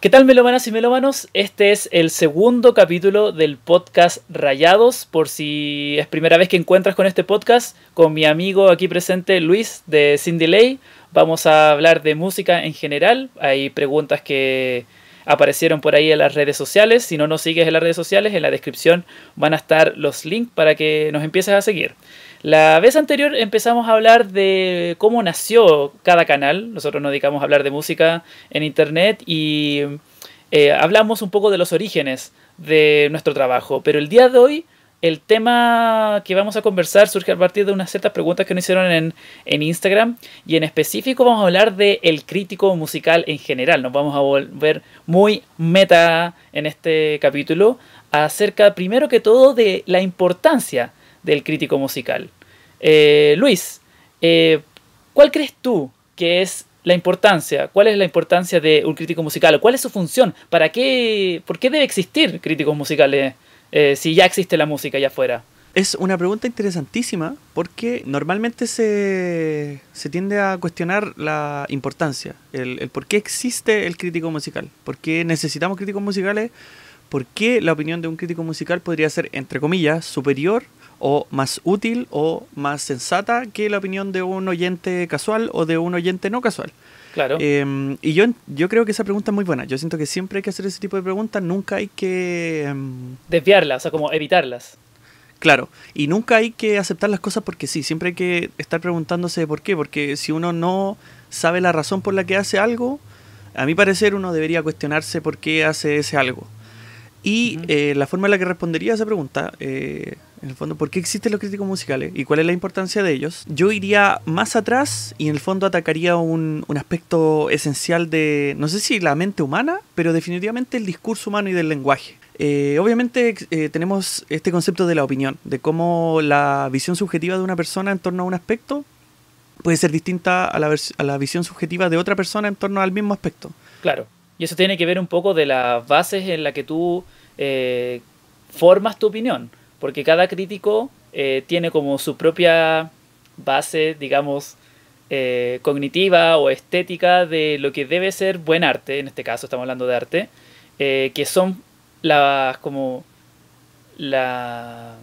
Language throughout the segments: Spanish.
¿Qué tal melómanas y melómanos? Este es el segundo capítulo del podcast Rayados. Por si es primera vez que encuentras con este podcast, con mi amigo aquí presente Luis de Sin Delay, vamos a hablar de música en general. Hay preguntas que aparecieron por ahí en las redes sociales. Si no nos sigues en las redes sociales, en la descripción van a estar los links para que nos empieces a seguir. La vez anterior empezamos a hablar de cómo nació cada canal. Nosotros nos dedicamos a hablar de música en internet y eh, hablamos un poco de los orígenes de nuestro trabajo. Pero el día de hoy, el tema que vamos a conversar surge a partir de unas ciertas preguntas que nos hicieron en, en Instagram. Y en específico vamos a hablar de el crítico musical en general. Nos vamos a volver muy meta en este capítulo acerca, primero que todo, de la importancia del crítico musical. Eh, Luis, eh, ¿cuál crees tú que es la importancia? ¿Cuál es la importancia de un crítico musical? ¿Cuál es su función? ¿Para qué, ¿Por qué debe existir críticos musicales eh, si ya existe la música allá afuera? Es una pregunta interesantísima porque normalmente se, se tiende a cuestionar la importancia, el, el, por qué existe el crítico musical, por qué necesitamos críticos musicales, por qué la opinión de un crítico musical podría ser, entre comillas, superior o más útil o más sensata que la opinión de un oyente casual o de un oyente no casual. Claro. Eh, y yo, yo creo que esa pregunta es muy buena. Yo siento que siempre hay que hacer ese tipo de preguntas, nunca hay que... Eh, Desviarlas, o sea, como evitarlas. Claro, y nunca hay que aceptar las cosas porque sí, siempre hay que estar preguntándose por qué, porque si uno no sabe la razón por la que hace algo, a mi parecer uno debería cuestionarse por qué hace ese algo. Y uh -huh. eh, la forma en la que respondería a esa pregunta, eh, en el fondo, ¿por qué existen los críticos musicales y cuál es la importancia de ellos? Yo iría más atrás y en el fondo atacaría un, aspecto esencial de, no sé si la mente humana, pero definitivamente el discurso humano y del lenguaje. Eh, obviamente eh, tenemos este concepto de la opinión, de cómo la visión subjetiva de una persona en torno a un aspecto puede ser distinta a la, a la visión subjetiva de otra persona en torno al mismo aspecto. Claro. Y eso tiene que ver un poco de las bases en las que tú eh, formas tu opinión. Porque cada crítico eh, tiene como su propia base, digamos, eh, cognitiva o estética de lo que debe ser buen arte, en este caso estamos hablando de arte, eh, que son las como la,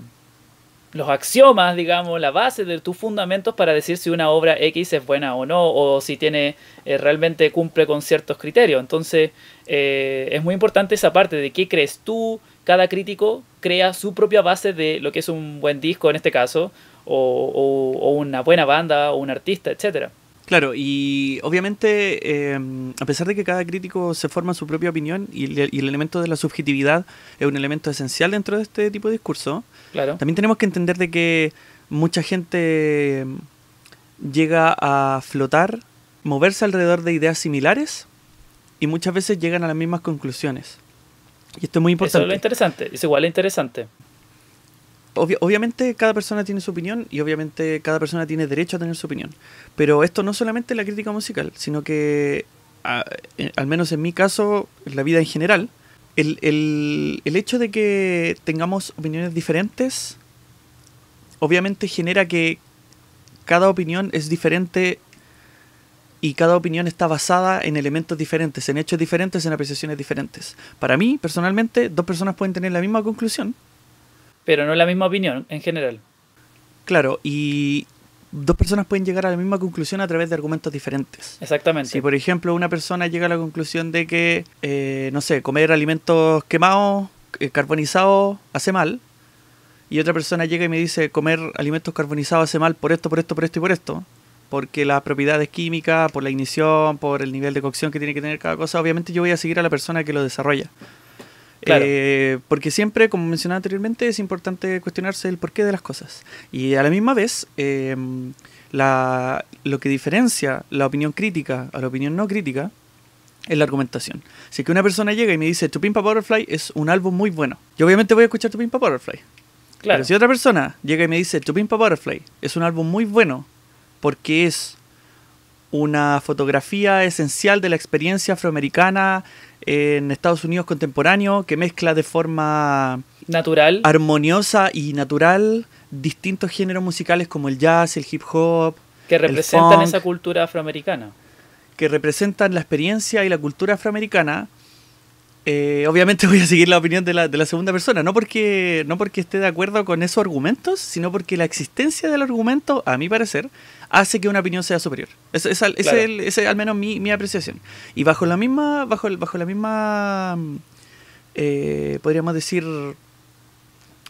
los axiomas, digamos, la base de tus fundamentos para decir si una obra X es buena o no, o si tiene realmente cumple con ciertos criterios. Entonces, es muy importante esa parte de qué crees tú. Cada crítico crea su propia base de lo que es un buen disco en este caso, o, o, o una buena banda, o un artista, etcétera. Claro, y obviamente, eh, a pesar de que cada crítico se forma su propia opinión y el, y el, elemento de la subjetividad es un elemento esencial dentro de este tipo de discurso, claro. también tenemos que entender de que mucha gente llega a flotar, moverse alrededor de ideas similares y muchas veces llegan a las mismas conclusiones. Y esto es muy importante. Eso es lo interesante, es igual interesante. Obvi obviamente cada persona tiene su opinión y obviamente cada persona tiene derecho a tener su opinión. Pero esto no solamente es la crítica musical, sino que, a, en, al menos en mi caso, en la vida en general, el, el, el hecho de que tengamos opiniones diferentes, obviamente genera que cada opinión es diferente y cada opinión está basada en elementos diferentes, en hechos diferentes, en apreciaciones diferentes. Para mí, personalmente, dos personas pueden tener la misma conclusión. Pero no la misma opinión en general. Claro, y dos personas pueden llegar a la misma conclusión a través de argumentos diferentes. Exactamente. Si, por ejemplo, una persona llega a la conclusión de que, eh, no sé, comer alimentos quemados, eh, carbonizados, hace mal, y otra persona llega y me dice comer alimentos carbonizados hace mal por esto, por esto, por esto y por esto, porque las propiedades químicas, por la ignición, por el nivel de cocción que tiene que tener cada cosa, obviamente yo voy a seguir a la persona que lo desarrolla. Claro. Eh, porque siempre, como mencionaba anteriormente, es importante cuestionarse el porqué de las cosas. Y a la misma vez, eh, la, lo que diferencia la opinión crítica a la opinión no crítica es la argumentación. Si que una persona llega y me dice To Pimp a Butterfly es un álbum muy bueno, yo obviamente voy a escuchar To Pimp a Butterfly. Claro. Pero si otra persona llega y me dice To Pimp a Butterfly es un álbum muy bueno porque es una fotografía esencial de la experiencia afroamericana en Estados Unidos contemporáneo que mezcla de forma natural, armoniosa y natural distintos géneros musicales como el jazz, el hip hop, que representan funk, esa cultura afroamericana, que representan la experiencia y la cultura afroamericana. Eh, obviamente voy a seguir la opinión de la, de la, segunda persona, no porque, no porque esté de acuerdo con esos argumentos, sino porque la existencia del argumento, a mi parecer, hace que una opinión sea superior. Es, es, es, al menos mi, mi, apreciación. Y bajo la misma, bajo, bajo la misma, eh, podríamos decir,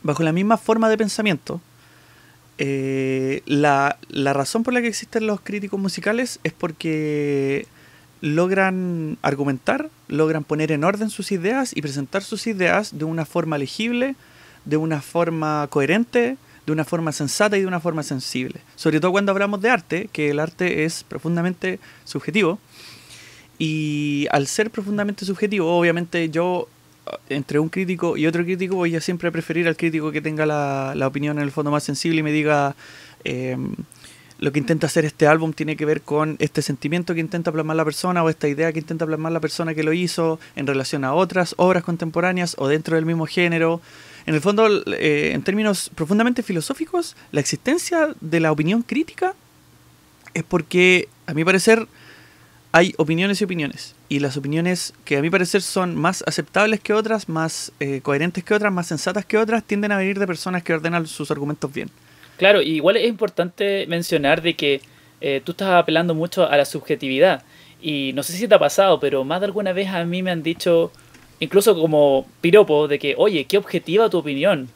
bajo la misma forma de pensamiento, eh, la, la razón por la que existen los críticos musicales es porque logran argumentar, logran poner en orden sus ideas y presentar sus ideas de una forma legible, de una forma coherente, de una forma sensata y de una forma sensible. Sobre todo cuando hablamos de arte, que el arte es profundamente subjetivo. Y al ser profundamente subjetivo, obviamente yo, entre un crítico y otro crítico, voy a siempre preferir al crítico que tenga la, la opinión en el fondo más sensible y me diga... Eh, lo que intenta hacer este álbum tiene que ver con este sentimiento que intenta plasmar la persona o esta idea que intenta plasmar la persona que lo hizo en relación a otras obras contemporáneas o dentro del mismo género. En el fondo, eh, en términos profundamente filosóficos, la existencia de la opinión crítica es porque, a mi parecer, hay opiniones y opiniones. Y las opiniones que a mi parecer son más aceptables que otras, más eh, coherentes que otras, más sensatas que otras, tienden a venir de personas que ordenan sus argumentos bien. Claro, igual es importante mencionar de que eh, tú estás apelando mucho a la subjetividad. Y no sé si te ha pasado, pero más de alguna vez a mí me han dicho, incluso como piropo, de que, oye, qué objetiva tu opinión.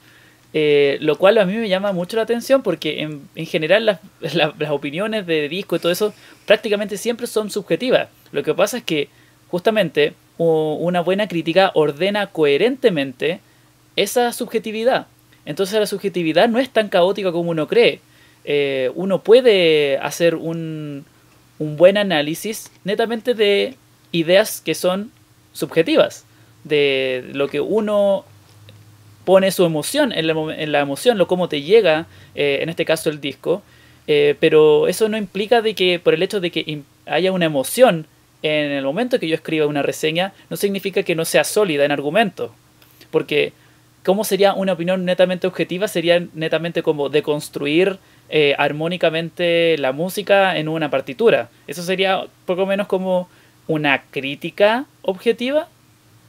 Eh, lo cual a mí me llama mucho la atención porque en, en general las, opiniones de disco y todo eso prácticamente siempre son subjetivas. Lo que pasa es que justamente una buena crítica ordena coherentemente esa subjetividad. Entonces la subjetividad no es tan caótica como uno cree. Eh, uno puede hacer un buen análisis netamente de ideas que son subjetivas, de lo que uno pone su emoción en la, en la emoción, lo cómo te llega, eh, en este caso el disco, eh, pero eso no implica de que por el hecho de que haya una emoción en el momento que yo escriba una reseña, no significa que no sea sólida en argumento, porque ¿Cómo sería una opinión netamente objetiva? Sería netamente como deconstruir eh, armónicamente la música en una partitura. Eso sería poco menos como una crítica objetiva.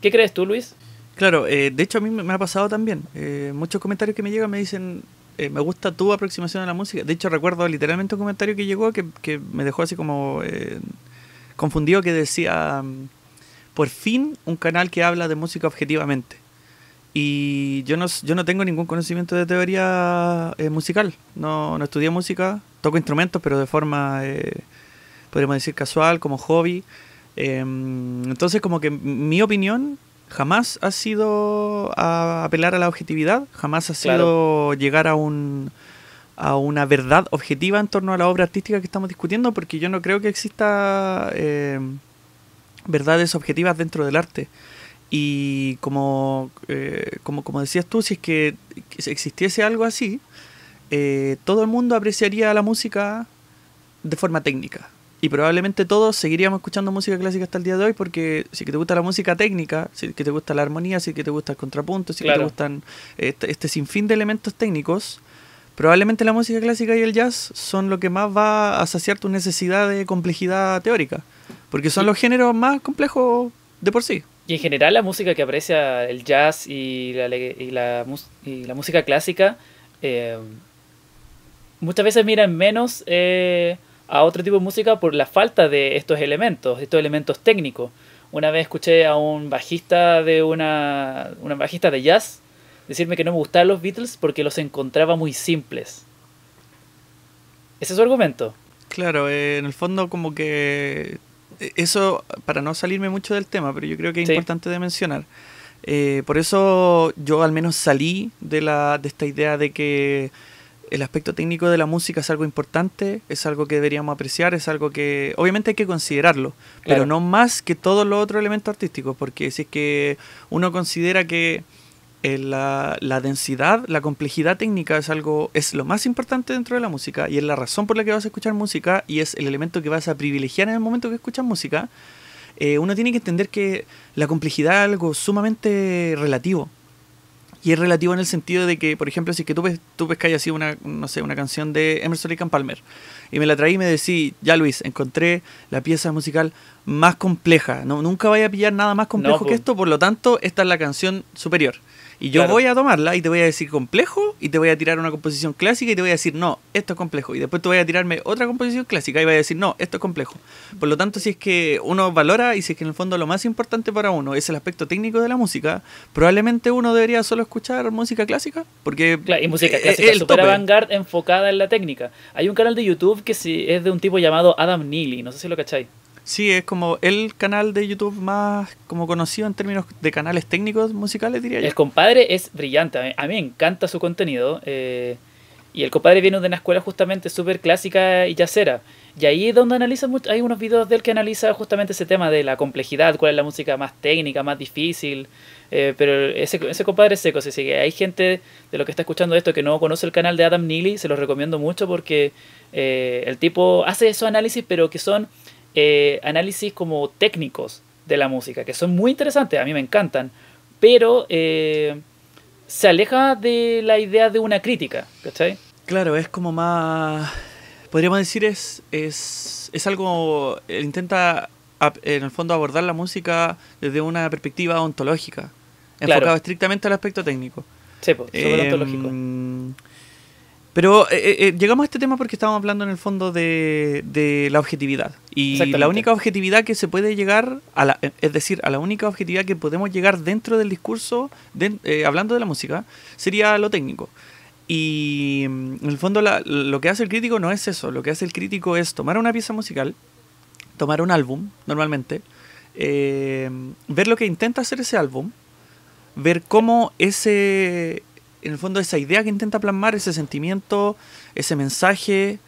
¿Qué crees tú, Luis? Claro, eh, de hecho a mí me ha pasado también. Eh, muchos comentarios que me llegan me dicen, me gusta tu aproximación a la música. De hecho recuerdo literalmente un comentario que llegó que, que me dejó así como confundido que decía, por fin un canal que habla de música objetivamente. Y yo no, yo no tengo ningún conocimiento de teoría eh, musical. No, no estudié música, toco instrumentos, pero de forma, eh, podríamos decir, casual, como hobby. Em, entonces, como que mi opinión jamás ha sido apelar a la objetividad, jamás ha sido llegar a un a una verdad objetiva en torno a la obra artística que estamos discutiendo, porque yo no creo que exista eh, verdades objetivas dentro del arte. Y como, eh, como, como decías tú, si es que existiese algo así, eh, todo el mundo apreciaría la música de forma técnica. Y probablemente todos seguiríamos escuchando música clásica hasta el día de hoy porque si que te gusta la música técnica, si que te gusta la armonía, si que te gusta el contrapunto, si que te gustan este, este, sinfín de elementos técnicos, probablemente la música clásica y el jazz son lo que más va a saciar tu necesidad de complejidad teórica. Porque son los géneros más complejos de por sí. Y en general la música que aprecia el jazz y la, y la, y la música clásica eh, muchas veces miran menos eh, a otro tipo de música por la falta de estos elementos, estos elementos técnicos. Una vez escuché a un bajista de una, una bajista de jazz decirme que no me gustaban los Beatles porque los encontraba muy simples. Ese es su argumento. Claro, eh, en el fondo como que eso, para no salirme mucho del tema, pero yo creo que es importante de mencionar. Eh, por eso yo al menos salí de, la, de esta idea de que el aspecto técnico de la música es algo importante, es algo que deberíamos apreciar, es algo que obviamente hay que considerarlo, pero no más que todos los otros elementos artísticos, porque si es que uno considera que eh, la, la, densidad, la complejidad técnica es algo, es lo más importante dentro de la música y es la razón por la que vas a escuchar música y es el elemento que vas a privilegiar en el momento que escuchas música. Eh, uno tiene que entender que la complejidad es algo sumamente relativo Y es relativo en el sentido de que, por ejemplo, si que tú, ves, tú pescáis así una, no sé, una canción de Emerson Lake and Palmer y me la traí y me decís, ya Luis, encontré la pieza musical más compleja. No, nunca vaya a pillar nada más complejo que esto, por lo tanto, esta es la canción superior. Y yo voy a tomarla y te voy a decir complejo y te voy a tirar una composición clásica y te voy a decir, no, esto es complejo. Y después te voy a tirarme otra composición clásica y voy a decir, no, esto es complejo. Por lo tanto, si es que uno valora y si es que en el fondo lo más importante para uno es el aspecto técnico de la música, probablemente uno debería solo escuchar música clásica. Porque y música clásica super avant enfocada en la técnica. Hay un canal de YouTube que es de un tipo llamado Adam Neely, no sé si lo cacháis. Sí, es como el canal de YouTube más como conocido en términos de canales técnicos musicales, diría yo. El compadre es brillante, a mí, me encanta su contenido. Eh, y el compadre viene de una escuela justamente súper clásica y yacera. Y ahí es donde analiza, hay unos videos de él que analiza justamente ese tema de la complejidad, cuál es la música más técnica, más difícil. Eh, pero ese, ese compadre es seco, si que hay gente de lo que está escuchando esto que no conoce el canal de Adam Neely, se los recomiendo mucho porque eh, el tipo hace esos análisis, pero que son eh, análisis como técnicos de la música, que son muy interesantes, a mí me encantan, pero eh, se aleja de la idea de una crítica, ¿cachai? Claro, es como más, podríamos decir, es, es, es algo, intenta en el fondo abordar la música desde una perspectiva ontológica, enfocado estrictamente al aspecto técnico. Sí, pues, ontológico. Pero eh, eh, eh, llegamos a este tema porque estábamos hablando en el fondo de, la objetividad. Y la única objetividad que se puede llegar, a la, es decir, a la única objetividad que podemos llegar dentro del discurso, hablando de la música, sería lo técnico. Y mm, en el fondo lo que hace el crítico no es eso, lo que hace el crítico es tomar una pieza musical, tomar un álbum, normalmente, ver lo que intenta hacer ese álbum, ver cómo ese, en el fondo esa idea que intenta plasmar, ese sentimiento, ese mensaje,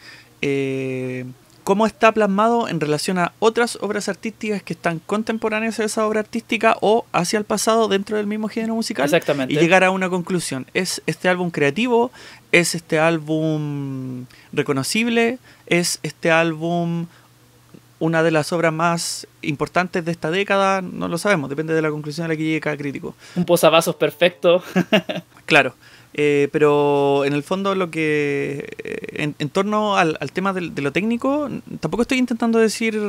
eh, cómo está plasmado en relación a otras obras artísticas que están contemporáneas a esa obra artística o hacia el pasado dentro del mismo género musical. Exactamente. Y llegar a una conclusión. ¿Es este álbum creativo? ¿Es este álbum reconocible? ¿Es este álbum una de las obras más importantes de esta década, no lo sabemos, depende de la conclusión a la que llegue cada crítico. Un posavasos perfecto. claro, eh, pero en el fondo lo que, eh, en, torno al, tema de, lo técnico, tampoco estoy intentando decir...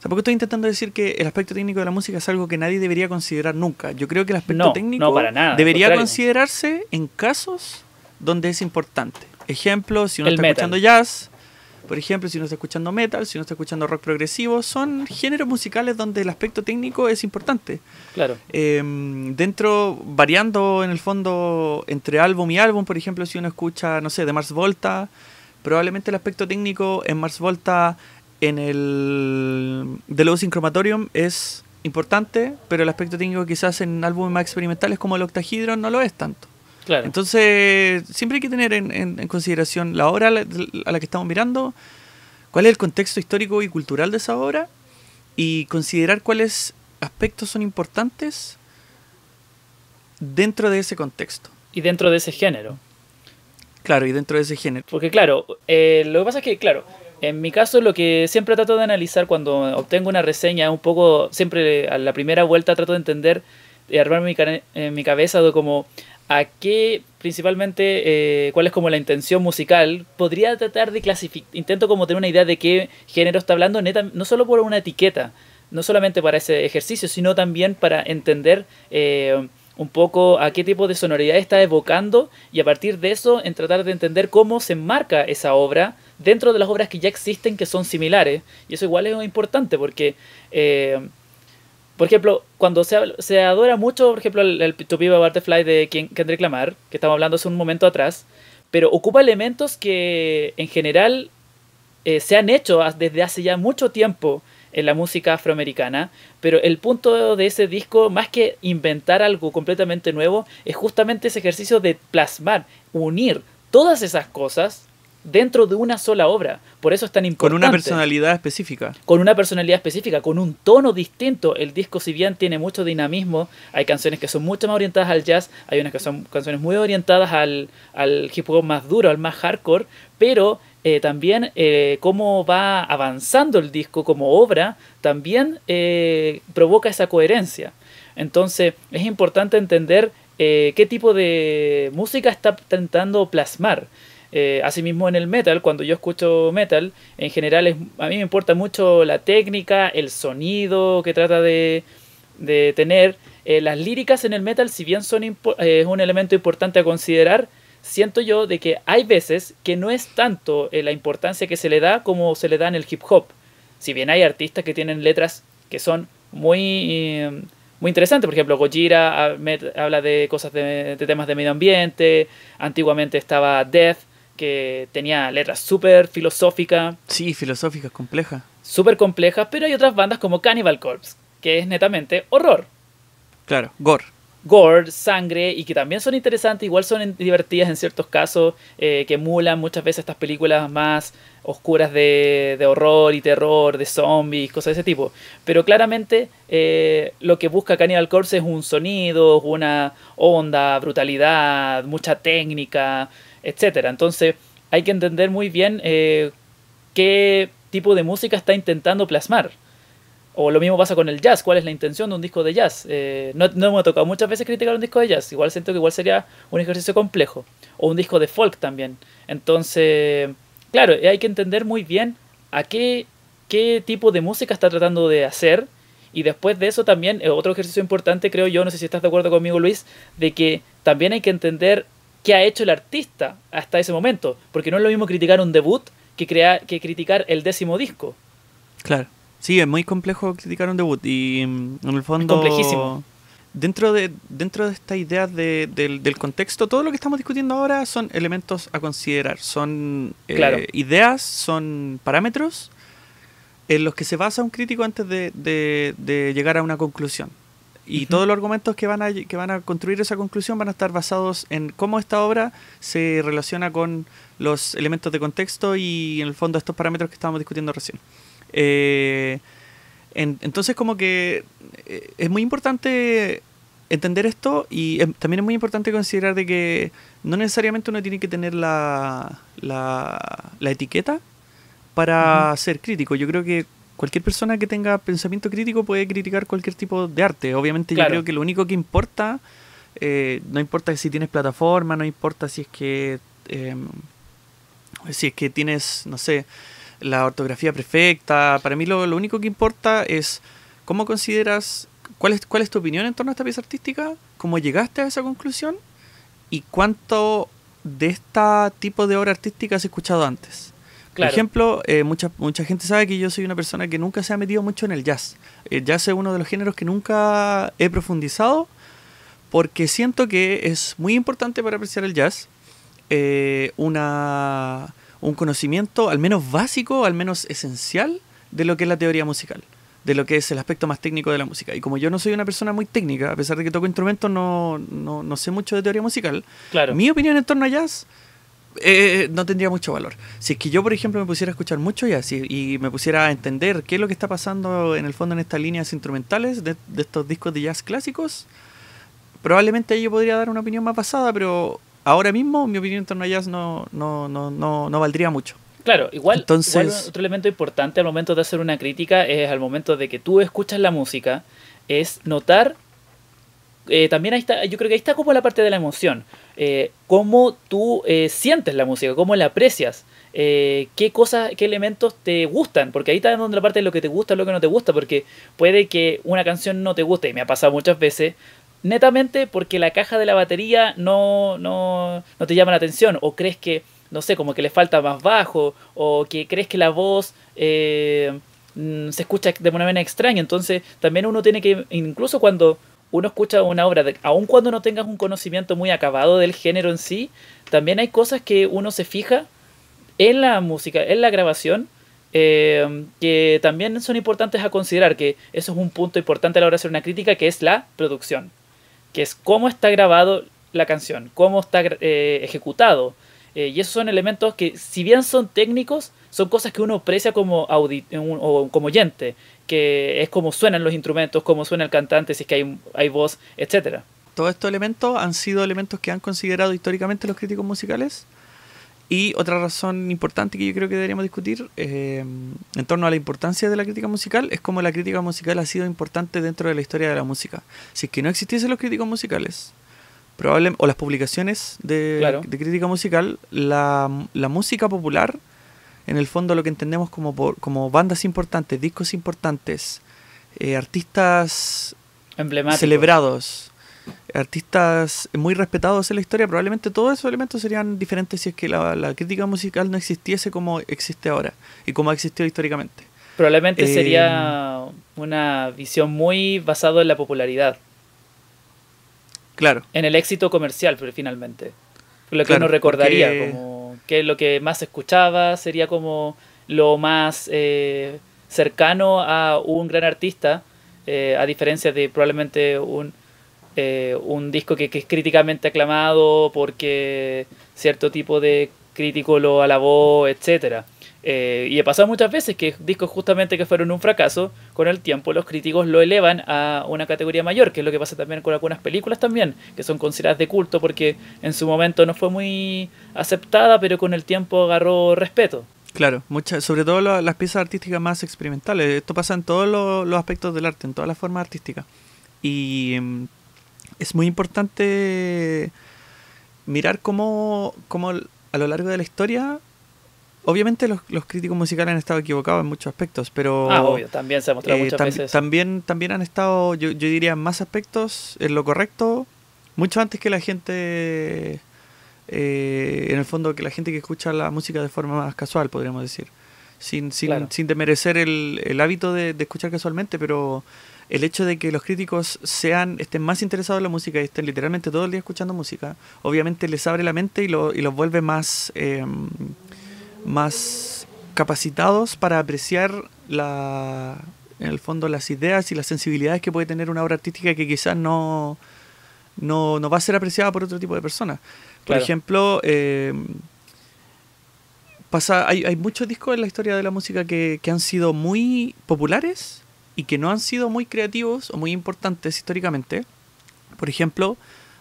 Tampoco estoy intentando decir que el aspecto técnico de la música es algo que nadie debería considerar nunca. Yo creo que el aspecto técnico debería considerarse en casos donde es importante. Ejemplo, si uno está escuchando jazz, por ejemplo, si uno está escuchando metal, si uno está escuchando rock progresivo, son géneros musicales donde el aspecto técnico es importante. Claro. Em, dentro, variando en el fondo entre álbum y álbum, por ejemplo, si uno escucha, no sé, de Mars Volta, probablemente el aspecto técnico en Mars Volta en el The Losing Chromatorium es importante, pero el aspecto técnico quizás en álbumes más experimentales como el Octahedron no lo es tanto. Entonces, siempre hay que tener en, consideración la obra a la, que estamos mirando, cuál es el contexto histórico y cultural de esa obra y considerar cuáles aspectos son importantes dentro de ese contexto. Y dentro de ese género. Claro, y dentro de ese género. Porque claro, eh, lo que pasa es que, claro, en mi caso lo que siempre trato de analizar cuando obtengo una reseña, un poco, siempre a la primera vuelta trato de entender, de armar mi, en mi cabeza de como a qué principalmente, eh, cuál es como la intención musical, podría tratar de clasificar, intento como tener una idea de qué género está hablando, no solo por una etiqueta, no solamente para ese ejercicio, sino también para entender eh, un poco a qué tipo de sonoridad está evocando y a partir de eso en tratar de entender cómo se enmarca esa obra dentro de las obras que ya existen que son similares. Y eso igual es importante porque... Eh, por ejemplo, cuando se, se adora mucho, por ejemplo, el, el To Be Butterfly de Kendrick Lamar, que estamos hablando hace un momento atrás, pero ocupa elementos que en general eh, se han hecho desde hace ya mucho tiempo en la música afroamericana, pero el punto de ese disco, más que inventar algo completamente nuevo, es justamente ese ejercicio de plasmar, unir todas esas cosas dentro de una sola obra. Por eso es tan importante. Con una personalidad específica. Con una personalidad específica, con un tono distinto. El disco, si bien tiene mucho dinamismo, hay canciones que son mucho más orientadas al jazz, hay unas que son canciones muy orientadas al, hip hop más duro, al más hardcore, pero eh, también eh, cómo va avanzando el disco como obra, también eh, provoca esa coherencia. Entonces es importante entender qué tipo de música está intentando plasmar. Eh, asimismo en el metal, cuando yo escucho metal, en general es, a mí me importa mucho la técnica, el sonido que trata de, de tener. Eh, las líricas en el metal, si bien son es un elemento importante a considerar, siento yo de que hay veces que no es tanto la importancia que se le da como se le da en el hip hop. Si bien hay artistas que tienen letras que son muy muy interesante. Por ejemplo, Gojira habla de cosas de, temas de medio ambiente. Antiguamente estaba Death, que tenía letras súper filosóficas. Sí, filosóficas, complejas. Súper complejas, pero hay otras bandas como Cannibal Corpse, que es netamente horror. Claro, gore gore, sangre y que también son interesantes, igual son divertidas en ciertos casos, eh, que emulan muchas veces estas películas más oscuras de, de, horror y terror, de zombies, cosas de ese tipo. Pero claramente eh, lo que busca Cannibal Corpse es un sonido, una onda, brutalidad, mucha técnica, etc. Entonces hay que entender muy bien eh, qué tipo de música está intentando plasmar. O lo mismo pasa con el jazz, cuál es la intención de un disco de jazz. Eh, no, me ha tocado muchas veces criticar un disco de jazz, igual siento que igual sería un ejercicio complejo. O un disco de folk también. Entonces, claro, hay que entender muy bien a qué, qué tipo de música está tratando de hacer. Y después de eso también, eh, otro ejercicio importante creo yo, no sé si estás de acuerdo conmigo Luis, de que también hay que entender qué ha hecho el artista hasta ese momento. Porque no es lo mismo criticar un debut que, crear, que criticar el décimo disco. Claro. Sí, es muy complejo criticar un debut y mm, en el fondo... complejísimo. Dentro de, dentro de esta idea de, del, contexto, todo lo que estamos discutiendo ahora son elementos a considerar, son eh, ideas, son parámetros en los que se basa un crítico antes de, de llegar a una conclusión. Y todos los argumentos que van, a, que van a construir esa conclusión van a estar basados en cómo esta obra se relaciona con los elementos de contexto y en el fondo estos parámetros que estábamos discutiendo recién. Eh, entonces como que eh, es muy importante entender esto y también es muy importante considerar de que no necesariamente uno tiene que tener la, la, etiqueta para ser crítico. Yo creo que cualquier persona que tenga pensamiento crítico puede criticar cualquier tipo de arte. Obviamente yo creo que lo único que importa, eh, no importa si tienes plataforma, no importa si es que... Em, si es que tienes, no sé, la ortografía perfecta. Para mí lo, único que importa es cómo consideras, cuál es, cuál es tu opinión en torno a esta pieza artística, cómo llegaste a esa conclusión y cuánto de este tipo de obra artística has escuchado antes. Por ejemplo, eh, mucha, mucha gente sabe que yo soy una persona que nunca se ha metido mucho en el jazz. El jazz es uno de los géneros que nunca he profundizado porque siento que es muy importante para apreciar el jazz. Eh, una un conocimiento al menos básico, al menos esencial de lo que es la teoría musical, de lo que es el aspecto más técnico de la música. Y como yo no soy una persona muy técnica, a pesar de que toco instrumentos, no, no, sé mucho de teoría musical, claro. mi opinión en torno a jazz eh, no tendría mucho valor. Si es que yo, por ejemplo, me pusiera a escuchar mucho jazz y, me pusiera a entender qué es lo que está pasando en el fondo en estas líneas instrumentales de, de estos discos de jazz clásicos, probablemente yo podría dar una opinión más basada, pero ahora mismo mi opinión en torno a jazz no, no, no, no, no valdría mucho. Claro, igual, Entonces, otro elemento importante al momento de hacer una crítica es al momento de que tú escuchas la música, es notar, eh, también ahí está, yo creo que ahí está como la parte de la emoción, eh, cómo tú eh, sientes la música, cómo la aprecias, eh, qué cosas, qué elementos te gustan, porque ahí está donde la parte de lo que te gusta, lo que no te gusta, porque puede que una canción no te guste, y me ha pasado muchas veces, netamente porque la caja de la batería no, no, no te llama la atención o crees que, no sé, como que le falta más bajo o que crees que la voz eh, mm, se escucha de una manera extraña. Entonces también uno tiene que, incluso cuando uno escucha una obra, de, aun cuando no tengas un conocimiento muy acabado del género en sí, también hay cosas que uno se fija en la música, en la grabación, eh, que también son importantes a considerar, que eso es un punto importante a la hora de hacer una crítica, que es la producción que es cómo está grabado la canción, cómo está eh, ejecutado. Eh, y esos son elementos que, si bien son técnicos, son cosas que uno aprecia como, o como oyente, que es como suenan los instrumentos, cómo suena el cantante, si es que hay, hay voz, etc. Todos estos elementos han sido elementos que han considerado históricamente los críticos musicales y otra razón importante que yo creo que deberíamos discutir eh, en torno a la importancia de la crítica musical es cómo la crítica musical ha sido importante dentro de la historia de la música. Si es que no existiesen los críticos musicales, probable, o las publicaciones de, Claro. de crítica musical, la, la música popular, en el fondo lo que entendemos como, por- como bandas importantes, discos importantes, eh, artistas celebrados, artistas muy respetados en la historia, probablemente todos esos elementos serían diferentes si es que la, la crítica musical no existiese como existe ahora y como ha existido históricamente. Probablemente Eh, sería una visión muy basada en la popularidad, Claro, en el éxito comercial, pero finalmente. Lo que Claro, uno recordaría, porque- como que lo que más escuchaba sería como lo más eh, cercano a un gran artista, eh, a diferencia de probablemente un, eh, un disco que, que es críticamente aclamado porque cierto tipo de crítico lo alabó, etcétera. Eh, y he pasado muchas veces que discos justamente que fueron un fracaso, con el tiempo los críticos lo elevan a una categoría mayor, que es lo que pasa también con algunas películas también, que son consideradas de culto porque en su momento no fue muy aceptada, pero con el tiempo agarró respeto. claro, muchas, sobre todo la- las piezas artísticas más experimentales. Esto pasa en todos los, los aspectos del arte, en todas las formas artísticas. Y mm, es muy importante mirar cómo, cómo a lo largo de la historia, obviamente los, los críticos musicales han estado equivocados en muchos aspectos, pero... Ah, obvio, también se ha mostrado Eh, muchas tam- veces. También, también han estado, yo, yo diría, en más aspectos en lo correcto, mucho antes que la gente, eh, en el fondo, que la gente que escucha la música de forma más casual, podríamos decir. Sin, sin, Claro. sin demerecer el, el hábito de, de escuchar casualmente, pero el hecho de que los críticos sean estén más interesados en la música y estén literalmente todo el día escuchando música, obviamente les abre la mente y, lo, y los vuelve más, eh, más capacitados para apreciar la, en el fondo las ideas y las sensibilidades que puede tener una obra artística que quizás no, no, no va a ser apreciada por otro tipo de personas. Por Claro. ejemplo, eh, pasa, hay, hay muchos discos en la historia de la música que, que han sido muy populares y que no han sido muy creativos o muy importantes históricamente. Por ejemplo,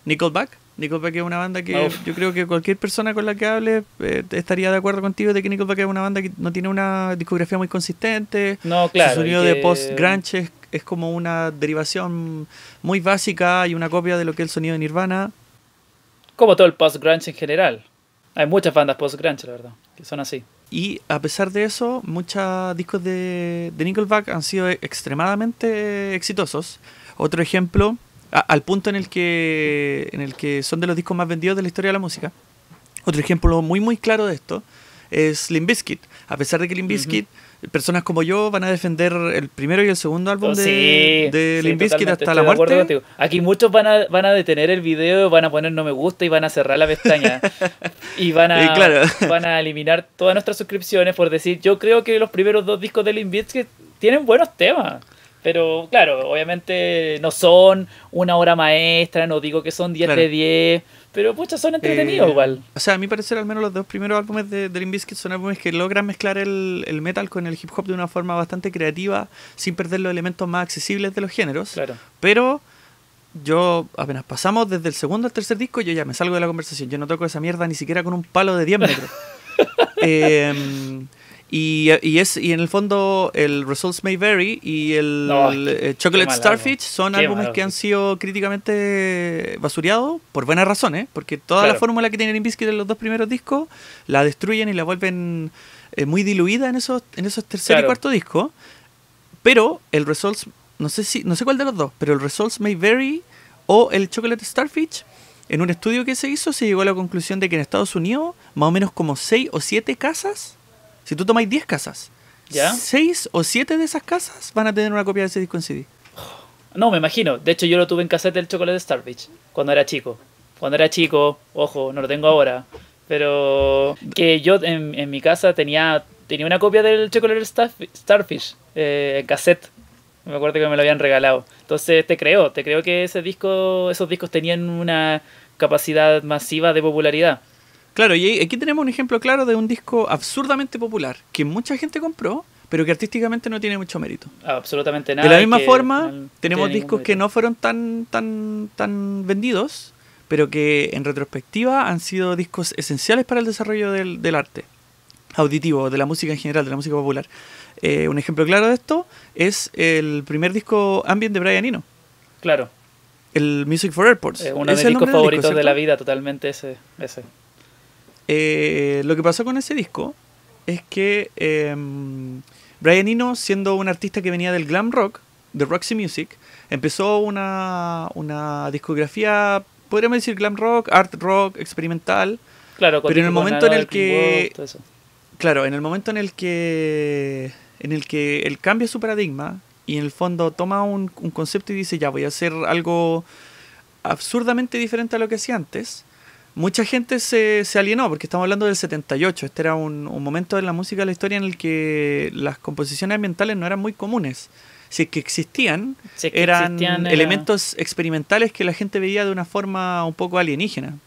Nickelback. Nickelback es una banda que Uf. yo creo que cualquier persona con la que hable eh, estaría de acuerdo contigo de que Nickelback es una banda que no tiene una discografía muy consistente. No, claro. Su sonido de post-grunge es, es como una derivación muy básica y una copia de lo que es el sonido de Nirvana. Como todo el post-grunge en general. Hay muchas bandas post-grunge, la verdad, que son así. Y a pesar de eso, muchos discos de, de Nickelback han sido extremadamente exitosos. Otro ejemplo, a- al punto en el, que, en el que son de los discos más vendidos de la historia de la música. Otro ejemplo muy muy claro de esto es Limp Bizkit. A pesar de que Limp Bizkit, personas como yo van a defender el primero y el segundo álbum Oh, de, sí, de sí, Limp Bizkit hasta la muerte. Aquí muchos van a, van a detener el video, van a poner no me gusta y van a cerrar la pestaña. y van a, claro. van a eliminar todas nuestras suscripciones por decir, yo creo que los primeros dos discos de Limp Bizkit tienen buenos temas. Pero claro, obviamente no son una obra maestra, no digo que son 10 Claro. de 10, pero pucha, son entretenidos Eh, igual. O sea, a mi parecer, al menos los dos primeros álbumes de, Limp Bizkit son álbumes que logran mezclar el, el metal con el hip hop de una forma bastante creativa, sin perder los elementos más accesibles de los géneros. Claro. Pero yo, apenas pasamos desde el segundo al tercer disco, yo ya me salgo de la conversación. Yo no toco esa mierda ni siquiera con un palo de 10 metros. Em, y, y es y en el fondo el Results May Vary y el, No, el, qué- eh, Chocolate Starfish son Qué álbumes que han sido críticamente basureados por buenas razones, porque toda la fórmula que tiene Limp Bizkit en los dos primeros discos la destruyen y la vuelven eh, muy diluida en esos en esos tercer y cuarto discos. Pero el Results, no sé si, no sé cuál de los dos, pero el Results May Vary o el Chocolate Starfish, en un estudio que se hizo se llegó a la conclusión de que en Estados Unidos, más o menos como 6 o 7 casas, si tú tomáis 10 casas, ¿Ya? 6 o 7 de esas casas van a tener una copia de ese disco en CD. No, me imagino. De hecho, yo lo tuve en cassette del Chocolate Starfish cuando era chico. Cuando era chico, ojo, no lo tengo ahora. Pero que yo en, en mi casa tenía, tenía una copia del Chocolate Starf- Starfish eh, en cassette. Me acuerdo que me lo habían regalado. Entonces te creo, te creo que ese disco, esos discos tenían una capacidad masiva de popularidad. Claro, y aquí tenemos un ejemplo claro de un disco absurdamente popular que mucha gente compró, pero que artísticamente no tiene mucho mérito. Absolutamente nada. de la misma forma, no tenemos discos que no fueron tan, tan, tan vendidos, pero que en retrospectiva han sido discos esenciales para el desarrollo del, del arte auditivo, de la música en general, de la música popular. Eh, un ejemplo claro de esto es el primer disco Ambient de Brian Eno. Claro. El Music for Airports. Es uno de mis discos favoritos disco, de la vida, totalmente ese. ese. Eh, lo que pasó con ese disco es que eh, Brian Eno, siendo un artista que venía del glam rock, de Roxy Music, empezó una, una discografía, podríamos decir glam rock, art rock, experimental. Claro, Pero en el momento en el que-. Claro, en el momento en el que en el que él cambia su paradigma y en el fondo toma un, un concepto y dice ya voy a hacer algo absurdamente diferente a lo que hacía antes, mucha gente se, se alienó porque estamos hablando del 78, este era un, un momento de la música de la historia en el que las composiciones ambientales no eran muy comunes. Si es que existían, Si es que eran existían, era- elementos experimentales que la gente veía de una forma un poco alienígena.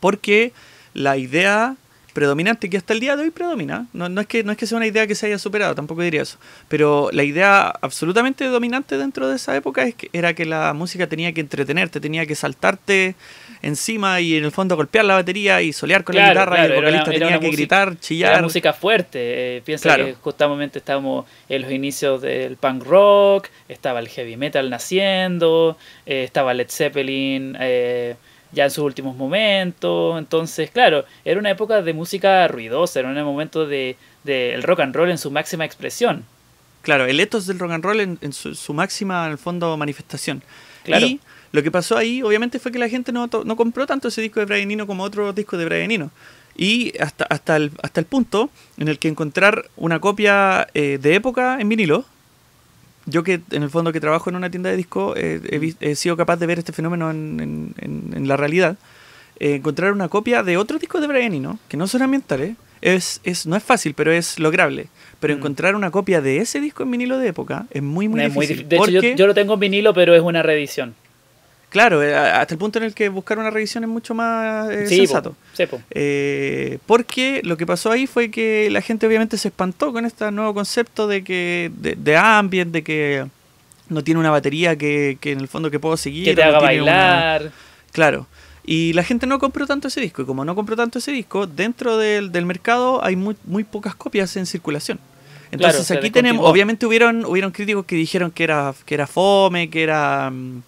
Porque la idea predominante que hasta el día de hoy predomina, no, no es que, no es que sea una idea que se haya superado, tampoco diría eso, pero la idea absolutamente dominante dentro de esa época es que, era que la música tenía que entretenerte, tenía que saltarte encima y en el fondo golpear la batería y solear con la Claro, guitarra y el era una- vocalista era tenía que gritar, Era chillar. música fuerte. eh, piensa Claro. que justamente estábamos en los inicios del punk rock, estaba el heavy metal naciendo, eh, estaba Led Zeppelin eh, ya en sus últimos momentos. Entonces, claro, era una época de música ruidosa, era un momento de, de el rock and roll en su máxima expresión. Claro, el ethos del rock and roll en, en su, su máxima, en el fondo, manifestación. Claro. Y lo que pasó ahí, obviamente, fue que la gente no, no compró tanto ese disco de Brian Eno como otros discos de Brian Eno. Y hasta, hasta, el, hasta el punto en el que encontrar una copia eh, de época en vinilo, yo que en el fondo que trabajo en una tienda de discos, eh, he, vis- he sido capaz de ver este fenómeno en, en- en- la realidad, eh, encontrar una copia de otro disco de Brian Eno, que no son ambientales, es, es, no es fácil, pero es lograble. Pero Mm. encontrar una copia de ese disco en vinilo de época es muy, muy muy difícil. difí- de hecho, yo, yo lo tengo en vinilo, pero es una reedición. Claro, eh, hasta el punto en el que buscar una revisión es mucho más eh, sí, sensato. po. Eh, porque lo que pasó ahí fue que la gente obviamente se espantó con este nuevo concepto de que de, de ambient, de que no tiene una batería que, que en el fondo que puedo seguir. que te no haga una- bailar. Claro. Y la gente no compró tanto ese disco. Y como no compró tanto ese disco, dentro del, del mercado hay muy, muy pocas copias en circulación. Entonces aquí tenemos, obviamente hubieron, hubieron críticos que dijeron que era, que era fome, que era, mm,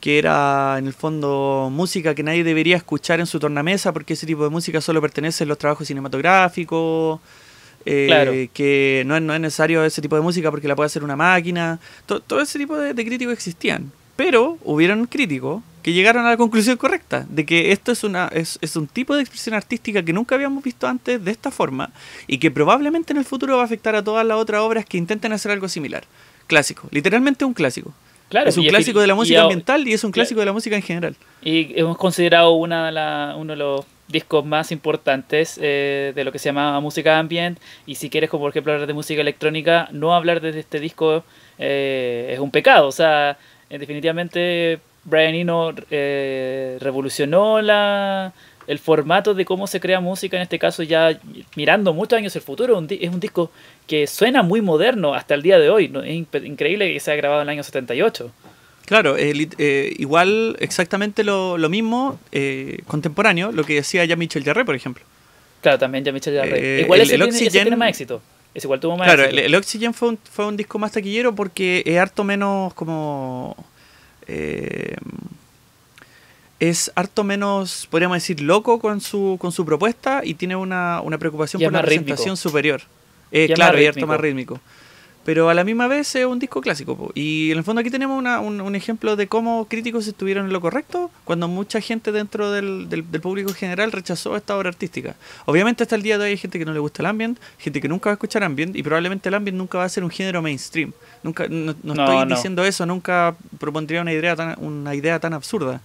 que era en el fondo música que nadie debería escuchar en su tornamesa porque ese tipo de música solo pertenece a los trabajos cinematográficos. eh, Claro. que no es, no es necesario ese tipo de música porque la puede hacer una máquina. To- todo ese tipo de, de críticos existían. Pero hubieron críticos que llegaron a la conclusión correcta, de que esto es, una, es, es un tipo de expresión artística que nunca habíamos visto antes de esta forma y que probablemente en el futuro va a afectar a todas las otras obras que intenten hacer algo similar. Clásico, literalmente un clásico. Claro, es un clásico de la música ambiental y es un claro. clásico de la música en general. Y hemos considerado una de la- uno de los discos más importantes eh, de lo que se llama música ambient. Y si quieres, como por ejemplo, hablar de música electrónica, no hablar de este disco eh, es un pecado. O sea, eh, definitivamente Brian Eno eh, revolucionó la, el formato de cómo se crea música, en este caso ya mirando muchos años el futuro. un es un disco que suena muy moderno hasta el día de hoy. ¿no? Es increíble que se ha grabado en el año 78. Claro, eh, eh, igual exactamente lo, lo mismo eh, contemporáneo, lo que decía ya Michel Jarre, por ejemplo. Claro, también ya Michel Jarre. Eh, igual el- ese, el tiene, ese Oxygen- tiene más éxito. Ese igual tuvo más Claro, el, éxito. el Oxygen fue un, fue un disco más taquillero porque es harto menos como... es harto menos, podríamos decir, loco con su, con su propuesta y tiene una, una preocupación Y por la rítmico. presentación superior. Eh, Y claro, y harto más rítmico. Pero a la misma vez es un disco clásico. po. Y en el fondo aquí tenemos una- un, un ejemplo de cómo críticos estuvieron en lo correcto cuando mucha gente dentro del, del- del público general rechazó esta obra artística. Obviamente hasta el día de hoy hay gente que no le gusta el ambient, gente que nunca va a escuchar ambient y probablemente el ambient nunca va a ser un género mainstream. Nunca, no, no No, estoy no. diciendo eso, nunca propondría una idea tan, una idea tan absurda.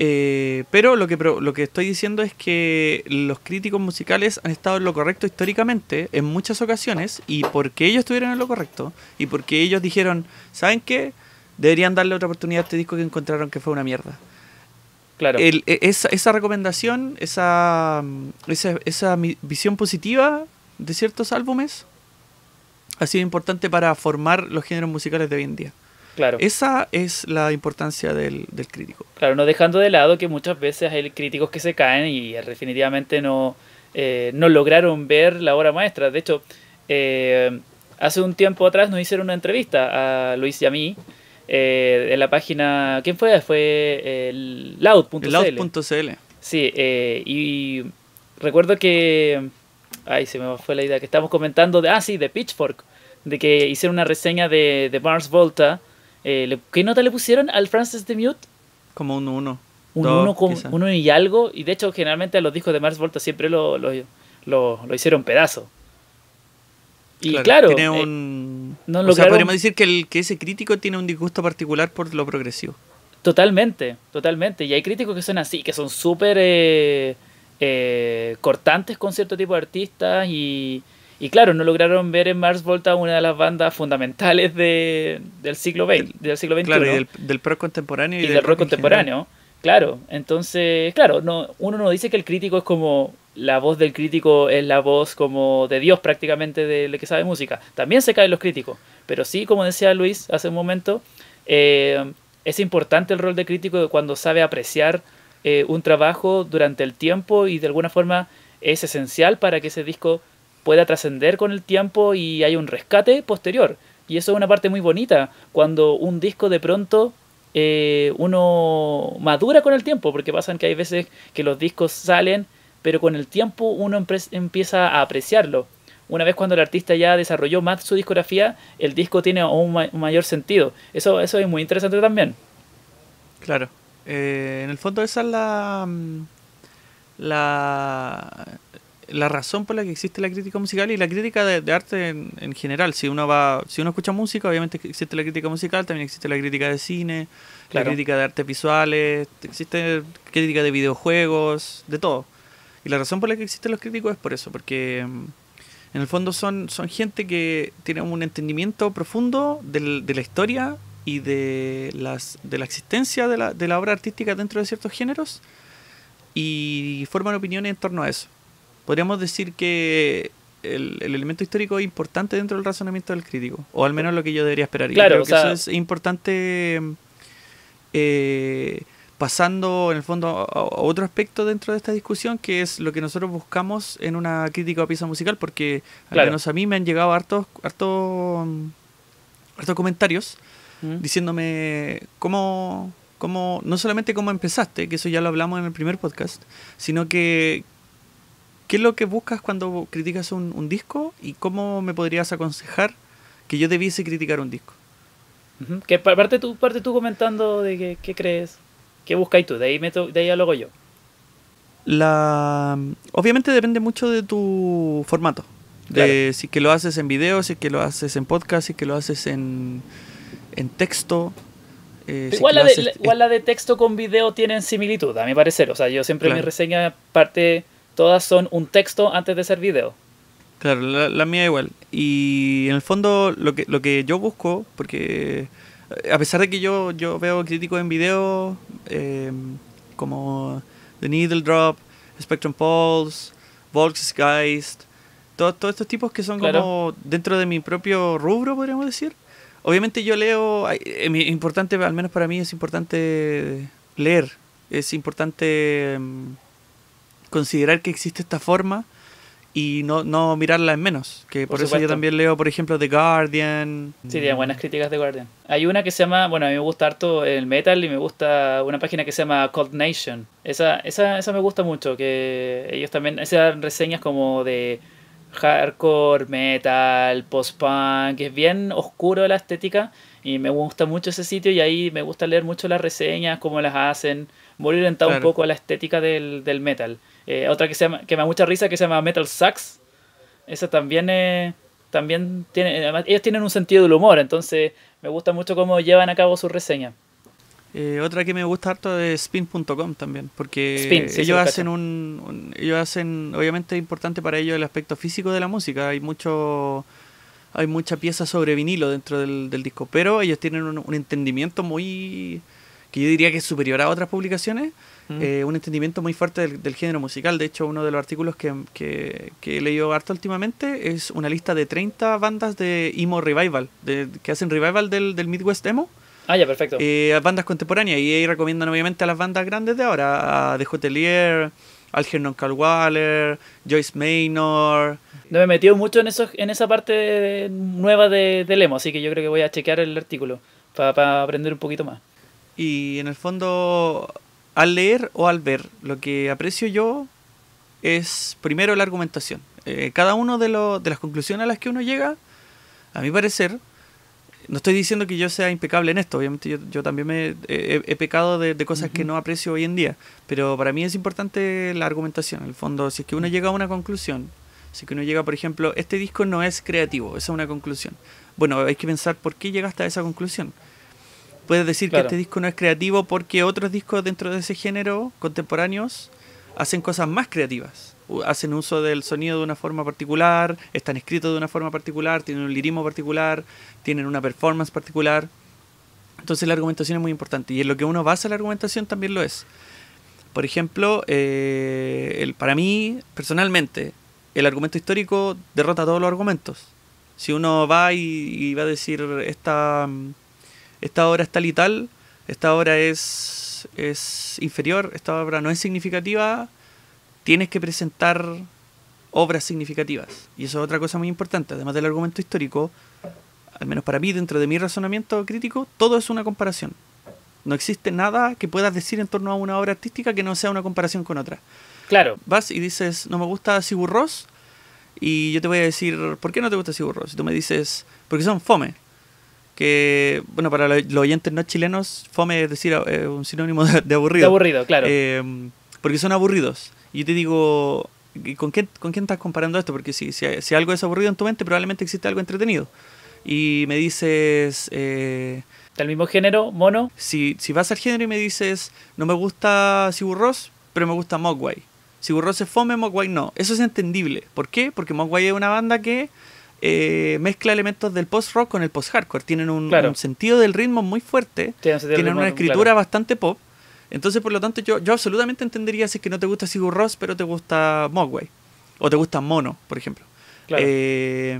Eh, pero lo que, lo que estoy diciendo es que los críticos musicales han estado en lo correcto históricamente en muchas ocasiones y porque ellos estuvieron en lo correcto y porque ellos dijeron, ¿saben qué? Deberían darle otra oportunidad a este disco que encontraron que fue una mierda. claro. El- e- esa, esa recomendación, esa, mm, esa, esa visión positiva de ciertos álbumes ha sido importante para formar los géneros musicales de hoy en día. Claro. Esa es la importancia del, del crítico. Claro, no dejando de lado que muchas veces hay críticos que se caen y eh, definitivamente no, eh, no lograron ver la obra maestra. De hecho, eh, hace un tiempo atrás nos hicieron una entrevista a Luis y a mí eh, en la página. ¿Quién fue? Fue el Loud.cl. Loud.cl. Sí, eh, y recuerdo que. Ay, se me fue la idea. Que estábamos comentando de. Ah, sí, de Pitchfork. De que hicieron una reseña de, de Mars Volta. Eh, ¿Qué nota le pusieron al Francis de Mute? Como un 1. Un 1 uno y algo. Y de hecho, generalmente a los discos de Mars Volta siempre lo, lo, lo, hicieron pedazo. Y claro, tiene eh, un... o sea, podríamos decir que, el, que ese crítico tiene un disgusto particular por lo progresivo. Totalmente, totalmente. Y hay críticos que son así, que son súper eh, eh, cortantes con cierto tipo de artistas y, y, claro, no lograron ver en Mars Volta una de las bandas fundamentales de, del siglo XX, del siglo XXI. Claro, y del, del rock contemporáneo. Y, del, rock, contemporáneo. Claro, entonces, claro, no, uno no dice que el crítico es como la voz del crítico es la voz como de Dios prácticamente de que sabe música. También se caen los críticos, pero sí, como decía Luis hace un momento, eh, es importante el rol de crítico cuando sabe apreciar eh, un trabajo durante el tiempo y de alguna forma es esencial para que ese disco pueda trascender con el tiempo y haya un rescate posterior. Y eso es una parte muy bonita, cuando un disco de pronto eh, uno madura con el tiempo, porque pasan que hay veces que los discos salen, pero con el tiempo uno empieza a apreciarlo. Una vez cuando el artista ya desarrolló más su discografía, el disco tiene un, mayor sentido. Eso, eso es muy interesante también. Claro. Eh, en el fondo esa es la, mm, la, la razón por la que existe la crítica musical y la crítica de, arte en, general. Si uno va, si uno escucha música, obviamente existe la crítica musical, también existe la crítica de cine, la crítica de artes visuales, existe crítica de videojuegos, de todo. Y la razón por la que existen los críticos es por eso, porque mm, en el fondo son, son gente que tiene un entendimiento profundo de la historia y de, las, de la existencia de la, de la obra artística dentro de ciertos géneros y forman opiniones en torno a eso podríamos decir que el, elemento histórico es importante dentro del razonamiento del crítico, o al menos lo que yo debería esperar. Claro, y creo que eso es importante eh, pasando en el fondo a, otro aspecto dentro de esta discusión, que es lo que nosotros buscamos en una crítica a pieza musical, porque al menos a mí me han llegado hartos, hartos, hartos comentarios mm. diciéndome cómo, cómo, no solamente cómo empezaste, que eso ya lo hablamos en el primer podcast, sino que ¿Qué es lo que buscas cuando criticas un, disco y cómo me podrías aconsejar que yo debiese criticar un disco? Que parte tú, parte tú comentando de qué crees, qué buscas tú, de ahí, meto, de ahí lo hago yo. La, obviamente depende mucho de tu formato. De si que lo haces en video, si que lo haces en podcast, si que lo haces en, en texto. Eh, igual, la de, igual la de texto con video tienen similitud, a mi parecer. O sea, yo siempre mi reseña parte todas son un texto antes de ser video. Claro, la, mía igual. Y en el fondo lo que, lo que yo busco, porque a pesar de que yo, yo veo críticos en video em, como The Needle Drop, Spectrum Pulse, Volksgeist, todos estos tipos que son como dentro de mi propio rubro, podríamos decir. Obviamente yo leo, es importante, al menos para mí es importante leer, es importante em, considerar que existe esta forma y no, no mirarla en menos. Que por, eso yo también leo, por ejemplo, The Guardian. Sí, tiene buenas críticas de Guardian. Hay una que se llama, bueno, a mí me gusta harto el metal y me gusta una página que se llama Cold Nation. Esa, esa, esa me gusta mucho, que ellos también hacen reseñas como de hardcore, metal, post-punk, es bien oscuro la estética y me gusta mucho ese sitio y ahí me gusta leer mucho las reseñas, cómo las hacen, muy orientado un poco a la estética del, del metal. Eh, otra que, se llama, que me da mucha risa que se llama Metal Sucks. Esa también es, también tiene, ellos tienen un sentido del humor, entonces me gusta mucho cómo llevan a cabo su reseña. Eh, otra que me gusta harto es spin.com también, porque ellos hacen un, ellos hacen, obviamente es importante para ellos el aspecto físico de la música, hay mucho hay mucha pieza sobre vinilo dentro del, disco, pero ellos tienen un entendimiento muy que yo diría que es superior a otras publicaciones, eh, un entendimiento muy fuerte del, género musical. De hecho, uno de los artículos que, que, he leído harto últimamente es una lista de 30 bandas de emo revival, de, que hacen revival del, del Midwest emo. Ah, ya, perfecto. Eh, bandas contemporáneas. Y ahí recomiendan obviamente a las bandas grandes de ahora, a The Hotelier, Algernon Calwaller, Joyce Maynor. No me he metido mucho en, eso, en esa parte nueva de, del emo, así que yo creo que voy a chequear el artículo. para aprender un poquito más. Y en el fondo, al leer o al ver, lo que aprecio yo es primero la argumentación. Eh, cada uno de, de las conclusiones a las que uno llega, a mi parecer, no estoy diciendo que yo sea impecable en esto, obviamente yo, yo también me he, pecado de, cosas que no aprecio hoy en día, pero para mí es importante la argumentación. En el fondo, si es que uno llega a una conclusión, si es que uno llega, por ejemplo, este disco no es creativo, esa es una conclusión. Bueno, hay que pensar por qué llegaste a esa conclusión. Puedes decir que este disco no es creativo porque otros discos dentro de ese género contemporáneos hacen cosas más creativas. Hacen uso del sonido de una forma particular, están escritos de una forma particular, tienen un lirismo particular, tienen una performance particular. Entonces la argumentación es muy importante y en lo que uno basa la argumentación también lo es. Por ejemplo, eh, el, para mí, personalmente, el argumento histórico derrota todos los argumentos. Si uno va y, y va a decir esta esta obra es tal y tal, esta obra es, es inferior, esta obra no es significativa, tienes que presentar obras significativas. Y eso es otra cosa muy importante, además del argumento histórico, al menos para mí, dentro de mi razonamiento crítico, todo es una comparación. No existe nada que puedas decir en torno a una obra artística que no sea una comparación con otra. Claro. Vas y dices, no me gusta Sigur Ross, y yo te voy a decir, ¿por qué no te gusta Sigur Ross? Y tú me dices, porque son fome que, bueno, para los oyentes no chilenos, fome es decir, eh, un sinónimo de, aburrido. De aburrido, claro. Eh, porque son aburridos. Y yo te digo, ¿con quién, ¿con quién estás comparando esto? Porque si, si, algo es aburrido en tu mente, probablemente existe algo entretenido. Y me dices... Eh, ¿Del mismo género, mono? Si, si vas al género y me dices, no me gusta Sigur Ross, pero me gusta Mogwai. Sigur Ross es fome, Mogwai no. Eso es entendible. ¿Por qué? Porque Mogwai es una banda que eh, mezcla elementos del post-rock con el post-hardcore. Tienen un, sentido del ritmo muy fuerte, tienen una escritura bastante pop. Entonces, por lo tanto, yo, yo absolutamente entendería si es que no te gusta Sigur Ross, pero te gusta Mogwai. O te gusta Mono, por ejemplo. Eh,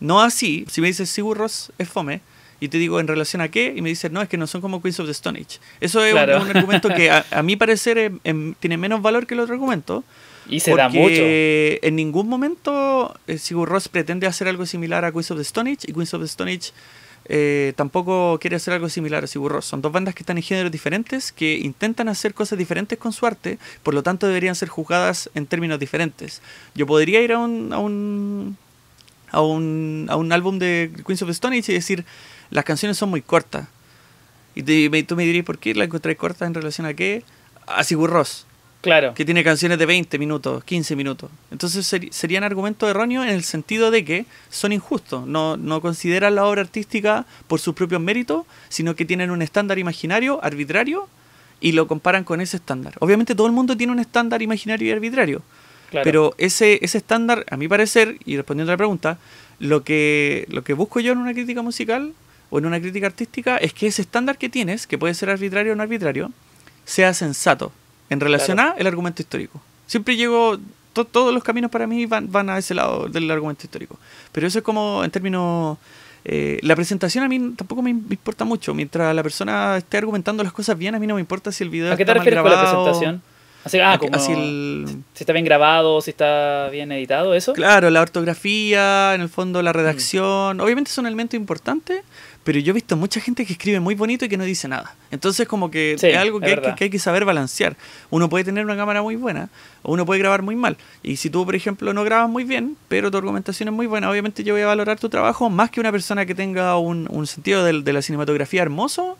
no así, si me dices Sigur Ross es fome, y te digo en relación a qué, y me dices, no, es que no son como Queens of the Stone Age. Eso es un, argumento que a, mi parecer tiene menos valor que el otro argumento, y se da mucho. En ningún momento eh, Sigur Ross pretende hacer algo similar a Queens of the Stone Age y Queens of the Stone Age eh, tampoco quiere hacer algo similar a Sigur Ross. Son dos bandas que están en géneros diferentes, que intentan hacer cosas diferentes con su arte, por lo tanto deberían ser juzgadas en términos diferentes. Yo podría ir a un, a un, a un, a un álbum de Queens of the Stone Age y decir, las canciones son muy cortas. Y tú me dirías, ¿por qué la encontré corta en relación a qué? A Sigur Ross. Claro. Que tiene canciones de 20 minutos, 15 minutos. Entonces serían argumentos erróneos en el sentido de que son injustos. No, no consideran la obra artística por sus propios méritos, sino que tienen un estándar imaginario, arbitrario, y lo comparan con ese estándar. Obviamente todo el mundo tiene un estándar imaginario y arbitrario. Pero ese, ese estándar, a mi parecer, y respondiendo a la pregunta, lo que, lo que busco yo en una crítica musical o en una crítica artística es que ese estándar que tienes, que puede ser arbitrario o no arbitrario, sea sensato en relación a el argumento histórico. Siempre llego, todos los caminos para mí van, van a ese lado del argumento histórico. Pero eso es como en términos... Eh, la presentación a mí tampoco me importa mucho. Mientras la persona esté argumentando las cosas bien, a mí no me importa si el video ¿A qué te refieres con la presentación? Así, ah, como si está bien grabado, si está bien editado, eso. Claro, la ortografía, en el fondo la mm. redacción. Obviamente son elementos importantes, pero yo he visto mucha gente que escribe muy bonito y que no dice nada. Entonces como que es algo que, hay que, saber balancear. Uno puede tener una cámara muy buena o uno puede grabar muy mal. Y si tú, por ejemplo, no grabas muy bien, pero tu argumentación es muy buena, obviamente yo voy a valorar tu trabajo más que una persona que tenga un, un sentido de la cinematografía hermoso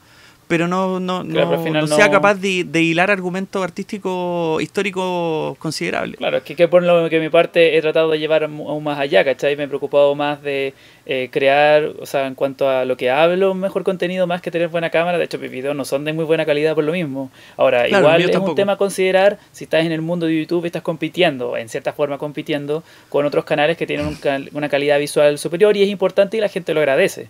pero no, no, no, sea capaz de, hilar argumentos artísticos históricos considerables. Claro, es que, por lo que mi parte he tratado de llevar aún más allá, ¿cachai? Me he preocupado más de eh, crear, o sea, en cuanto a lo que hablo, mejor contenido más que tener buena cámara. De hecho, mis videos no son de muy buena calidad por lo mismo. Ahora, igual es un tema a considerar si estás en el mundo de YouTube y estás compitiendo, en cierta forma compitiendo con otros canales que tienen una calidad visual superior y es importante y la gente lo agradece,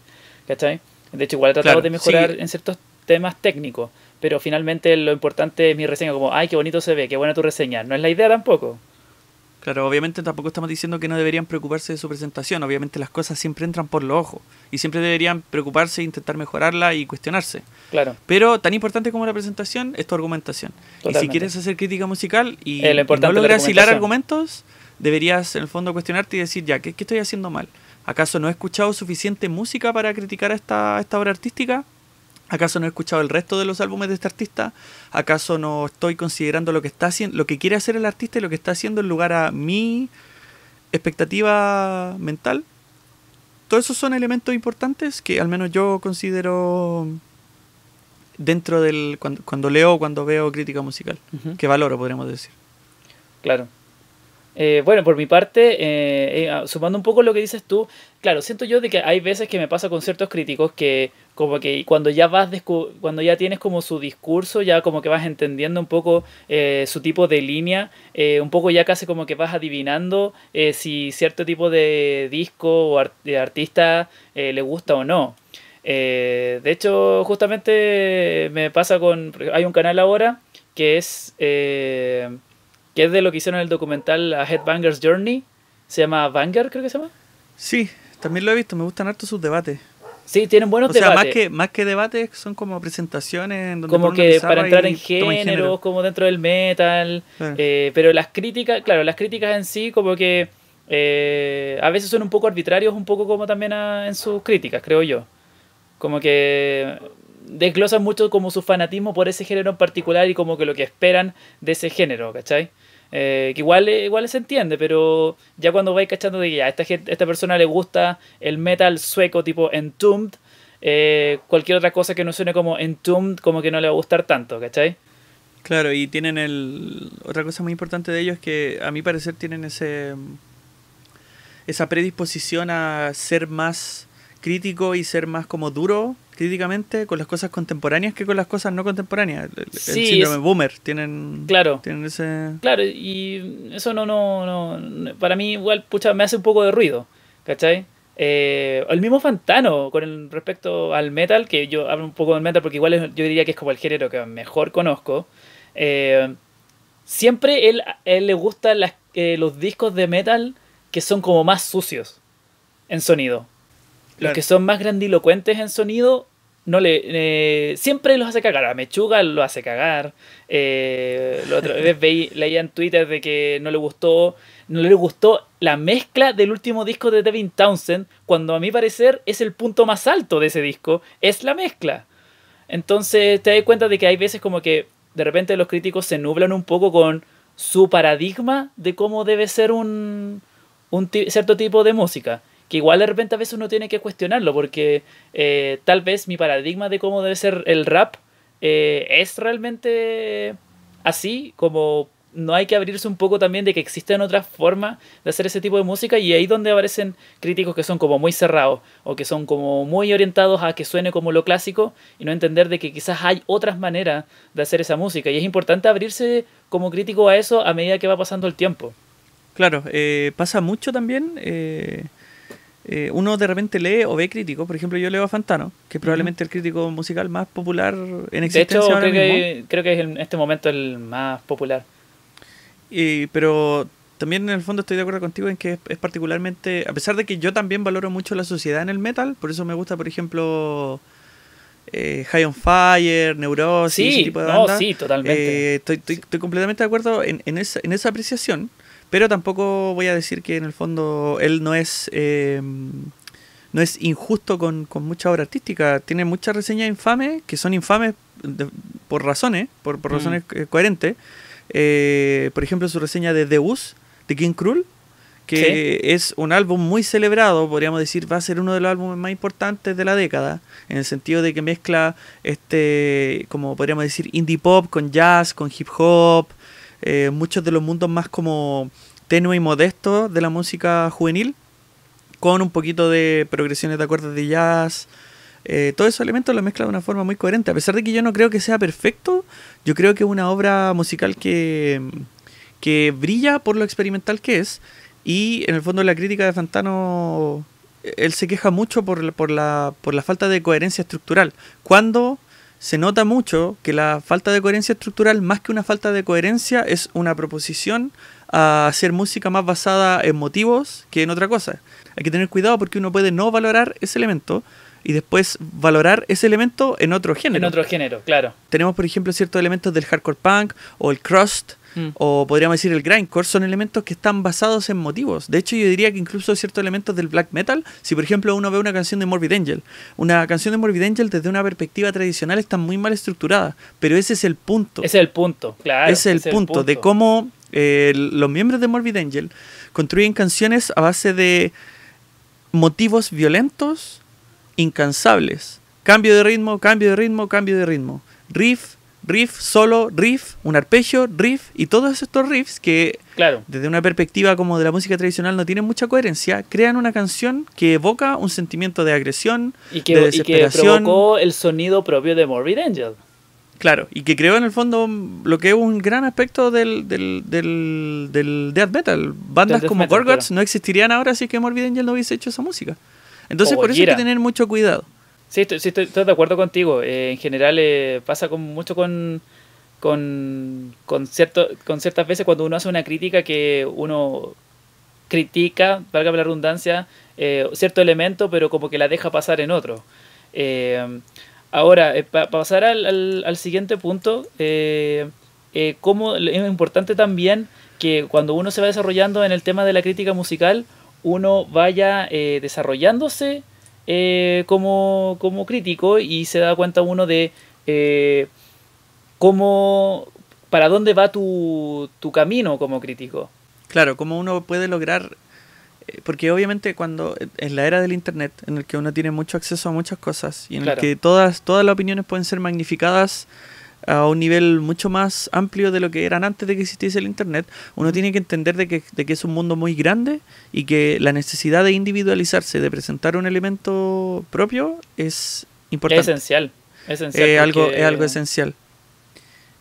¿cachai? De hecho, igual he tratado de mejorar en ciertos temas técnicos, pero finalmente lo importante es mi reseña, como, ay, qué bonito se ve, qué buena tu reseña. No es la idea tampoco. Claro, obviamente tampoco estamos diciendo que no deberían preocuparse de su presentación, obviamente las cosas siempre entran por los ojos y siempre deberían preocuparse, intentar mejorarla y cuestionarse. Claro. Pero tan importante como la presentación es tu argumentación. Y si quieres hacer crítica musical y, no logras hilar argumentos, deberías en el fondo cuestionarte y decir, ya, ¿qué, ¿qué, estoy haciendo mal? ¿Acaso no he escuchado suficiente música para criticar a esta, esta obra artística? ¿Acaso no he escuchado el resto de los álbumes de este artista? ¿Acaso no estoy considerando lo que está haciendo, lo que quiere hacer el artista y lo que está haciendo en lugar a mi expectativa mental? Todos esos son elementos importantes que al menos yo considero dentro del cuando, cuando leo cuando veo crítica musical, que valoro, podríamos decir. Claro. Eh, bueno, por mi parte, eh, eh, sumando un poco lo que dices tú, claro, siento yo de que hay veces que me pasa con ciertos críticos que como que cuando ya vas cuando ya tienes como su discurso, ya como que vas entendiendo un poco su tipo de línea, un poco ya casi como que vas adivinando si cierto tipo de disco o de artista le gusta o no. de hecho, justamente me pasa con... Hay un canal ahora que es que es de lo que hicieron en el documental A Headbanger's Journey. Se llama Banger, creo que se llama. Sí, también lo he visto, me gustan harto sus debates. Sí, tienen buenos o sea, debates. Más que, más que debates, son como presentaciones. donde como que para entrar en género, como dentro del metal. Eh, pero las críticas, claro, las críticas en sí, como que eh, a veces son un poco arbitrarios, un poco como también en sus críticas, creo yo. Como que desglosan mucho como su fanatismo por ese género en particular y como que lo que esperan de ese género, ¿cachai? Eh, que igual, igual se entiende, pero ya cuando vais cachando de que ya esta, esta persona le gusta el metal sueco tipo Entombed, eh, cualquier otra cosa que no suene como Entombed como que no le va a gustar tanto, ¿cachai? Claro, y tienen el... Otra cosa muy importante de ellos es que a mi parecer tienen ese... esa predisposición a ser más crítico y ser más como duro críticamente con las cosas contemporáneas que con las cosas no contemporáneas. El, síndrome boomer tienen, claro, tienen ese... Claro, y eso no, no, no, para mí igual, pucha, me hace un poco de ruido, ¿cachai? Eh, el mismo Fantano con el, respecto al metal, que yo hablo un poco del metal porque igual yo diría que es como el género que mejor conozco. Eh, siempre él, él le gustan las, eh, los discos de metal que son como más sucios en sonido. Los que son más grandilocuentes en sonido, no le eh, siempre los hace cagar. A Mechuga lo hace cagar. Eh, la otra vez leía en Twitter de que no le gustó. No le gustó la mezcla del último disco de Devin Townsend, cuando a mi parecer es el punto más alto de ese disco, es la mezcla. Entonces te das cuenta de que hay veces como que de repente los críticos se nublan un poco con su paradigma de cómo debe ser un, un cierto tipo de música que igual de repente a veces uno tiene que cuestionarlo, porque eh, tal vez mi paradigma de cómo debe ser el rap eh, es realmente así, como no hay que abrirse un poco también de que existen otras formas de hacer ese tipo de música y ahí donde aparecen críticos que son como muy cerrados o que son como muy orientados a que suene como lo clásico y no entender de que quizás hay otras maneras de hacer esa música y es importante abrirse como crítico a eso a medida que va pasando el tiempo. Claro, eh, pasa mucho también uno de repente lee o ve críticos. Por ejemplo, yo leo a Fantano, que es probablemente el crítico musical más popular en existencia. De hecho, creo, Que, creo que es en este momento el más popular. Y, pero también en el fondo estoy de acuerdo contigo en que es, particularmente, a pesar de que yo también valoro mucho la sociedad en el metal, por eso me gusta, por ejemplo, eh, High on Fire, Neurosis, ese tipo de no, sí, totalmente. Eh, estoy, estoy, estoy, completamente de acuerdo en, en, esa, en esa apreciación. Pero tampoco voy a decir que en el fondo él no es em, no es injusto con, con, mucha obra artística. Tiene muchas reseñas infames, que son infames por razones, por, por mm. razones eh, coherentes. Eh, por ejemplo, su reseña de Deus, de King Krull, que es un álbum muy celebrado, podríamos decir, va a ser uno de los álbumes más importantes de la década, en el sentido de que mezcla, este como podríamos decir, indie pop con jazz, con hip hop, eh, muchos de los mundos más como tenue y modestos de la música juvenil, con un poquito de progresiones de acordes de jazz. Eh, todos esos elementos lo mezcla de una forma muy coherente. A pesar de que yo no creo que sea perfecto, yo creo que es una obra musical que, que brilla por lo experimental que es. Y en el fondo la crítica de Fantano, él se queja mucho por, por, la, por la falta de coherencia estructural. Cuando se nota mucho que la falta de coherencia estructural, más que una falta de coherencia, es una proposición a hacer música más basada en motivos que en otra cosa. Hay que tener cuidado porque uno puede no valorar ese elemento y después valorar ese elemento en otro género. En otro género, claro. Tenemos, por ejemplo, ciertos elementos del hardcore punk o el crust Mm. o podríamos decir el grindcore, son elementos que están basados en motivos. De hecho, yo diría que incluso ciertos elementos del black metal, si por ejemplo uno ve una canción de Morbid Angel, una canción de Morbid Angel desde una perspectiva tradicional está muy mal estructurada, pero ese es el punto. Ese es el punto, claro. Ese es el, punto, de cómo eh, los miembros de Morbid Angel construyen canciones a base de motivos violentos, incansables. Cambio de ritmo, cambio de ritmo, cambio de ritmo. Riff, riff, solo, riff, un arpegio, riff, y todos estos riffs que Claro. desde una perspectiva como de la música tradicional no tienen mucha coherencia, crean una canción que evoca un sentimiento de agresión, Y que, de y que desesperación. provocó el sonido propio de Morbid Angel. Claro, y que creó en el fondo lo que es un gran aspecto del, del, del, del death metal. Bandas death como claro. no existirían ahora si es que Morbid Angel no hubiese hecho esa música. Entonces O por eso hay que tener mucho cuidado. Sí, estoy, sí, estoy, estoy de acuerdo contigo. Eh, en general eh, pasa con, mucho con, con, con, cierto, con ciertas veces cuando uno hace una crítica que uno critica, valga la redundancia, eh, cierto elemento, pero como que la deja pasar en otro. Ahora, para pasar al, al, al siguiente punto, cómo es importante también que cuando uno se va desarrollando en el tema de la crítica musical, uno vaya eh, desarrollándose eh, como, como crítico y se da cuenta uno de eh, cómo, para dónde va tu, tu camino como crítico. Claro, cómo uno puede lograr, eh, porque obviamente cuando en la era del internet, en el que uno tiene mucho acceso a muchas cosas y en Claro. el que todas, todas las opiniones pueden ser magnificadas a un nivel mucho más amplio de lo que eran antes de que existiese el internet, uno tiene que entender de que, de que es un mundo muy grande y que la necesidad de individualizarse, de presentar un elemento propio es importante. esencial. Es esencial Eh, algo, es algo esencial.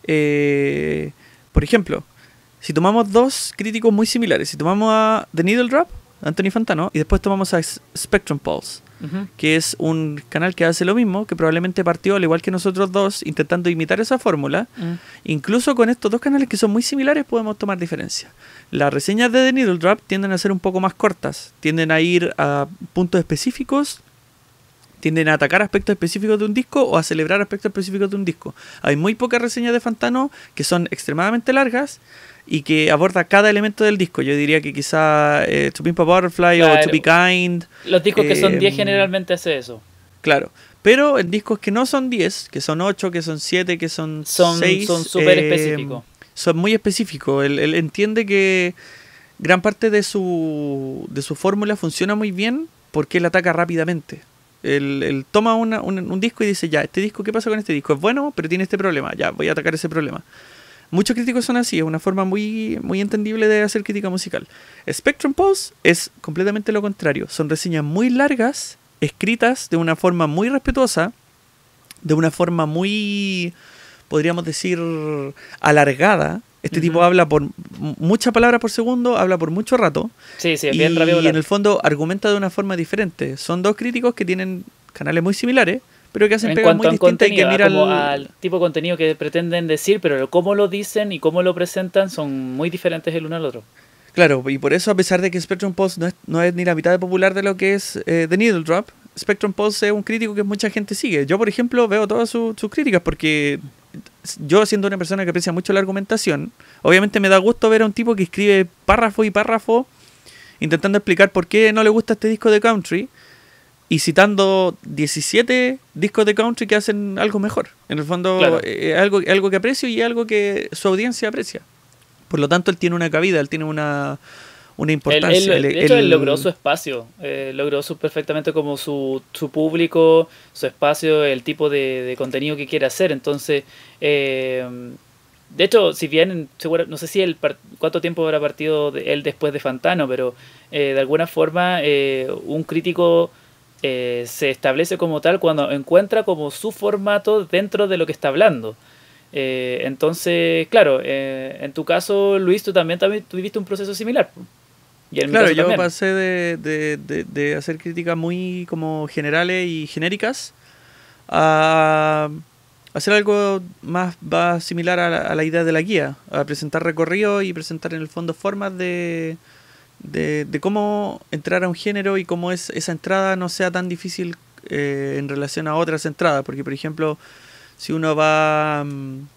Eh, por ejemplo, si tomamos dos críticos muy similares, si tomamos a The Needle Drop, Anthony Fantano, y después tomamos a Spectrum Pulse, Que es un canal que hace lo mismo, que probablemente partió, al igual que nosotros dos, intentando imitar esa fórmula, Mm. incluso con estos dos canales que son muy similares podemos tomar diferencias. Las reseñas de The Needle Drop tienden a ser un poco más cortas, tienden a ir a puntos específicos, tienden a atacar aspectos específicos de un disco o a celebrar aspectos específicos de un disco. Hay muy pocas reseñas de Fantano que son extremadamente largas y que aborda cada elemento del disco. Yo diría que quizá eh, To Pimp a Butterfly o. To Be Kind, Los discos que son 10 Em, generalmente hace eso. claro. Pero en discos que no son 10, que son 8, que son 7, que son Son 6, son súper específicos. son muy específicos. Él, él entiende que gran parte de su, de su fórmula funciona muy bien porque él ataca rápidamente. Él, él toma una- un, un disco y dice, ya, este disco, ¿qué pasa con este disco? Es bueno, pero tiene este problema, ya, voy a atacar ese problema. Muchos críticos son así, es una forma muy, muy entendible de hacer crítica musical. Spectrum Pulse es completamente lo contrario. Son reseñas muy largas, escritas de una forma muy respetuosa, de una forma muy, podríamos decir, alargada. Este tipo habla por muchas palabras por segundo, habla por mucho rato. Sí, sí, es y bien rápido. en el fondo argumenta de una forma diferente. Son dos críticos que tienen canales muy similares, pero que hacen en pegas muy distintas y que contenido, miran... al tipo de contenido que pretenden decir, pero cómo lo dicen y cómo lo presentan son muy diferentes el uno al otro. Claro, y por eso a pesar de que Spectrum Pulse no es, no es ni la mitad de popular de lo que es eh, The Needle Drop, Spectrum Pulse es un crítico que mucha gente sigue. Yo, por ejemplo, veo todas su- sus críticas porque yo, siendo una persona que aprecia mucho la argumentación, obviamente me da gusto ver a un tipo que escribe párrafo y párrafo intentando explicar por qué no le gusta este disco de country y citando 17 discos de country que hacen algo mejor. En el fondo, Claro. eh, algo, algo que aprecio y algo que su audiencia aprecia. Por lo tanto, él tiene una cabida, él tiene una, una importancia. él- Él- de hecho, él logró su espacio, eh, logró su, perfectamente como su, su público, su espacio, el tipo de, de contenido que quiere hacer. Entonces, eh, de hecho, si bien, seguro, no sé si el cuánto tiempo habrá partido de él después de Fantano, pero eh, de alguna forma un crítico eh, se establece como tal cuando encuentra como su formato dentro de lo que está hablando. Eh, entonces, claro, eh, en tu caso, Luis, tú también, también tuviste un proceso similar. Y en mi Claro, caso yo pasé de, de- de- de hacer críticas muy como generales y genéricas a hacer algo más, más similar a la, a la idea de la guía, a presentar recorrido y presentar en el fondo formas de, de, de cómo entrar a un género y cómo es, esa entrada no sea tan difícil eh, en relación a otras entradas, porque por ejemplo, si uno va, mm,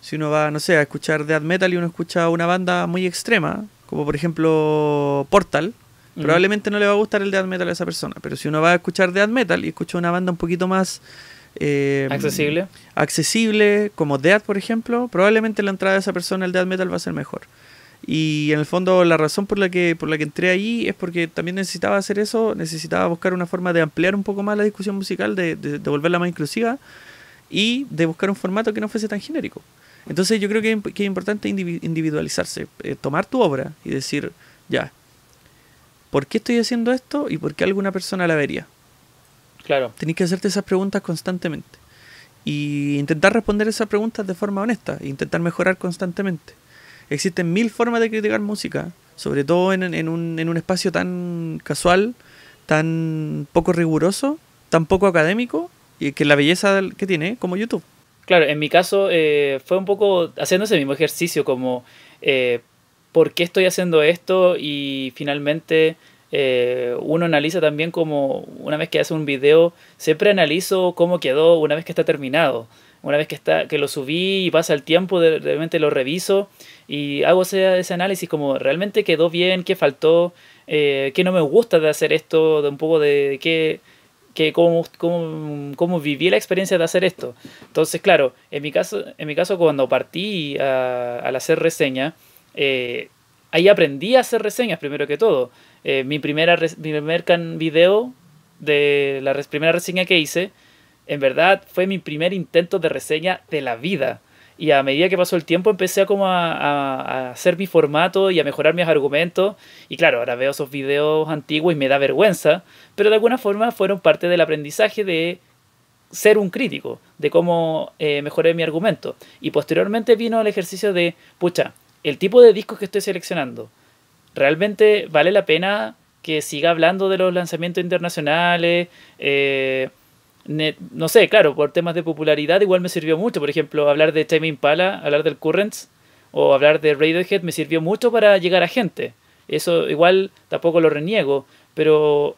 si uno va, no sé, a escuchar death metal y uno escucha una banda muy extrema, como por ejemplo Portal, probablemente no le va a gustar el death metal a esa persona, pero si uno va a escuchar death metal y escucha una banda un poquito más eh, accesible, accesible como death, por ejemplo, probablemente la entrada de esa persona al death metal va a ser mejor. Y en el fondo la razón por la que por la que entré ahí es porque también necesitaba hacer eso, necesitaba buscar una forma de ampliar un poco más la discusión musical, de, de, volverla más inclusiva y de buscar un formato que no fuese tan genérico. Entonces yo creo que, es importante individualizarse, eh, tomar tu obra y decir, ya, ¿por qué estoy haciendo esto y por qué alguna persona la vería? Claro. Tenés que hacerte esas preguntas constantemente y intentar responder esas preguntas de forma honesta e intentar mejorar constantemente. Existen mil formas de criticar música, sobre todo en, un, espacio tan casual, tan poco riguroso, tan poco académico, y que la belleza que tiene como YouTube. Claro, en mi caso eh, fue un poco haciendo ese mismo ejercicio, como eh, por qué estoy haciendo esto y finalmente eh, uno analiza también como una vez que hace un video, siempre analizo cómo quedó una vez que está terminado. Una vez que, está, que lo subí y pasa el tiempo, de, realmente lo reviso y hago ese, análisis como realmente quedó bien, qué faltó, eh, qué no me gusta de hacer esto, de un poco de qué, que cómo, cómo, cómo, viví la experiencia de hacer esto. Entonces, claro, en mi caso, en mi caso cuando partí a, al hacer reseña, eh, ahí aprendí a hacer reseñas primero que todo. Eh, mi, primera, mi primer video de la primera reseña que hice en verdad fue mi primer intento de reseña de la vida. Y a medida que pasó el tiempo empecé a, como a, hacer mi formato y a mejorar mis argumentos. Y claro, ahora veo esos videos antiguos y me da vergüenza, pero de alguna forma fueron parte del aprendizaje de ser un crítico, de cómo eh, mejoré mi argumento. Y posteriormente vino el ejercicio de, pucha, el tipo de discos que estoy seleccionando, ¿realmente vale la pena que siga hablando de los lanzamientos internacionales? Eh, no sé, claro, por temas de popularidad igual me sirvió mucho. Por ejemplo, hablar de Time Impala, hablar del Currents o hablar de Radiohead me sirvió mucho para llegar a gente. Eso igual tampoco lo reniego, pero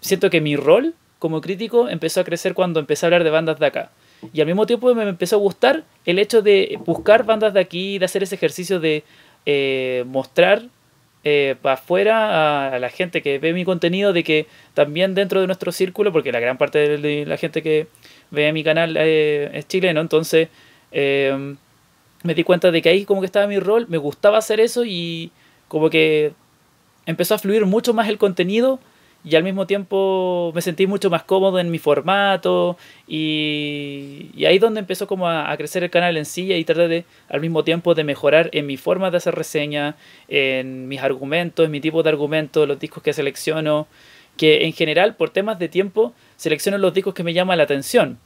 siento que mi rol como crítico empezó a crecer cuando empecé a hablar de bandas de acá. Y al mismo tiempo me empezó a gustar el hecho de buscar bandas de aquí, de hacer ese ejercicio de eh, mostrar eh, afuera a, la gente que ve mi contenido de que también dentro de nuestro círculo, porque la gran parte de la gente que ve mi canal eh, es chileno, entonces eh, me di cuenta de que ahí como que estaba mi rol, me gustaba hacer eso y como que empezó a fluir mucho más el contenido y al mismo tiempo me sentí mucho más cómodo en mi formato y, ahí es donde empezó como a, crecer el canal en sí y tratar de al mismo tiempo de mejorar en mi forma de hacer reseña, en mis argumentos, en mi tipo de argumentos, los discos que selecciono, que en general por temas de tiempo selecciono los discos que me llaman la atención.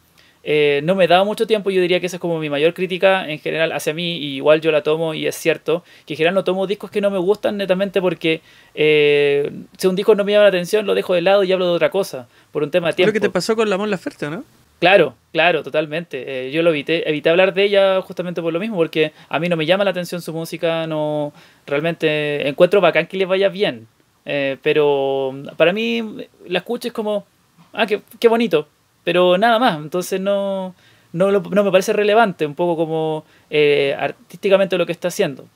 Eh, no me daba mucho tiempo, yo diría que esa es como mi mayor crítica en general hacia mí, y igual yo la tomo y es cierto, que en general no tomo discos que no me gustan netamente porque eh, si un disco no me llama la atención lo dejo de lado y hablo de otra cosa, por un tema de tiempo. Creo que te pasó con la Mon Laferte, ¿no? Claro, claro, totalmente. Eh, yo lo evité, evité hablar de ella justamente por lo mismo, porque a mí no me llama la atención su música, no realmente encuentro bacán que le vaya bien, pero para mí la escucho es como, ah, qué, qué bonito, pero nada más, entonces no, no, me parece relevante un poco como eh, artísticamente lo que está haciendo.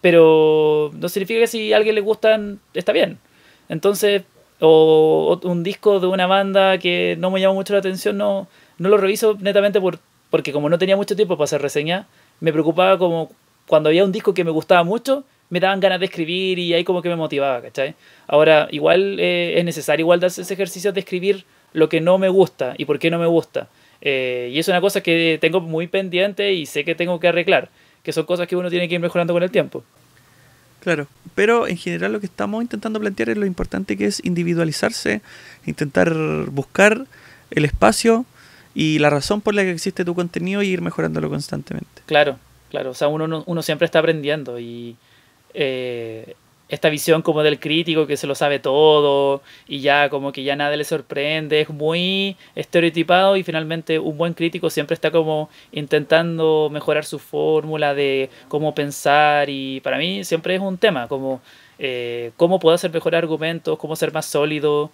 Pero no significa que si a alguien le gustan, está bien. Entonces, o, un disco de una banda que no me llama mucho la atención, no, no lo reviso netamente por, porque como no tenía mucho tiempo para hacer reseña, me preocupaba como cuando había un disco que me gustaba mucho, me daban ganas de escribir y ahí como que me motivaba, ¿cachai? Ahora, igual eh, es necesario igual darse ese ejercicio de escribir lo que no me gusta y por qué no me gusta. Eh, y es una cosa que tengo muy pendiente y sé que tengo que arreglar, que son cosas que uno tiene que ir mejorando con el tiempo. Claro, pero en general lo que estamos intentando plantear es lo importante que es individualizarse, intentar buscar el espacio y la razón por la que existe tu contenido y ir mejorándolo constantemente. Claro, claro, o sea, uno, uno siempre está aprendiendo y eh, esta visión como del crítico que se lo sabe todo y ya como que ya nada le sorprende, es muy estereotipado y finalmente un buen crítico siempre está como intentando mejorar su fórmula de cómo pensar y para mí siempre es un tema como eh, cómo puedo hacer mejores argumentos, cómo ser más sólido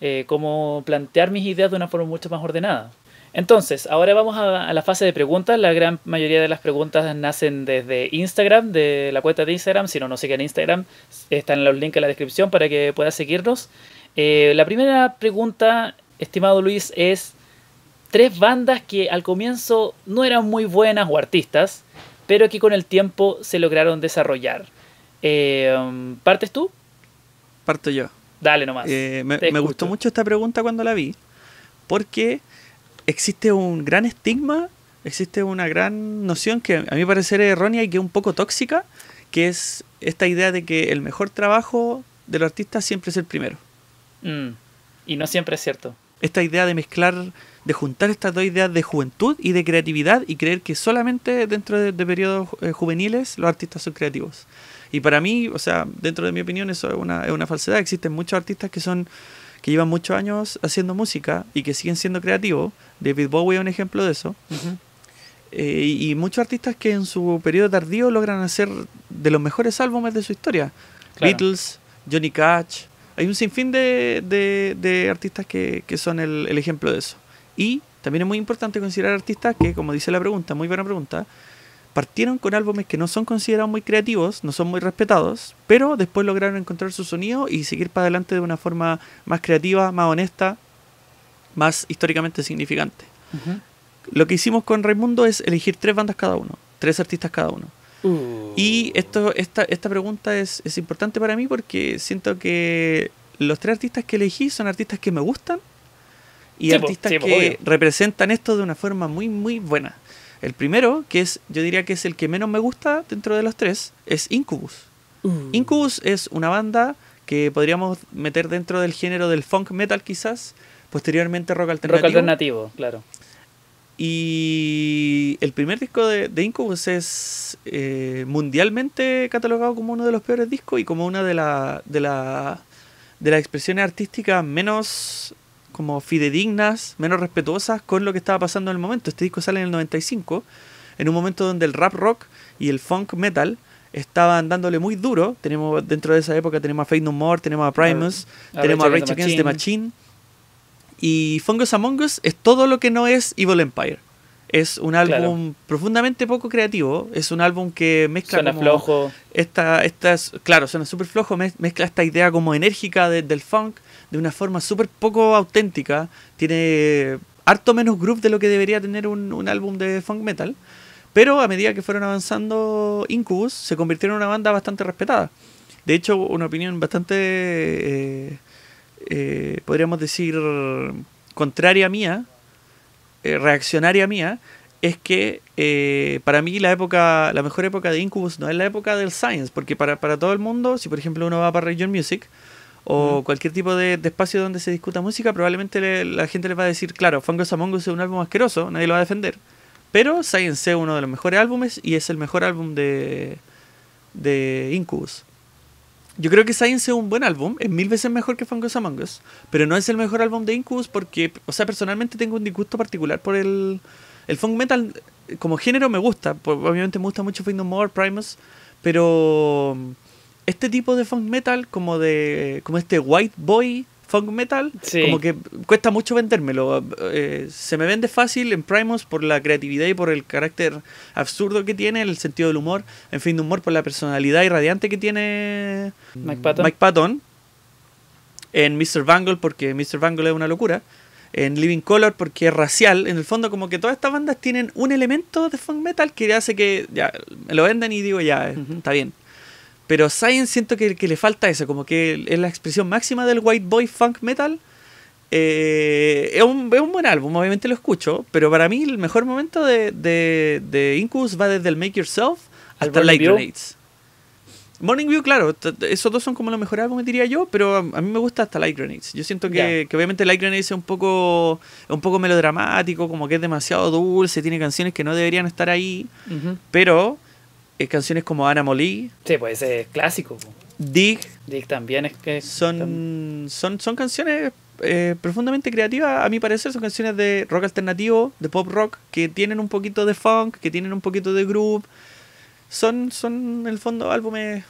eh, cómo plantear mis ideas de una forma mucho más ordenada. Entonces, ahora vamos a, la fase de preguntas. La gran mayoría de las preguntas nacen desde Instagram, de la cuenta de Instagram. Si no nos siguen en Instagram, están los links en la descripción para que puedas seguirnos. Eh, la primera pregunta, estimado Luis, es tres bandas que al comienzo no eran muy buenas o artistas, pero que con el tiempo se lograron desarrollar. Eh, ¿Partes tú? Parto yo. Dale nomás. Eh, me, me gustó mucho esta pregunta cuando la vi, porque existe un gran estigma, existe una gran noción que a mi parecer es errónea y que es un poco tóxica, que es esta idea de que el mejor trabajo del artista siempre es el primero. Mm. Y no siempre es cierto. Esta idea de mezclar, de juntar estas dos ideas de juventud y de creatividad y creer que solamente dentro de, periodos eh, juveniles los artistas son creativos. Y para mí, o sea, dentro de mi opinión, eso es una, es una falsedad. Existen muchos artistas que son que llevan muchos años haciendo música y que siguen siendo creativos. David Bowie es un ejemplo de eso. Eh, y, muchos artistas que en su periodo tardío logran hacer de los mejores álbumes de su historia. Beatles, Johnny Cash. Hay un sinfín de, de, artistas que, que son el, el, ejemplo de eso. Y también es muy importante considerar artistas que, como dice la pregunta, muy buena pregunta, partieron con álbumes que no son considerados muy creativos, no son muy respetados, pero después lograron encontrar su sonido y seguir para adelante de una forma más creativa, más honesta, más históricamente significante. Lo que hicimos con Raimundo es elegir tres bandas cada uno, tres artistas cada uno. Uh. Y esto, esta, esta pregunta es, es importante para mí porque siento que los tres artistas que elegí son artistas que me gustan y artistas que representan esto de una forma muy, muy buena. El primero, que es, yo diría que es el que menos me gusta dentro de los tres, es Incubus. Uh. Incubus es una banda que podríamos meter dentro del género del funk metal quizás, posteriormente rock alternativo. Rock alternativo, claro. Y el primer disco de, Incubus es eh, mundialmente catalogado como uno de los peores discos y como una de, la, de, la, de las expresiones artísticas menos como fidedignas, menos respetuosas con lo que estaba pasando en el momento. Este disco sale en el 95, en un momento donde el rap rock y el funk metal estaban dándole muy duro. Tenemos dentro de esa época tenemos a Fate No More, tenemos a Primus, tenemos a Rage Against the Machine. Y Fungus Among Us es todo lo que no es Evil Empire. Es un álbum profundamente poco creativo. Es un álbum que mezcla. Suena flojo. Esta, esta claro, suena súper flojo. Mezcla esta idea como enérgica del funk de una forma súper poco auténtica. Tiene harto menos groove de lo que debería tener un, álbum de funk metal. Pero a medida que fueron avanzando Incubus, se convirtieron en una banda bastante respetada. De hecho, una opinión bastante, eh, eh, podríamos decir, contraria mía, eh, reaccionaria mía, es que para mí la época, la mejor época de Incubus no es la época del Science, porque para, para todo el mundo, si por ejemplo uno va para Region Music, o cualquier tipo de, espacio donde se discuta música, probablemente la gente le va a decir, claro, Fungus Among Us es un álbum asqueroso, nadie lo va a defender. Pero Science es uno de los mejores álbumes y es el mejor álbum de, de Incubus. Yo creo que Science es un buen álbum, es mil veces mejor que Fungus Among Us, pero no es el mejor álbum de Incubus porque, o sea, personalmente tengo un disgusto particular por el, el funk metal como género me gusta, obviamente me gusta mucho Fate No More, Primus, pero este tipo de funk metal, como de como este white boy funk metal, como que cuesta mucho vendérmelo. Eh, se me vende fácil en Primus por la creatividad y por el carácter absurdo que tiene, el sentido del humor, en fin, de humor por la personalidad irradiante que tiene Mike Patton. Mike Patton. En Mr. Bangle, porque Mr. Bangle es una locura. En Living Color, porque es racial. En el fondo, como que todas estas bandas tienen un elemento de funk metal que hace que ya me lo venden y digo, ya, está bien. Pero Science siento que, le falta eso, como que es la expresión máxima del white boy funk metal. Eh, es, un, buen álbum, obviamente lo escucho, pero para mí el mejor momento de, de, Incubus va desde el Make Yourself hasta Light Grenades. Morning View, claro, esos dos son como los mejores álbumes, diría yo, pero a, mí me gusta hasta Light Grenades. Yo siento que, obviamente Light Grenades es un poco un poco melodramático, como que es demasiado dulce, tiene canciones que no deberían estar ahí, pero eh, canciones como Anna Molly. Sí, pues es clásico. Dig. Dig también es que. Son, son, son canciones eh, profundamente creativas, a mi parecer. Son canciones de rock alternativo, de pop rock, que tienen un poquito de funk, que tienen un poquito de groove. Son, son en el fondo, álbumes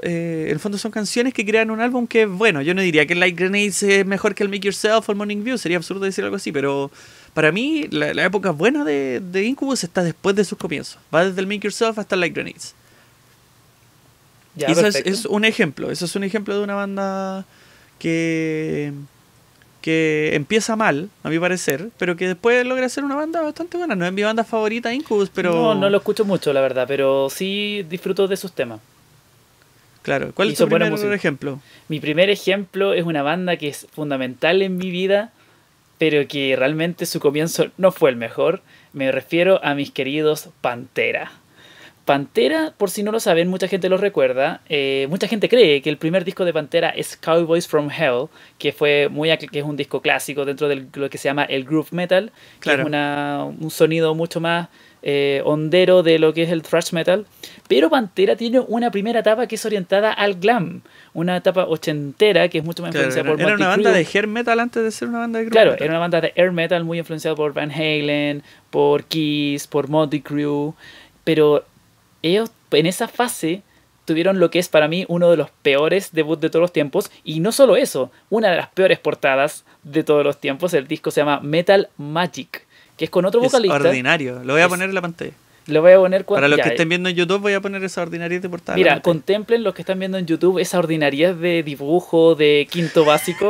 eh, en el fondo son canciones que crean un álbum que, bueno, yo no diría que Light Grenades es mejor que el Make Yourself o el Morning View, sería absurdo decir algo así, pero para mí la, época buena de, de, Incubus está después de sus comienzos. Va desde el Make Yourself hasta Light Grenades. y eso es, un ejemplo, eso es un ejemplo de una banda que que empieza mal, a mi parecer, pero que después logra ser una banda bastante buena. No es mi banda favorita, Incubus, pero... No, no lo escucho mucho, la verdad, pero sí disfruto de sus temas. Claro, ¿cuál es tu primer ejemplo? Mi primer ejemplo es una banda que es fundamental en mi vida, pero que realmente su comienzo no fue el mejor. Me refiero a mis queridos Pantera. Pantera, por si no lo saben, mucha gente lo recuerda. Eh, mucha gente cree que el primer disco de Pantera es Cowboys from Hell, que fue muy que es un disco clásico dentro de lo que se llama el groove metal, que es un sonido mucho más eh, hondero de lo que es el thrash metal. Pero Pantera tiene una primera etapa que es orientada al glam, una etapa ochentera que es mucho más influenciada por Era una banda de hair metal antes de ser una banda de groove Claro, era una banda de air metal muy influenciada por Van Halen, por Kiss, por Motley Crue, pero ellos en esa fase tuvieron lo que es para mí uno de los peores debuts de todos los tiempos. Y no solo eso, una de las peores portadas de todos los tiempos. El disco se llama Metal Magic, que es con otro vocalista. Es ordinario, lo voy a poner en la pantalla. Lo voy a poner Para los que estén viendo en YouTube voy a poner esa ordinaria de portada. Mira, contemplen los que están viendo en YouTube esa ordinaria de dibujo de quinto básico.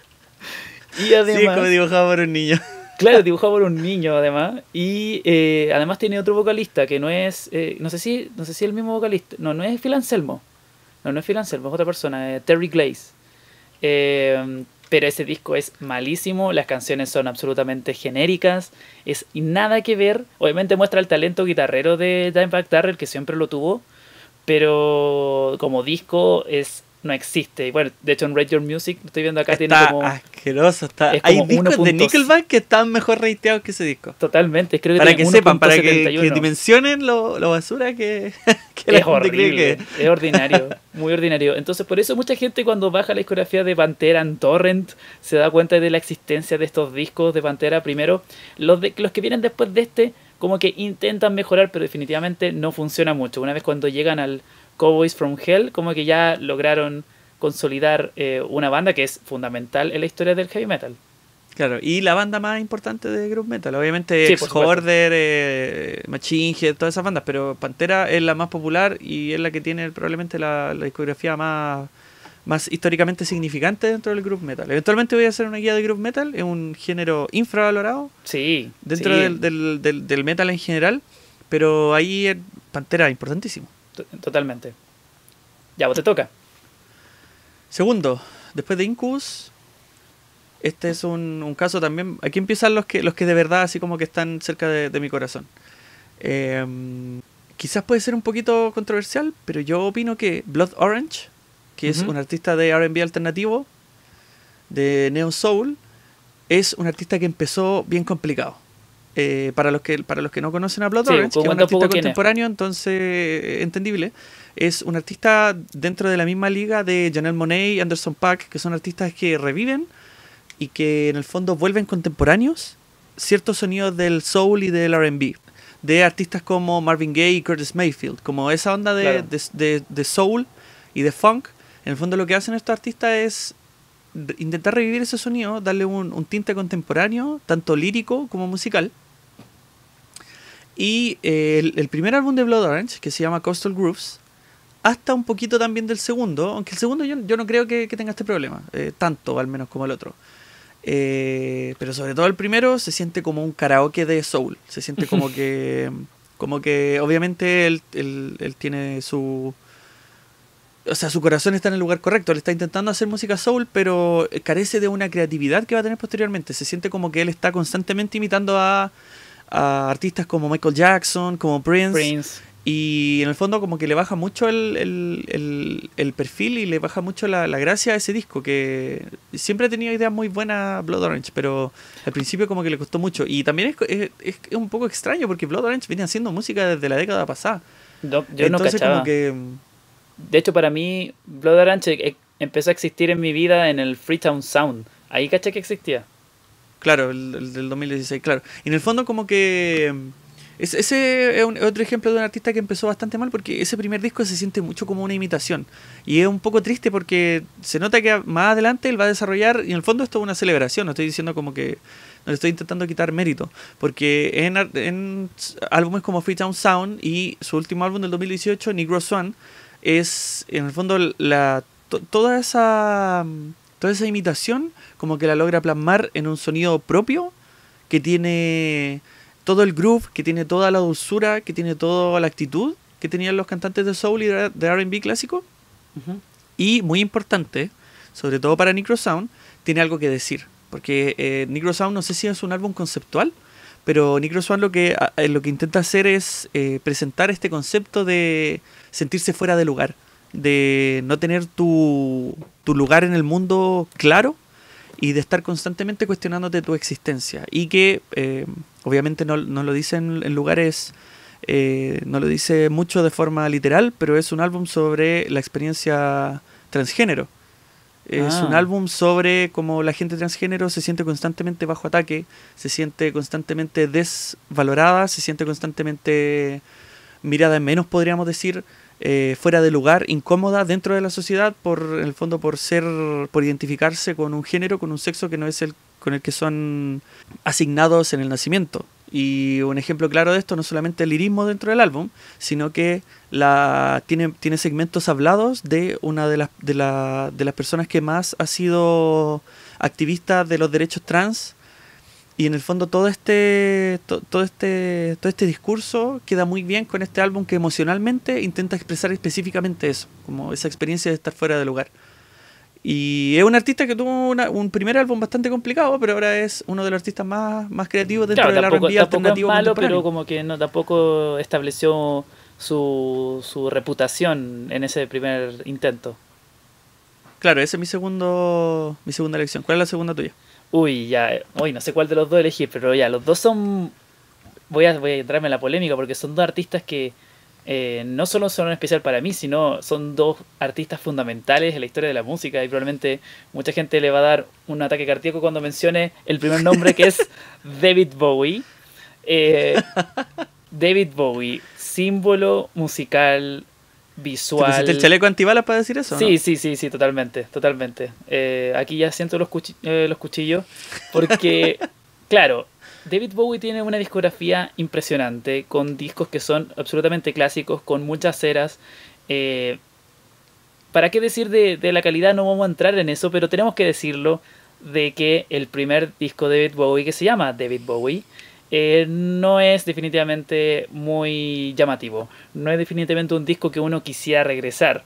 y además... Sí, como dibujado por un niño. Claro, dibujado por un niño además. Y eh, además tiene otro vocalista que no es. Eh, no sé si no sé si el mismo vocalista. No, no es Phil Anselmo. No, no es Phil Anselmo, es otra persona, eh, Terry Glaze. Pero ese disco es malísimo, las canciones son absolutamente genéricas, es nada que ver. Obviamente muestra el talento guitarrero de Dimebag Darrell, que siempre lo tuvo, pero como disco es no existe. Y bueno, de hecho en Rate Your Music, lo estoy viendo acá, tiene como. asqueroso. Está, hay discos de Nickelback que están mejor rateados que ese disco. Totalmente. Creo que para que sepan, para que, dimensionen lo, lo, basura que, que es horrible, Es ordinario, muy ordinario. Entonces, por eso mucha gente cuando baja la discografía de Pantera en Torrent se da cuenta de la existencia de estos discos de Pantera. Primero, los, de, los que vienen después de este, como que intentan mejorar, pero definitivamente no funciona mucho. Una vez cuando llegan al Cowboys from Hell, como que ya lograron consolidar eh, una banda que es fundamental en la historia del heavy metal. Claro, y la banda más importante de group metal, obviamente sí, Ex-Horder, eh, Machine Head, todas esas bandas, pero Pantera es la más popular y es la que tiene probablemente la, discografía más, más históricamente significante dentro del group metal. Eventualmente voy a hacer una guía de group metal, es un género infravalorado sí, dentro Del, del, del, metal en general, pero ahí Pantera es importantísimo. Totalmente. Ya, vos te toca. Segundo, después de Incubus, este es un, caso también. Aquí empiezan los que, los que de verdad, así como que están cerca de, mi corazón. Em, quizás puede ser un poquito controversial, pero yo opino que Blood Orange, que es un artista de RB alternativo, de Neo Soul, es un artista que empezó bien complicado. Eh, para los que para los que no conocen a Blood Orange, que es un artista contemporáneo, entonces eh, entendible, es un artista dentro de la misma liga de Janelle Monet y Anderson Paak, que son artistas que reviven y que en el fondo vuelven contemporáneos ciertos sonidos del soul y del R&B de artistas como Marvin Gaye y Curtis Mayfield, como esa onda de, de, de soul y de funk. En el fondo lo que hacen estos artistas es intentar revivir ese sonido, darle un, tinte contemporáneo, tanto lírico como musical. Y eh, el, primer álbum de Blood Orange, que se llama Coastal Grooves, hasta un poquito también del segundo, aunque el segundo yo, yo no creo que, tenga este problema, eh, tanto al menos como el otro. Eh, pero sobre todo el primero se siente como un karaoke de soul, se siente como que, como que obviamente él tiene su, o sea, su corazón está en el lugar correcto. Él está intentando hacer música soul, pero carece de una creatividad que va a tener posteriormente. Se siente como que él está constantemente imitando a, artistas como Michael Jackson, como Prince. Y en el fondo como que le baja mucho el, perfil y le baja mucho la, gracia a ese disco, que siempre ha tenido ideas muy buenas Blood Orange, pero al principio como que le costó mucho. Y también es, es, un poco extraño porque Blood Orange viene haciendo música desde la década pasada. yo Entonces como que de hecho, para mí, Blood Orange e, empezó a existir en mi vida en el Freetown Sound. Ahí caché que existía. Claro, el, del 2016, claro. Y en el fondo como que ese es otro ejemplo de un artista que empezó bastante mal porque ese primer disco se siente mucho como una imitación. Y es un poco triste porque se nota que más adelante él va a desarrollar, y en el fondo esto es una celebración, no estoy diciendo como que no le estoy intentando quitar mérito, porque en, álbumes como Freetown Sound y su último álbum del 2018, Negro Swan, es en el fondo la, toda, esa, toda esa imitación como que la logra plasmar en un sonido propio que tiene todo el groove, que tiene toda la dulzura, que tiene toda la actitud que tenían los cantantes de soul y de RB clásico. Y muy importante, sobre todo para Necro Sound, tiene algo que decir. Porque eh, Sound no sé si es un álbum conceptual, pero Negro Sound lo que, eh, lo que intenta hacer es eh, presentar este concepto de sentirse fuera de lugar, de no tener tu, tu lugar en el mundo claro y de estar constantemente cuestionándote tu existencia. Y que eh, obviamente no, lo dicen en lugares, eh, no lo dice mucho de forma literal, pero es un álbum sobre la experiencia transgénero. Es un ah. álbum sobre cómo la gente transgénero se siente constantemente bajo ataque, se siente constantemente desvalorada, se siente constantemente mirada en menos, podríamos decir, eh, fuera de lugar, incómoda dentro de la sociedad por en el fondo por ser por identificarse con un género, con un sexo que no es el con el que son asignados en el nacimiento. Y un ejemplo claro de esto no solamente el lirismo dentro del álbum, sino que la, tiene, tiene segmentos hablados de una de las, de, la, de las personas que más ha sido activista de los derechos trans y en el fondo todo este, todo, este, todo este discurso queda muy bien con este álbum que emocionalmente intenta expresar específicamente eso, como esa experiencia de estar fuera de lugar. Y es un artista que tuvo un primer álbum bastante complicado, pero ahora es uno de los artistas más, más creativos dentro del R&B alternativo es malo, pero como que no tampoco estableció su, su reputación en ese primer intento. Claro, esa es mi segundo mi segunda elección. ¿Cuál es la segunda tuya? Uy, ya, uy, no sé cuál de los dos elegir, pero ya, los dos son. Voy a, voy a entrarme en la polémica porque son dos artistas que eh, no solo son especial para mí, sino son dos artistas fundamentales en la historia de la música y probablemente mucha gente le va a dar un ataque cardíaco cuando mencione el primer nombre que es David Bowie. Eh, David Bowie, símbolo musical visual. ¿Te el chaleco antibalas para decir eso? Sí, sí, sí, sí, totalmente, totalmente. Eh, aquí ya siento los, eh, los cuchillos, porque, claro, David Bowie tiene una discografía impresionante, con discos que son absolutamente clásicos, con muchas eras. Eh, ¿Para qué decir de, de la calidad? No vamos a entrar en eso, pero tenemos que decirlo de que el primer disco de David Bowie, que se llama David Bowie, eh, no es definitivamente muy llamativo. No es definitivamente un disco que uno quisiera regresar.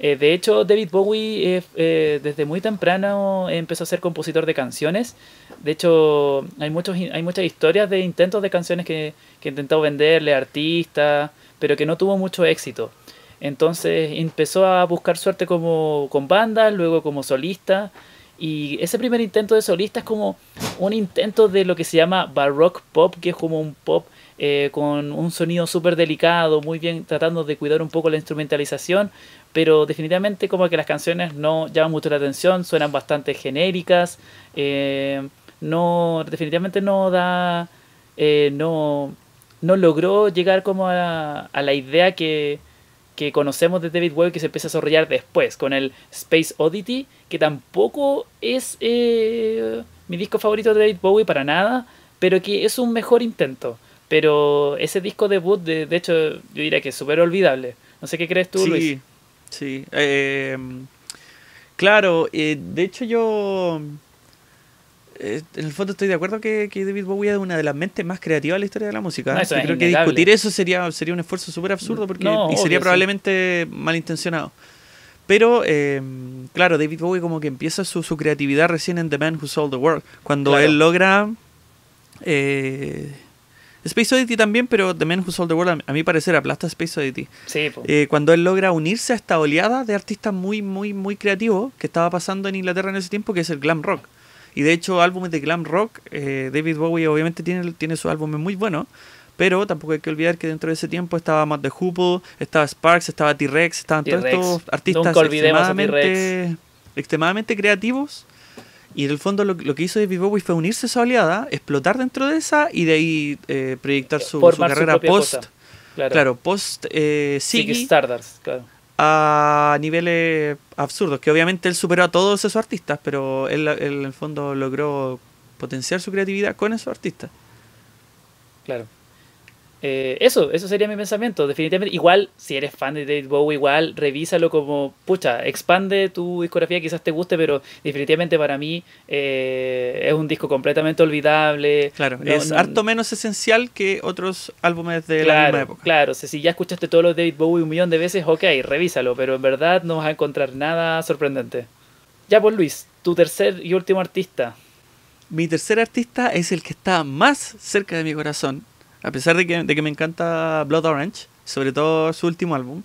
Eh, de hecho, David Bowie eh, desde muy temprano empezó a ser compositor de canciones. De hecho, hay, muchos, hay muchas historias de intentos de canciones que, que intentó venderle a artistas, pero que no tuvo mucho éxito. Entonces empezó a buscar suerte como con bandas, luego como solista y ese primer intento de solista es como un intento de lo que se llama baroque pop, que es como un pop eh, con un sonido súper delicado, muy bien tratando de cuidar un poco la instrumentalización, pero definitivamente como que las canciones no llaman mucho la atención, suenan bastante genéricas, eh, no definitivamente no da, eh, no, no logró llegar como a, a la idea que, que conocemos de David Bowie que se empieza a desarrollar después, con el Space Oddity, que tampoco es eh, mi disco favorito de David Bowie para nada, pero que es un mejor intento. Pero ese disco debut, de, de hecho, yo diría que es súper olvidable. No sé qué crees tú, sí, Luis. Sí, eh, claro, eh, de hecho yo eh, en el fondo estoy de acuerdo que, David Bowie es una de las mentes más creativas de la historia de la música. creo que discutir eso sería, sería un esfuerzo súper absurdo porque, y sería probablemente malintencionado. Pero, eh, claro, David Bowie como que empieza su, creatividad recién en The Man Who Sold the World. Cuando él logra... Eh, Space Oddity también, pero The Man Who Sold the World, a mi parecer, aplasta Space Oddity. Sí, cuando él logra unirse a esta oleada de artistas muy, muy, muy creativos que estaba pasando en Inglaterra en ese tiempo, que es el glam rock. Y de hecho, álbumes de glam rock, eh, David Bowie obviamente tiene, tiene sus álbumes muy buenos, pero tampoco hay que olvidar que dentro de ese tiempo estaba Matt the Hoople, estaba Sparks, estaba T-Rex, estaban todos estos artistas extremadamente, extremadamente creativos Y en el fondo lo, lo que hizo David Bowie fue unirse a esa oleada, explotar dentro de esa y de ahí eh, proyectar su, su carrera post. cosa. Claro. Claro, post eh, Ziggy Ziggy Stardust, claro. A niveles absurdos, que obviamente él superó a todos esos artistas, pero él, en el fondo logró potenciar su creatividad con esos artistas. Claro. Eh, eso, eso sería mi pensamiento. Definitivamente, igual, si eres fan de David Bowie, igual revísalo como, pucha, expande tu discografía, quizás te guste, pero definitivamente para mí eh, es un disco completamente olvidable. Claro, No- es no- harto menos esencial que otros álbumes de la misma época. Claro, o sea, si ya escuchaste todos los David Bowie un millón de veces, ok, revísalo, pero en verdad no vas a encontrar nada sorprendente. Ya por Luis, tu tercer y último artista. Mi tercer artista es el que está más cerca de mi corazón, a pesar de que, de que me encanta Blood Orange, sobre todo su último álbum.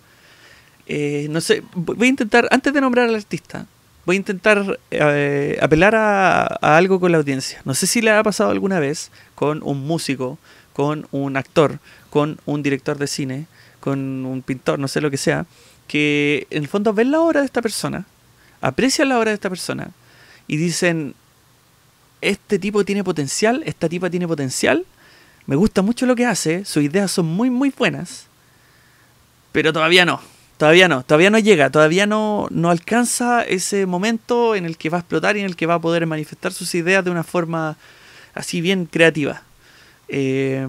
Eh, no sé, voy a intentar, antes de nombrar al artista, voy a intentar eh, apelar a, a algo con la audiencia. No sé si le ha pasado alguna vez con un músico, con un actor, con un director de cine, con un pintor, no sé lo que sea, que en el fondo ven la obra de esta persona, aprecian la obra de esta persona y dicen, este tipo tiene potencial, esta tipa tiene potencial, me gusta mucho lo que hace, sus ideas son muy muy buenas, pero todavía no, todavía no, todavía no llega, todavía no, no alcanza ese momento en el que va a explotar y en el que va a poder manifestar sus ideas de una forma así bien creativa. Eh,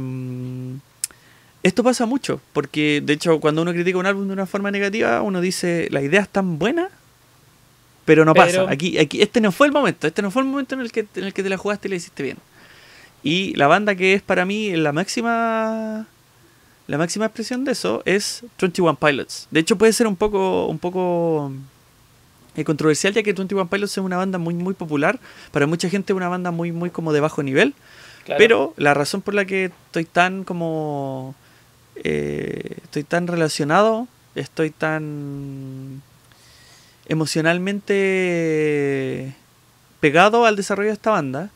esto pasa mucho, porque de hecho cuando uno critica un álbum de una forma negativa, uno dice, la idea es tan buena, pero no Pero- pasa. Aquí, aquí, este no fue el momento, este no fue el momento en el que, en el que te la jugaste y la hiciste bien. Y la banda que es para mí la máxima la máxima expresión de eso es 21 Pilots. De hecho puede ser un poco un poco eh, controversial ya que 21 Pilots es una banda muy muy popular, para mucha gente es una banda muy muy como de bajo nivel, Claro. pero la razón por la que estoy tan como eh, estoy tan relacionado, estoy tan emocionalmente pegado al desarrollo de esta banda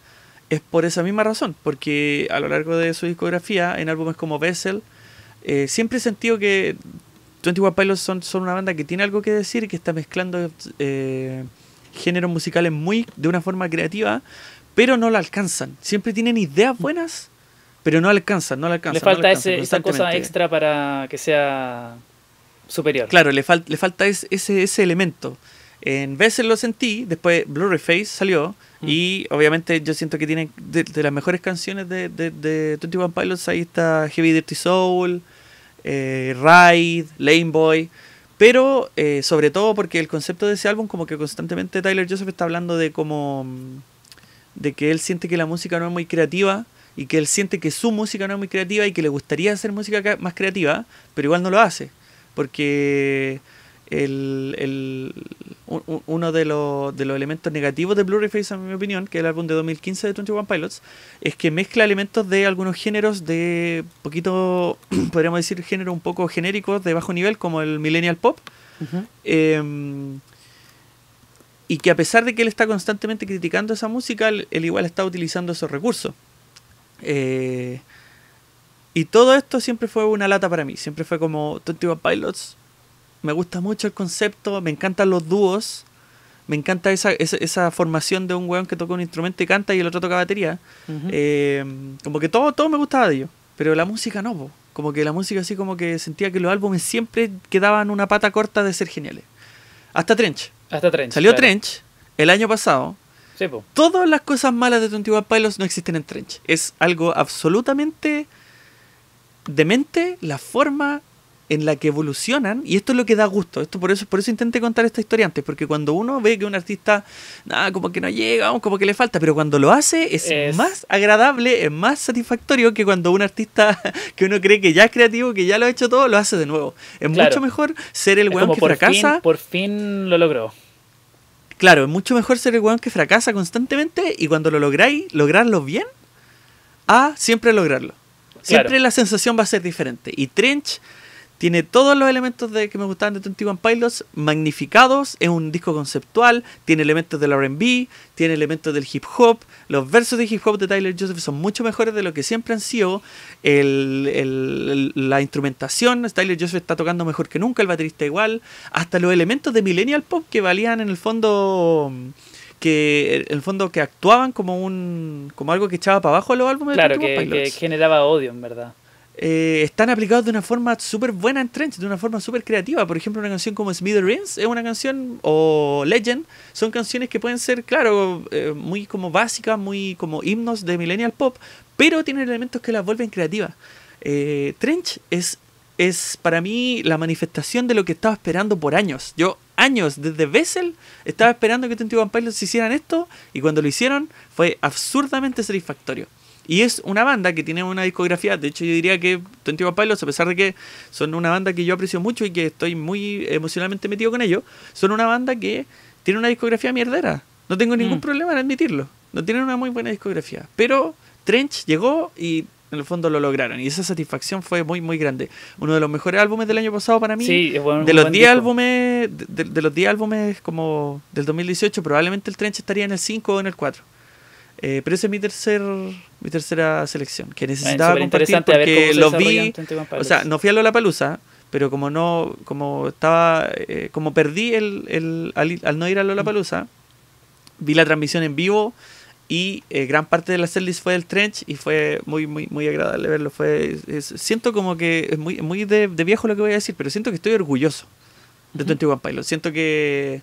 es por esa misma razón, porque a lo largo de su discografía, en álbumes como Vessel, eh, siempre he sentido que 21 Pilots son, son una banda que tiene algo que decir que está mezclando eh, géneros musicales muy de una forma creativa, pero no la alcanzan. Siempre tienen ideas buenas, pero no alcanzan, no la alcanzan. Le no falta alcanzan ese, esa cosa extra para que sea superior. Claro, le, fal- le falta es- ese, ese elemento. En Vessel lo sentí, después Blu-ray Face salió. Y obviamente yo siento que tienen de, las mejores canciones de, de, de 21 Pilots, ahí está Heavy Dirty Soul, eh, Ride, Lame Boy, pero eh, sobre todo porque el concepto de ese álbum como que constantemente Tyler Joseph está hablando de como mm, de que él siente que la música no es muy creativa y que él siente que su música no es muy creativa y que le gustaría hacer música ca- más creativa, pero igual no lo hace porque el, el- un- un- uno de los, de los elementos negativos de Blu-ray Face, en mi opinión, que es el álbum de 2015 de 21 Pilots, es que mezcla elementos de algunos géneros de poquito, podríamos decir, géneros un poco genéricos de bajo nivel, como el millennial pop, eh, y que a pesar de que él está constantemente criticando esa música, él, él igual está utilizando esos recursos. Eh, y todo esto siempre fue una lata para mí. Siempre fue como 21 Pilots. Me gusta mucho el concepto, me encantan los dúos. Me encanta esa, esa, esa formación de un weón que toca un instrumento y canta y el otro toca batería. Eh, como que todo, todo me gustaba de ellos. Pero la música no, po. como que la música así como que sentía que los álbumes siempre quedaban una pata corta de ser geniales. Hasta Trench. Hasta Trench. Salió claro. Trench el año pasado. Sí, po. Todas las cosas malas de 21 Pilots no existen en Trench. Es algo absolutamente demente la forma en la que evolucionan y esto es lo que da gusto. Esto por eso por eso intenté contar esta historia antes porque cuando uno ve que un artista nada como que no llega, como que le falta, pero cuando lo hace es, Es- más agradable, es más satisfactorio que cuando un artista que uno cree que ya es creativo, que ya lo ha hecho todo, lo hace de nuevo. Es Claro. mucho mejor ser el weón que por fracasa. fin, por fin lo logró. Claro, es mucho mejor ser el weón que fracasa constantemente y cuando lo lográis, lograrlo bien, a siempre lograrlo. Siempre Claro. la sensación va a ser diferente. Y Trench tiene todos los elementos de que me gustaban de 21 Pilots magnificados. Es un disco conceptual, tiene elementos del RB, tiene elementos del hip hop. Los versos de hip hop de Tyler Joseph son mucho mejores de lo que siempre han sido. El- el- el- la instrumentación, Tyler Joseph está tocando mejor que nunca, el baterista igual. Hasta los elementos de Millennial Pop que valían en el fondo que en el fondo que actuaban como un como algo que echaba para abajo los álbumes claro, que, que, generaba odio, en verdad. Eh, están aplicados de una forma súper buena en Trench, de una forma súper creativa. Por ejemplo, una canción como Smithereens es una canción, o Legend, son canciones que pueden ser, claro, eh, muy como básicas, muy como himnos de millennial pop, pero tienen elementos que las vuelven creativas. Eh, Trench es, es para mí la manifestación de lo que estaba esperando por años. Yo, años, desde Bessel, estaba esperando que Twenty One Pilots hicieran esto, y cuando lo hicieron fue absurdamente satisfactorio. Y es una banda que tiene una discografía, de hecho yo diría que Twenty Pilots, a pesar de que son una banda que yo aprecio mucho y que estoy muy emocionalmente metido con ellos, son una banda que tiene una discografía mierdera. No tengo ningún mm. problema en admitirlo. No tienen una muy buena discografía. Pero Trench llegó y en el fondo lo lograron. Y esa satisfacción fue muy, muy grande. Uno de los mejores álbumes del año pasado para mí. Sí, de los 10 álbumes, de, los 10 álbumes como del 2018, probablemente el Trench estaría en el 5 o en el 4. Eh, pero esa es mi tercer mi tercera selección que necesitaba compartir porque lo vi o sea no fui a Lola Palusa pero como no como estaba eh, como perdí el, el al, no ir a Lola Palusa vi la transmisión en vivo y eh, gran parte de la setlist fue del trench y fue muy muy muy agradable verlo. Fue siento como que es muy muy de, viejo lo que voy a decir pero siento que estoy orgulloso de uh -huh. Pilot siento que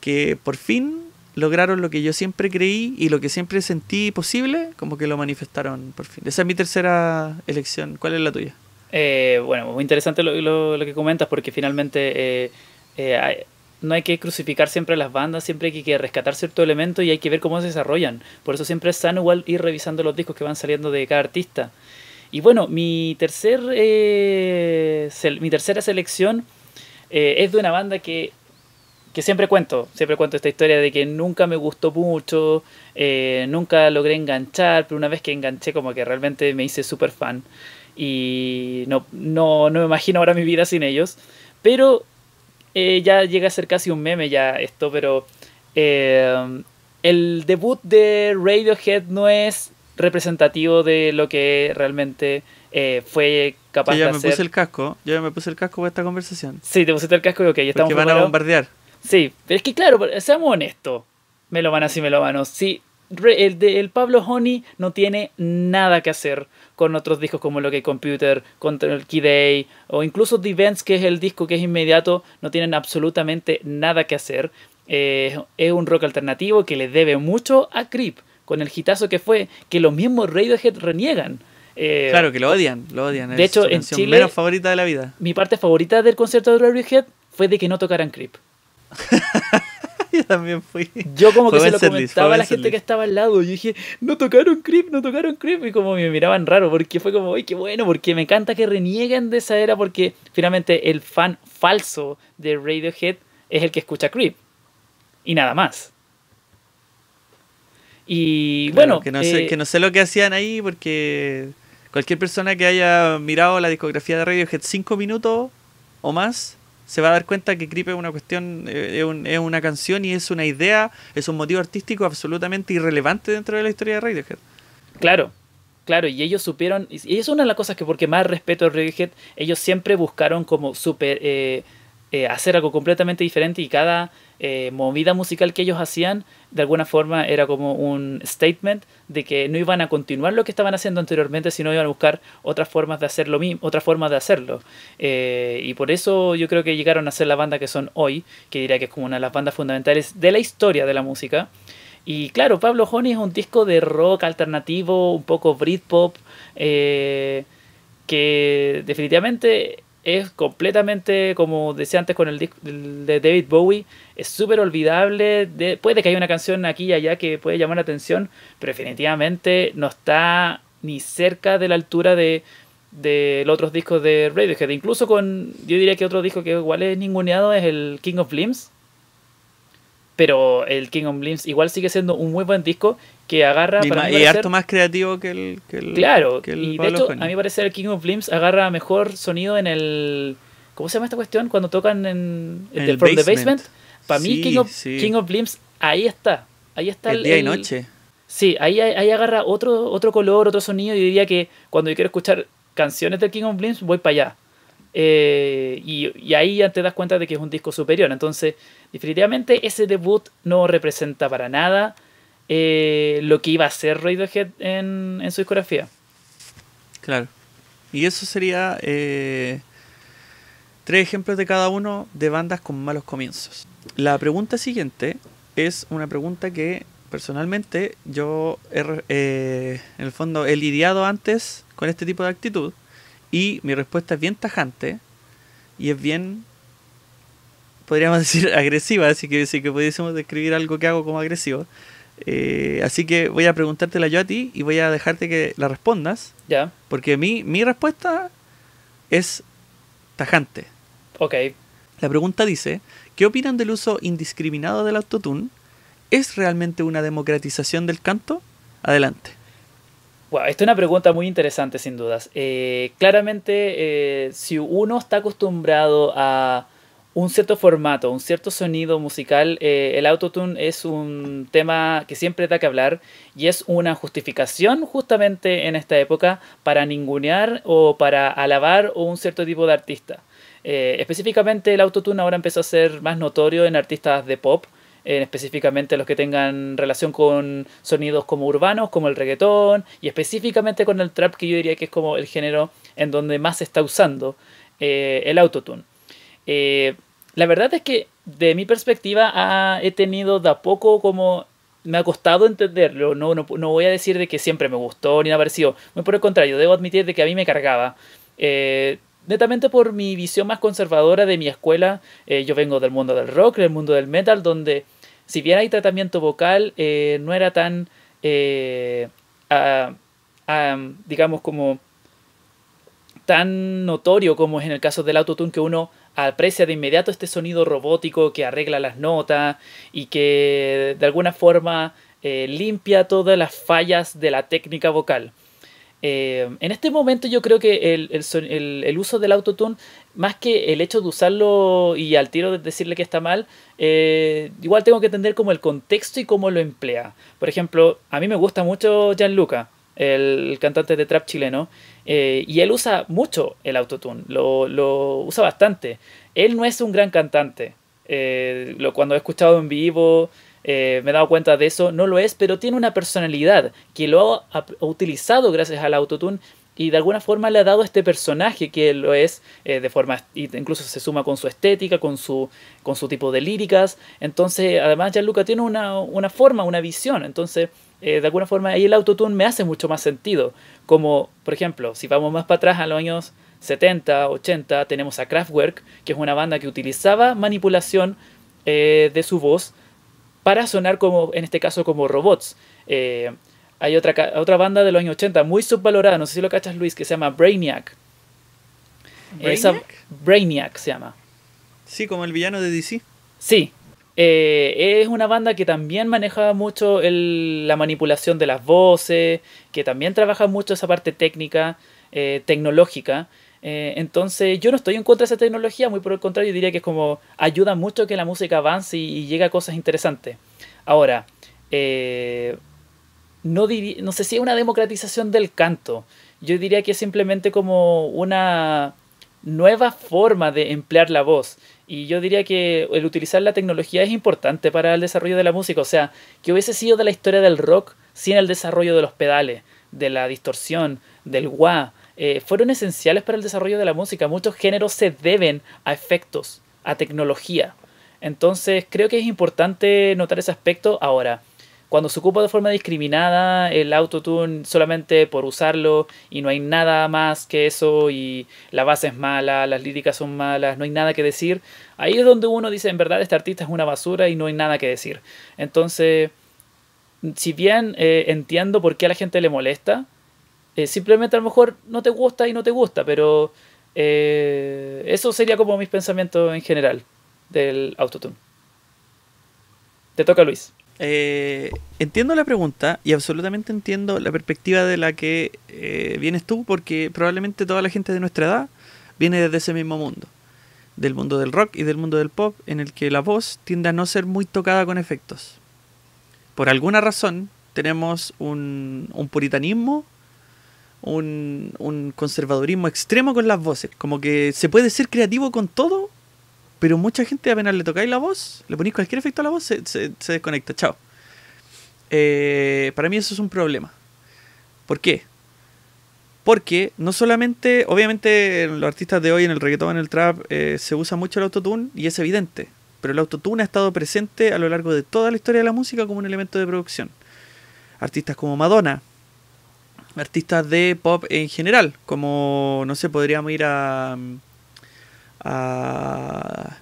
que por fin lograron lo que yo siempre creí y lo que siempre sentí posible, como que lo manifestaron por fin. Esa es mi tercera elección. ¿Cuál es la tuya? Eh, bueno, muy interesante lo, que comentas porque finalmente eh, eh, no hay que crucificar siempre las bandas, siempre hay que rescatar cierto elemento y hay que ver cómo se desarrollan. Por eso siempre es sano igual ir revisando los discos que van saliendo de cada artista. Y bueno, mi, tercer, mi tercera selección es de una banda que que siempre cuento, siempre cuento esta historia de que nunca me gustó mucho, eh, nunca logré enganchar, pero una vez que enganché como que realmente me hice súper fan y no, no, no, me imagino ahora mi vida sin ellos, pero eh, ya llega a ser casi un meme ya esto, pero eh, el debut de Radiohead no es representativo de lo que realmente fue capaz de hacer. Ya me puse el casco, ya me puse el casco para esta conversación. Sí, te pusiste el casco y ok, estamos Porque van a bombardear. Sí, pero es que claro, seamos honestos. Me lo van así, me lo van. Sí, el, de, el Pablo Honey no tiene nada que hacer con otros discos como lo que Computer, contra el Key Day o incluso The Events, que es el disco que es inmediato, no tienen absolutamente nada que hacer. Eh, es un rock alternativo que le debe mucho a Creep, con el hitazo que fue, que los mismos Radiohead reniegan. Eh, claro, que lo odian, lo odian. De hecho, en Chile, menos favorita de la vida. Mi parte favorita del concierto de Radiohead fue de que no tocaran Creep. yo también fui. Yo como que se lo comentaba a la gente que estaba al lado. Yo dije, no tocaron Creep, no tocaron Creep. Y como me miraban raro, porque fue como, ¡ay, qué bueno! Porque me encanta que renieguen de esa era, porque finalmente el fan falso de Radiohead es el que escucha Creep. Y nada más. Y bueno. Que no, sé, eh, que no sé lo que hacían ahí, porque cualquier persona que haya mirado la discografía de Radiohead cinco minutos o más se va a dar cuenta que Creep es una cuestión, eh, es, una canción y es una idea, es un motivo artístico absolutamente irrelevante dentro de la historia de Radiohead. Claro, claro, y ellos supieron, y es una de las cosas que porque más respeto a Radiohead, ellos siempre buscaron como super, eh, eh, hacer algo completamente diferente y cada movida musical que ellos hacían, de alguna forma era como un statement de que no iban a continuar lo que estaban haciendo anteriormente, sino iban a buscar otras formas de hacerlo mismo, otras formas de hacerlo. Eh, y por eso yo creo que llegaron a ser la banda que son hoy, que diría que es como una de las bandas fundamentales de la historia de la música. Y claro, Pablo Honey es un disco de rock alternativo, un poco Britpop, eh, que definitivamente es completamente, como decía antes con el disco de David Bowie, es súper olvidable. puede que haya una canción aquí y allá que puede llamar la atención, pero definitivamente no está ni cerca de la altura de, de los otros discos de Radiohead. Incluso con, yo diría que otro disco que igual es ninguneado es el King of Limbs. Pero el King of Limbs igual sigue siendo un muy buen disco que agarra... Y, para harto más creativo que el... Que el claro, y de hecho a mí me parece el King of Limbs agarra mejor sonido en el... ¿Cómo se llama esta cuestión? Cuando tocan en, el, From the Basement. Para mí King of, King of Limbs ahí está. Ahí está el, día y noche. Sí, ahí, ahí agarra otro, otro color, otro sonido. Y diría que cuando yo quiero escuchar canciones del King of Limbs voy para allá. eh, y, ahí ya te das cuenta de que es un disco superior. Entonces, definitivamente ese debut no representa para nada eh, lo que iba a ser Radiohead en, en su discografía. Claro. Y eso sería eh, tres ejemplos de cada uno de bandas con malos comienzos. La pregunta siguiente es una pregunta que personalmente yo en el fondo he lidiado antes con este tipo de actitud y mi respuesta es bien tajante y es bien, podríamos decir, agresiva, así que si que pudiésemos describir algo que hago como agresivo. Eh, así que voy a preguntártela yo a ti y voy a dejarte que la respondas. Ya. Porque mi, mi respuesta es tajante. Ok. La pregunta dice, ¿qué opinan del uso indiscriminado del autotune? ¿Es realmente una democratización del canto? Adelante. Bueno, esta es una pregunta muy interesante, sin dudas. Eh, claramente, eh, si uno está acostumbrado a un cierto formato, un cierto sonido musical, eh, el autotune es un tema que siempre da que hablar y es una justificación justamente en esta época para ningunear o para alabar un cierto tipo de artista. específicamente el autotune ahora empezó a ser más notorio en artistas de pop, específicamente los que tengan relación con sonidos como urbanos, como el reggaetón, y específicamente con el trap, que yo diría que es como el género en donde más se está usando eh, el autotune. Eh, la verdad es que de mi perspectiva he tenido de a poco como me ha costado entenderlo, no, no, voy a decir de que siempre me gustó ni nada parecido, muy por el contrario, debo admitir de que a mí me cargaba. Eh, netamente por mi visión más conservadora de mi escuela, yo vengo del mundo del rock, del mundo del metal, donde si bien hay tratamiento vocal, eh, no era tan, eh, digamos, como tan notorio como es en el caso del autotune que uno aprecia de inmediato este sonido robótico que arregla las notas y que de alguna forma eh, limpia todas las fallas de la técnica vocal. Eh, en este momento yo creo que el, uso del autotune, más que el hecho de usarlo y al tiro de decirle que está mal, eh, igual tengo que entender como el contexto y cómo lo emplea. Por ejemplo, a mí me gusta mucho Gianluca, el cantante de trap chileno, eh, y él usa mucho el autotune, lo, lo, usa bastante. Él no es un gran cantante. lo, cuando he escuchado en vivo eh, me he dado cuenta de eso, no lo es, pero tiene una personalidad que lo ha, utilizado gracias al autotune y de alguna forma le ha dado este personaje que lo es eh, de forma incluso se suma con su estética con su con su tipo de líricas entonces además Gianluca tiene una, una forma una visión entonces eh, de alguna forma ahí el autotune me hace mucho más sentido como por ejemplo si vamos más para atrás a los años 70 80 tenemos a Kraftwerk que es una banda que utilizaba manipulación de su voz para sonar como, en este caso, como robots. Eh, hay otra, otra banda de los años 80 muy subvalorada, no sé si lo cachas Luis, que se llama Brainiac. ¿Brainiac? Brainiac se llama. Sí, como el villano de DC. Sí. Eh, es una banda que también maneja mucho la manipulación de las voces, que también trabaja mucho esa parte técnica, eh, tecnológica. Eh, entonces yo no estoy en contra de esa tecnología, muy por el contrario, diría que es como ayuda mucho que la música avance y, llegue a cosas interesantes. Ahora, no, no sé si es una democratización del canto, yo diría que es simplemente como una nueva forma de emplear la voz. Y yo diría que el utilizar la tecnología es importante para el desarrollo de la música. O sea, que hubiese sido de la historia del rock sin el desarrollo de los pedales, de la distorsión, del wah, eh, fueron esenciales para el desarrollo de la música. Muchos géneros se deben a efectos, a tecnología. Entonces creo que es importante notar ese aspecto ahora. Cuando se ocupa de forma discriminada el autotune solamente por usarlo y no hay nada más que eso y la base es mala, las líricas son malas, no hay nada que decir, ahí es donde uno dice en verdad este artista es una basura y no hay nada que decir. Entonces, si bien eh, entiendo por qué a la gente le molesta, eh, simplemente a lo mejor no te gusta y no te gusta, pero eh, eso sería como mis pensamientos en general del autotune. Te toca Luis. Eh, entiendo la pregunta y absolutamente entiendo la perspectiva de la que vienes tú, porque probablemente toda la gente de nuestra edad viene desde ese mismo mundo, del mundo del rock y del mundo del pop, en el que la voz tiende a no ser muy tocada con efectos. Por alguna razón tenemos un, un puritanismo un, un conservadurismo extremo con las voces. Como que se puede ser creativo con todo, pero mucha gente apenas le tocáis la voz, le ponéis cualquier efecto a la voz, se, se, desconecta. Chao. Eh, para mí eso es un problema. ¿Por qué? Porque no solamente, obviamente los artistas de hoy en el reggaetón, en el trap, eh, se usa mucho el autotune y es evidente. Pero el autotune ha estado presente a lo largo de toda la historia de la música como un elemento de producción. Artistas como Madonna, artistas de pop en general, como, no sé, podríamos ir a... a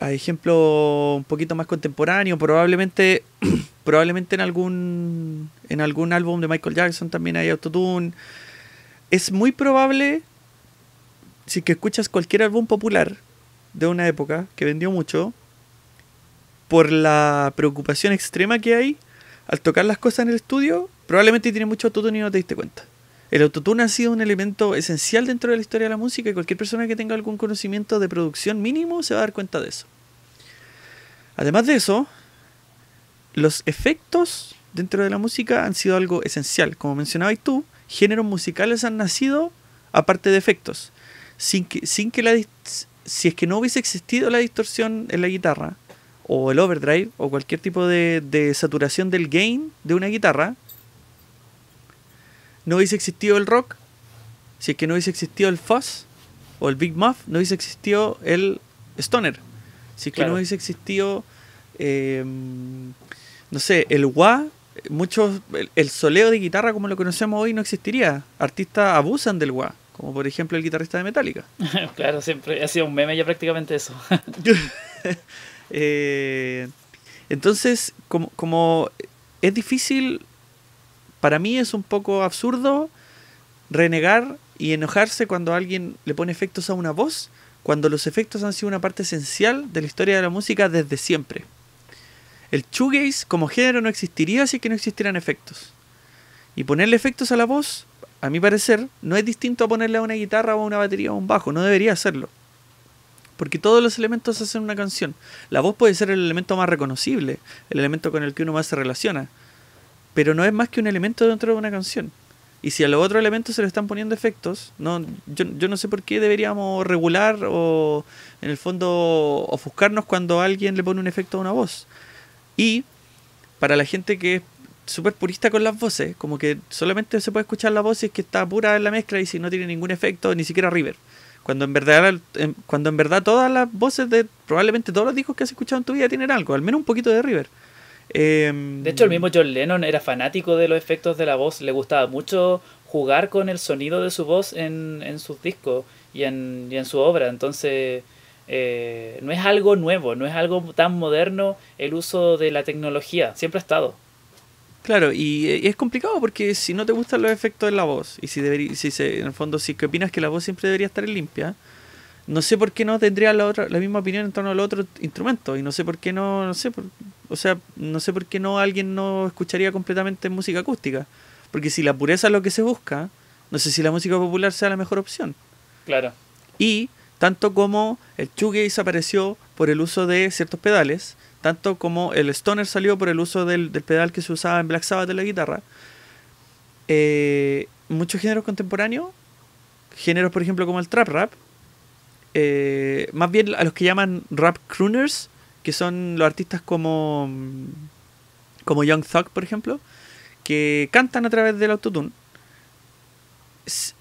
a ejemplo un poquito más contemporáneo, probablemente probablemente en algún en algún álbum de Michael Jackson también hay autotune. Es muy probable si que escuchas cualquier álbum popular de una época que vendió mucho por la preocupación extrema que hay al tocar las cosas en el estudio, probablemente tiene mucho autotune y no te diste cuenta. El autotune ha sido un elemento esencial dentro de la historia de la música y cualquier persona que tenga algún conocimiento de producción mínimo se va a dar cuenta de eso. Además de eso, los efectos dentro de la música han sido algo esencial. Como mencionabas tú, géneros musicales han nacido aparte de efectos. Sin que, sin que la, si es que no hubiese existido la distorsión en la guitarra, o el overdrive, o cualquier tipo de, de saturación del gain de una guitarra, no hubiese existido el rock, si es que no hubiese existido el fuzz o el big muff, no hubiese existido el stoner. Si es que no hubiese existido, eh, no sé, el wah, muchos, el, soleo de guitarra como lo conocemos hoy no existiría. Artistas abusan del wah, como por ejemplo el guitarrista de Metallica. claro, siempre ha sido un meme ya prácticamente eso. Eh, entonces, como, como es difícil para mí es un poco absurdo renegar y enojarse cuando alguien le pone efectos a una voz, cuando los efectos han sido una parte esencial de la historia de la música desde siempre. El shoegaze como género no existiría si que no existieran efectos. Y ponerle efectos a la voz, a mi parecer, no es distinto a ponerle a una guitarra o a una batería o a un bajo, no debería hacerlo. Porque todos los elementos hacen una canción. La voz puede ser el elemento más reconocible, el elemento con el que uno más se relaciona pero no es más que un elemento dentro de una canción. Y si a los otros elementos se le están poniendo efectos, no, yo, yo no sé por qué deberíamos regular o en el fondo ofuscarnos cuando alguien le pone un efecto a una voz. Y para la gente que es súper purista con las voces, como que solamente se puede escuchar la voz si es que está pura en la mezcla y si no tiene ningún efecto, ni siquiera River. Cuando en verdad, cuando en verdad todas las voces de probablemente todos los discos que has escuchado en tu vida tienen algo, al menos un poquito de River. Em, de hecho, el mismo John Lennon era fanático de los efectos de la voz, le gustaba mucho jugar con el sonido de su voz en, en sus discos y en, y en su obra. Entonces, eh, no es algo nuevo, no es algo tan moderno el uso de la tecnología, siempre ha estado. Claro, y, es complicado porque si no te gustan los efectos de la voz, y si, debería, si se, en el fondo, si que opinas que la voz siempre debería estar limpia, no sé por qué no tendría la, otra, la misma opinión en torno al otro instrumento, y no sé por qué no, no sé, por, o sea, no sé por qué no alguien no escucharía completamente música acústica. Porque si la pureza es lo que se busca, no sé si la música popular sea la mejor opción. Claro. Y tanto como el shoegaze apareció por el uso de ciertos pedales, tanto como el stoner salió por el uso del, pedal que se usaba en Black Sabbath de la guitarra, eh, muchos géneros contemporáneos, géneros por ejemplo como el trap rap, eh, más bien a los que llaman rap crooners, que son los artistas como, como Young Thug, por ejemplo, que cantan a través del autotune.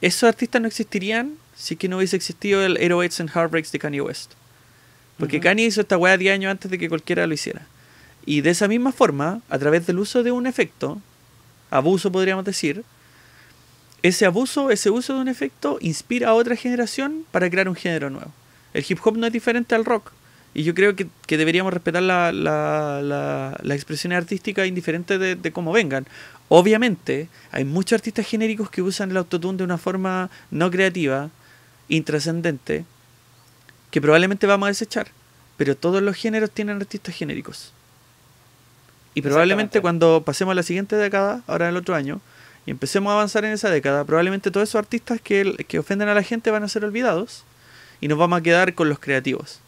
Esos artistas no existirían si que no hubiese existido el 808s and Heartbreaks de Kanye West. Porque Kanye hizo esta weá 10 años antes de que cualquiera lo hiciera. Y de esa misma forma, a través del uso de un efecto, abuso podríamos decir, ese abuso, ese uso de un efecto inspira a otra generación para crear un género nuevo. El hip hop no es diferente al rock. Y yo creo que, deberíamos respetar la, la, la, las expresiones artísticas indiferentes de, de, cómo vengan. Obviamente, hay muchos artistas genéricos que usan el autotune de una forma no creativa, intrascendente, que probablemente vamos a desechar. Pero todos los géneros tienen artistas genéricos. Y probablemente cuando pasemos a la siguiente década, ahora en el otro año, y empecemos a avanzar en esa década, probablemente todos esos artistas que, que ofenden a la gente van a ser olvidados y nos vamos a quedar con los creativos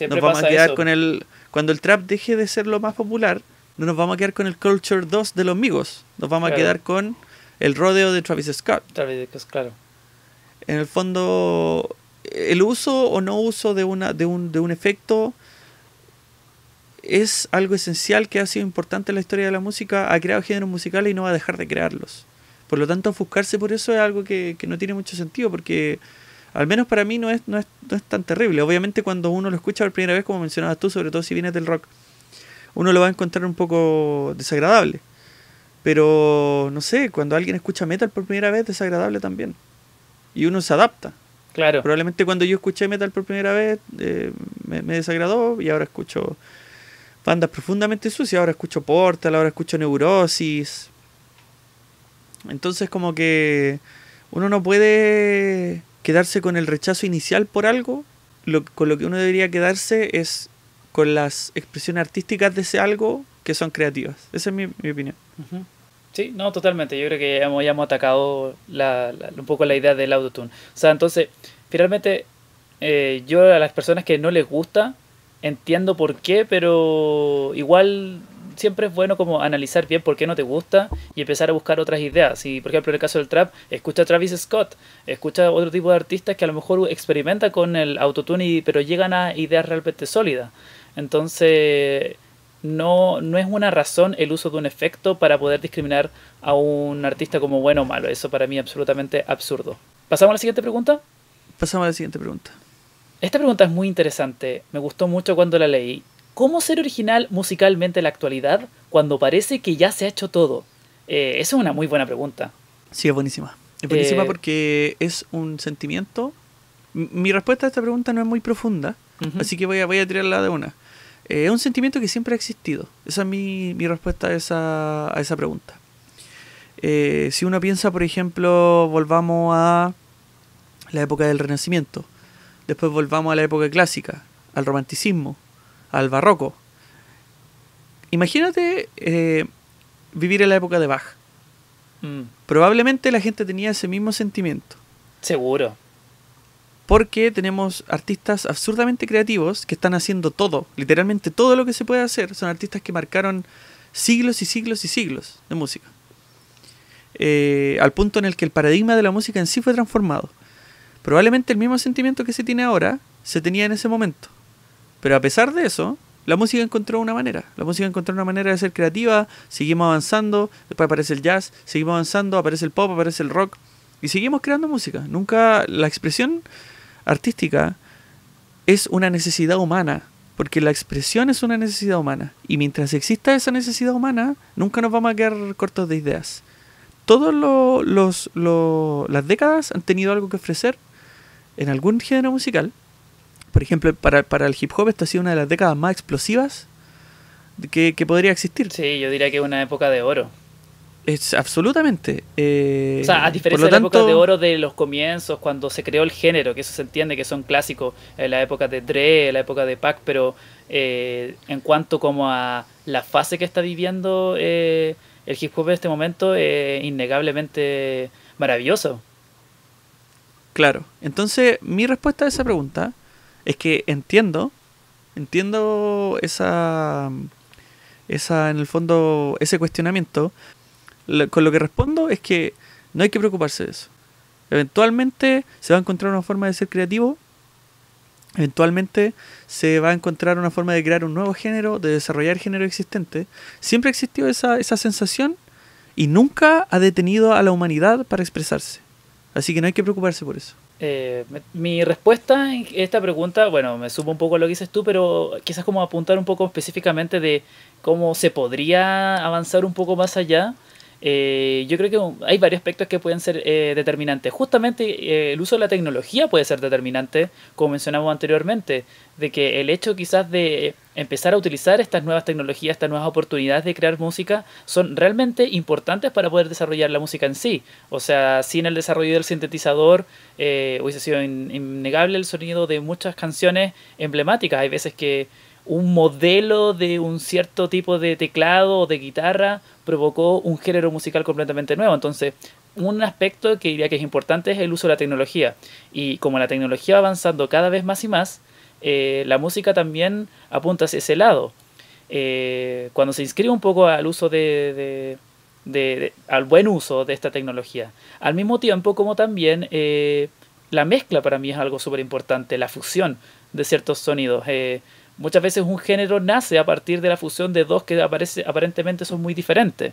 nos vamos a quedar con el. Cuando el trap deje de ser lo más popular, no nos vamos a quedar con el Culture 2 de los amigos. Nos vamos a quedar con el rodeo de Travis Scott. Travis Scott, claro. En el fondo, el uso o no uso de, una, de, un, de un efecto es algo esencial que ha sido importante en la historia de la música, ha creado géneros musicales y no va a dejar de crearlos. Por lo tanto, ofuscarse por eso es algo que, que no tiene mucho sentido, porque al menos para mí no es, no, es, no es tan terrible. Obviamente cuando uno lo escucha por primera vez, como mencionabas tú, sobre todo si vienes del rock, uno lo va a encontrar un poco desagradable. Pero, no sé, cuando alguien escucha metal por primera vez, desagradable también. Y uno se adapta. Claro. Probablemente cuando yo escuché metal por primera vez, eh, me, me, desagradó y ahora escucho bandas profundamente sucias. Ahora escucho Portal, ahora escucho Neurosis. Entonces como que uno no puede quedarse con el rechazo inicial por algo. Lo, con lo que uno debería quedarse es con las expresiones artísticas de ese algo que son creativas. Esa es mi, mi opinión. Uh -huh. Sí, no, totalmente. Yo creo que ya hemos, ya hemos atacado la, la, un poco la idea del autotune. O sea, entonces, finalmente, eh, yo a las personas que no les gusta, entiendo por qué, pero igual siempre es bueno como analizar bien por qué no te gusta y empezar a buscar otras ideas. Si, por ejemplo, en el caso del trap, escucha a Travis Scott, escucha a otro tipo de artistas que a lo mejor experimentan con el autotune, y, pero llegan a ideas realmente sólidas. Entonces, no, no es una razón el uso de un efecto para poder discriminar a un artista como bueno o malo. Eso para mí es absolutamente absurdo. ¿Pasamos a la siguiente pregunta? Pasamos a la siguiente pregunta. Esta pregunta es muy interesante. Me gustó mucho cuando la leí. ¿Cómo ser original musicalmente en la actualidad cuando parece que ya se ha hecho todo? Eh, esa es una muy buena pregunta. Sí, es buenísima. Es buenísima eh, porque es un sentimiento. Mi respuesta a esta pregunta no es muy profunda, uh -huh. así que voy a, voy a tirarla de una. Eh, es un sentimiento que siempre ha existido. Esa es mi, mi respuesta a esa, a esa pregunta. Eh, si uno piensa, por ejemplo, volvamos a la época del Renacimiento, después volvamos a la época clásica, al romanticismo, al barroco. Imagínate eh, vivir en la época de Bach. Mm. Probablemente la gente tenía ese mismo sentimiento. Seguro porque tenemos artistas absurdamente creativos que están haciendo todo, literalmente todo lo que se puede hacer. Son artistas que marcaron siglos y siglos y siglos de música. Eh, al punto en el que el paradigma de la música en sí fue transformado. Probablemente el mismo sentimiento que se tiene ahora se tenía en ese momento. Pero a pesar de eso, la música encontró una manera. La música encontró una manera de ser creativa, seguimos avanzando, después aparece el jazz, seguimos avanzando, aparece el pop, aparece el rock. Y seguimos creando música. Nunca la expresión artística es una necesidad humana, porque la expresión es una necesidad humana. Y mientras exista esa necesidad humana, nunca nos vamos a quedar cortos de ideas. Todas las décadas han tenido algo que ofrecer en algún género musical. Por ejemplo, para, para el hip hop esta ha sido una de las décadas más explosivas que, que podría existir. Sí, yo diría que es una época de oro. Es absolutamente. Eh, o sea, a diferencia de la tanto, época de oro de los comienzos, cuando se creó el género, que eso se entiende que son clásicos, en la época de Dre, en la época de Pac, pero eh, en cuanto como a la fase que está viviendo eh, el hip hop en este momento, es innegablemente maravilloso. Claro. Entonces, mi respuesta a esa pregunta es que entiendo, entiendo esa, esa en el fondo, ese cuestionamiento, con lo que respondo es que no hay que preocuparse de eso. Eventualmente se va a encontrar una forma de ser creativo, eventualmente se va a encontrar una forma de crear un nuevo género, de desarrollar género existente. Siempre ha existido esa, esa sensación y nunca ha detenido a la humanidad para expresarse. Así que no hay que preocuparse por eso. Eh, mi respuesta a esta pregunta, bueno, me sumo un poco a lo que dices tú, pero quizás como apuntar un poco específicamente de cómo se podría avanzar un poco más allá. Eh, yo creo que hay varios aspectos que pueden ser eh, determinantes. Justamente eh, el uso de la tecnología puede ser determinante, como mencionamos anteriormente, de que el hecho quizás de empezar a utilizar estas nuevas tecnologías, estas nuevas oportunidades de crear música, son realmente importantes para poder desarrollar la música en sí. O sea, sin el desarrollo del sintetizador hubiese sido innegable el sonido de muchas canciones emblemáticas. Hay veces que un modelo de un cierto tipo de teclado o de guitarra provocó un género musical completamente nuevo. Entonces, un aspecto que diría que es importante es el uso de la tecnología. Y como la tecnología va avanzando cada vez más y más, eh, la música también apunta hacia ese lado. Eh, cuando se inscribe un poco al uso de, al buen uso de esta tecnología. Al mismo tiempo como también eh, la mezcla para mí es algo súper importante, la fusión de ciertos sonidos. Muchas veces un género nace a partir de la fusión de dos que aparece, aparentemente son muy diferentes.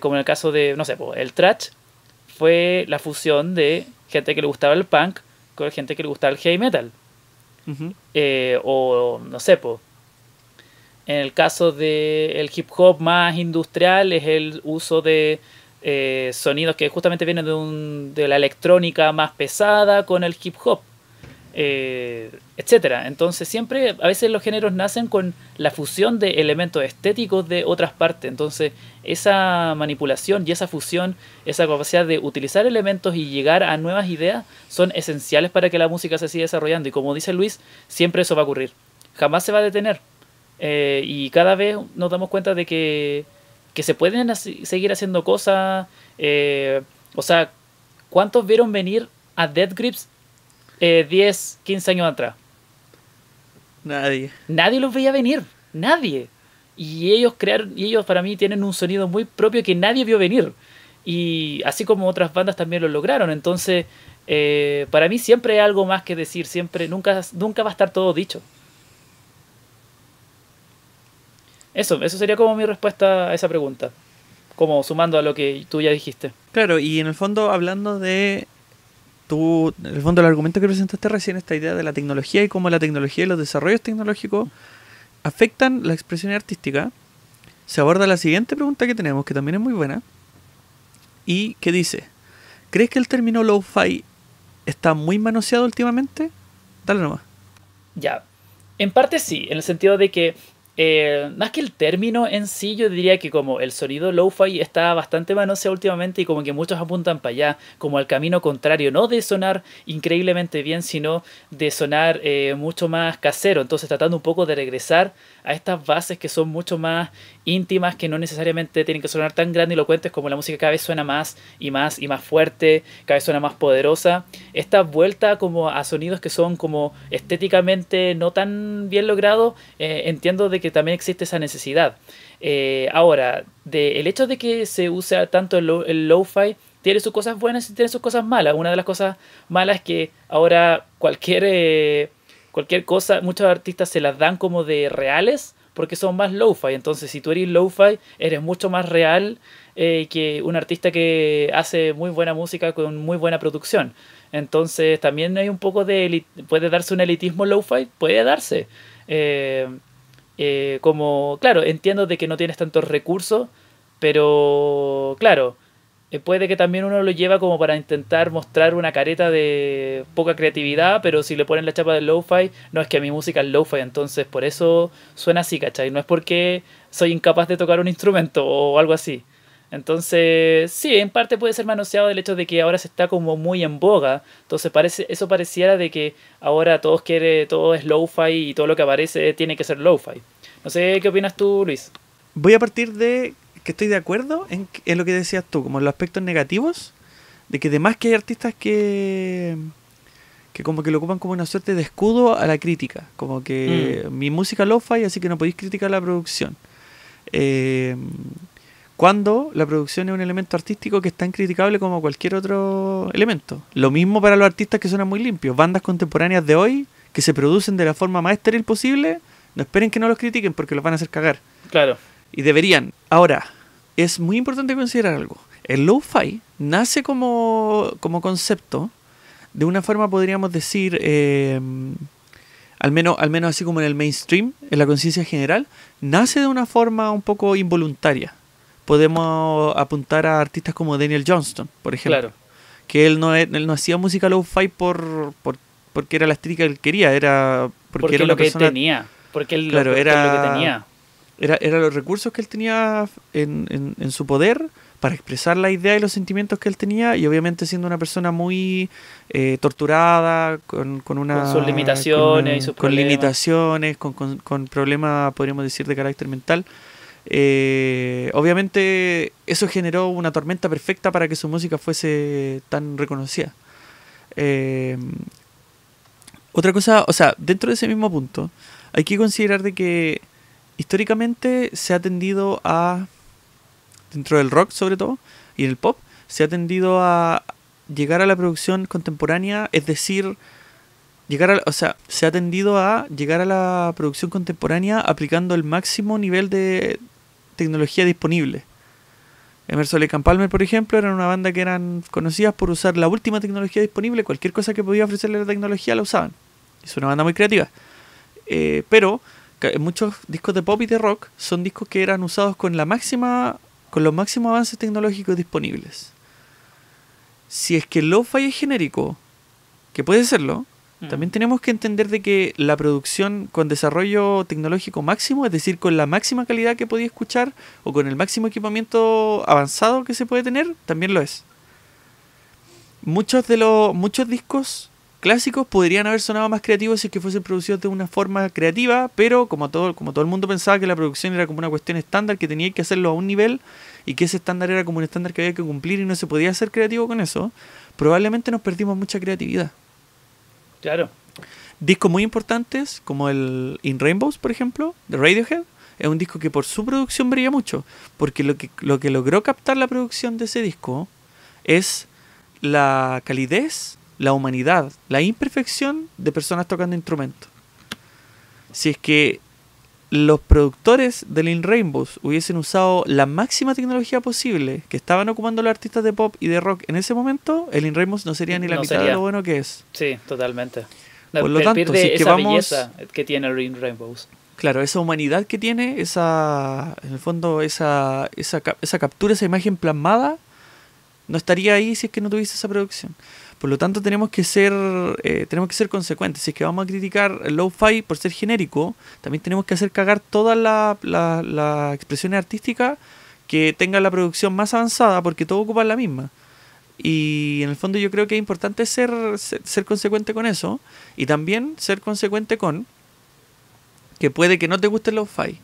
Como en el caso de, no sé, el trash fue la fusión de gente que le gustaba el punk con gente que le gustaba el heavy metal. O no sé, pues en el caso del hip hop más industrial es el uso de eh, sonidos que justamente vienen de, un, de, la electrónica más pesada con el hip hop, eh, etcétera. Entonces siempre, a veces los géneros nacen con la fusión de elementos estéticos de otras partes. Entonces esa manipulación y esa fusión, esa capacidad de utilizar elementos y llegar a nuevas ideas son esenciales para que la música se siga desarrollando. Y como dice Luis, siempre eso va a ocurrir. Jamás se va a detener eh, y cada vez nos damos cuenta de que, se pueden seguir haciendo cosas. Eh, o sea, ¿cuántos vieron venir a Dead Grips 10, eh, 15 años atrás? Nadie. Nadie los veía venir. Nadie. Y ellos crearon, y ellos para mí tienen un sonido muy propio que nadie vio venir. Y así como otras bandas también lo lograron. Entonces, para mí siempre hay algo más que decir. Siempre, nunca, nunca va a estar todo dicho. Eso, eso sería como mi respuesta a esa pregunta. Como sumando a lo que tú ya dijiste. Claro, y en el fondo hablando de tú, en el fondo el argumento que presentaste recién, esta idea de la tecnología y cómo la tecnología y los desarrollos tecnológicos afectan la expresión artística, se aborda la siguiente pregunta que tenemos, que también es muy buena, y que dice, ¿crees que el término lo-fi está muy manoseado últimamente? Dale nomás. Ya, en parte sí, en el sentido de que eh, más que el término en sí, yo diría que como el sonido lo-fi está bastante manoseado últimamente y como que muchos apuntan para allá, como al camino contrario, no de sonar increíblemente bien, sino de sonar eh, mucho más casero. Entonces tratando un poco de regresar a estas bases que son mucho más íntimas, que no necesariamente tienen que sonar tan grandilocuentes como la música cada vez suena más y más y más fuerte, cada vez suena más poderosa. Esta vuelta como a sonidos que son como estéticamente no tan bien logrados, eh, entiendo de que también existe esa necesidad. Eh, ahora, de, el hecho de que se use tanto el, el lo-fi tiene sus cosas buenas y tiene sus cosas malas. Una de las cosas malas es que ahora cualquier... Eh, cualquier cosa, muchos artistas se las dan como de reales porque son más lo-fi. Entonces, si tú eres lo-fi, eres mucho más real eh, que un artista que hace muy buena música con muy buena producción. Entonces, también hay un poco de. ¿Puede darse un elitismo lo-fi? Puede darse. Eh, eh, como, claro, entiendo de que no tienes tantos recursos, pero, claro, puede que también uno lo lleva como para intentar mostrar una careta de poca creatividad, pero si le ponen la chapa del lo-fi, no es que mi música es lo-fi, entonces por eso suena así, ¿cachai? No es porque soy incapaz de tocar un instrumento o algo así. Entonces, sí, en parte puede ser manoseado del hecho de que ahora se está como muy en boga. Entonces, parece, eso pareciera de que ahora todos quiere, todo es lo-fi y todo lo que aparece tiene que ser lo-fi. No sé, ¿qué opinas tú, Luis? Voy a partir de que estoy de acuerdo en, lo que decías tú, como en los aspectos negativos, de que además que hay artistas que que como que lo ocupan como una suerte de escudo a la crítica, como que mm. mi música lo fi así que no podéis criticar la producción. Eh, cuando la producción es un elemento artístico que es tan criticable como cualquier otro elemento. Lo mismo para los artistas que suenan muy limpios. Bandas contemporáneas de hoy que se producen de la forma más estéril posible, no esperen que no los critiquen porque los van a hacer cagar. Claro. Y deberían. Ahora, es muy importante considerar algo. El lo-fi nace como, como concepto de una forma, podríamos decir, em, al, menos, al menos así como en el mainstream, en la conciencia general, nace de una forma un poco involuntaria. Podemos apuntar a artistas como Daniel Johnston, por ejemplo. Claro. Que él no, él no hacía música lo-fi por, por, porque era la estética que él quería, era porque, era lo que tenía. Porque él claro, era, lo que tenía era, era los recursos que él tenía en, en, su poder para expresar la idea y los sentimientos que él tenía y obviamente siendo una persona muy eh, torturada, con, con una... Con sus limitaciones con, y sus Con limitaciones, con, con, problemas, podríamos decir, de carácter mental. Eh, obviamente eso generó una tormenta perfecta para que su música fuese tan reconocida. Eh, otra cosa, o sea, dentro de ese mismo punto, hay que considerar de que históricamente se ha tendido a dentro del rock sobre todo, y en el pop, se ha tendido a llegar a la producción contemporánea, es decir, llegar a, o sea, se ha tendido a llegar a la producción contemporánea aplicando el máximo nivel de tecnología disponible. Emerson Lake and Palmer, por ejemplo, eran una banda que eran conocidas por usar la última tecnología disponible, cualquier cosa que podía ofrecerle la tecnología la usaban. Es una banda muy creativa. Eh, pero muchos discos de pop y de rock son discos que eran usados con la máxima con los máximos avances tecnológicos disponibles. Si es que el lo-fi es genérico, que puede serlo, mm. también tenemos que entender de que la producción con desarrollo tecnológico máximo, es decir, con la máxima calidad que podía escuchar o con el máximo equipamiento avanzado que se puede tener, también lo es. Muchos de los muchos discos clásicos podrían haber sonado más creativos si es que fuesen producidos de una forma creativa, pero como todo, como todo el mundo pensaba que la producción era como una cuestión estándar, que tenía que hacerlo a un nivel y que ese estándar era como un estándar que había que cumplir y no se podía ser creativo con eso, probablemente nos perdimos mucha creatividad. Claro. Discos muy importantes, como el In Rainbows, por ejemplo, de Radiohead, es un disco que por su producción brilla mucho, porque lo que, lo que logró captar la producción de ese disco es la calidez la humanidad, la imperfección de personas tocando instrumentos. Si es que los productores de In Rainbows hubiesen usado la máxima tecnología posible que estaban ocupando los artistas de pop y de rock en ese momento, el In Rainbows no sería ni la mitad de lo bueno que es. Sí, totalmente. Por lo tanto, si es que vamos, que tiene el In Rainbows. Claro, esa humanidad que tiene, esa, en el fondo, esa, esa, esa captura, esa imagen plasmada, no estaría ahí si es que no tuviese esa producción. Por lo tanto, tenemos que ser, eh, tenemos que ser consecuentes. Si es que vamos a criticar el low-fi por ser genérico, también tenemos que hacer cagar todas las la, expresiones artísticas que tengan la producción más avanzada, porque todo ocupa la misma. Y en el fondo yo creo que es importante ser, ser, consecuente con eso y también ser consecuente con que puede que no te guste el low-fi,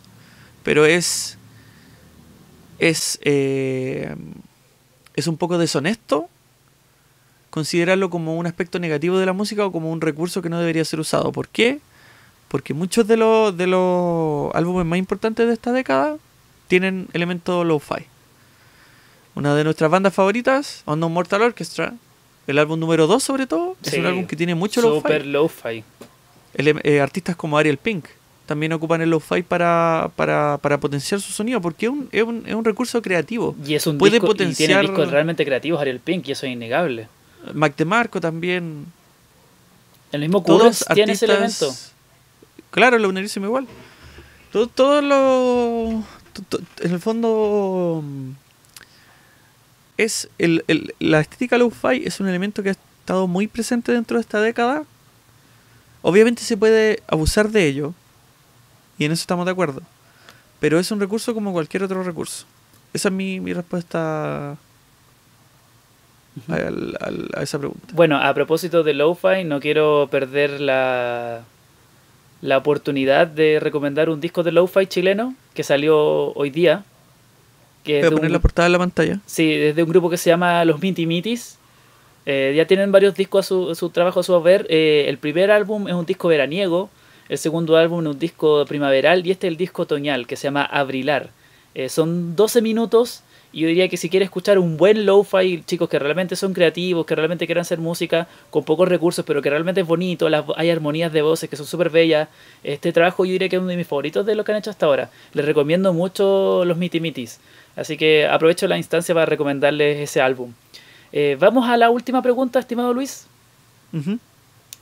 pero es es eh, es un poco deshonesto considerarlo como un aspecto negativo de la música o como un recurso que no debería ser usado. ¿Por qué? Porque muchos de los, de los álbumes más importantes de esta década tienen elementos lo-fi. Una de nuestras bandas favoritas, Unknown Mortal Orchestra, el álbum número 2 sobre todo, es un álbum que tiene mucho lo-fi. Super lo-fi. Eh, artistas como Ariel Pink también ocupan el lo-fi para, para, para, potenciar su sonido, porque es un, es un, es un recurso creativo. Y es un Puede potenciar... y tiene discos realmente creativos Ariel Pink, y eso es innegable. Mac DeMarco también. El mismo Currents tiene ese elemento. Claro, lo unirísimo igual. Todo, todo lo. en el fondo. Es el, el, la estética lo-fi es un elemento que ha estado muy presente dentro de esta década. Obviamente se puede abusar de ello. Y en eso estamos de acuerdo. Pero es un recurso como cualquier otro recurso. Esa es mi, mi respuesta a, esa pregunta. Bueno, a propósito de lo-fi, no quiero perder la, la oportunidad de recomendar un disco de lo-fi chileno que salió hoy día. Que Voy a poner la portada en la pantalla. Sí, desde un grupo que se llama Los Miti Mitis. Eh, ya tienen varios discos a su, su trabajo a su haber. Eh, el primer álbum es un disco veraniego, el segundo álbum es un disco primaveral y este es el disco otoñal que se llama Abrilar. Eh, son 12 minutos y yo diría que si quieres escuchar un buen lo-fi, chicos que realmente son creativos, que realmente quieran hacer música con pocos recursos, pero que realmente es bonito, las, hay armonías de voces que son súper bellas, este trabajo yo diría que es uno de mis favoritos de lo que han hecho hasta ahora. Les recomiendo mucho los Miti Mitis, así que aprovecho la instancia para recomendarles ese álbum. Eh, vamos a la última pregunta, estimado Luis.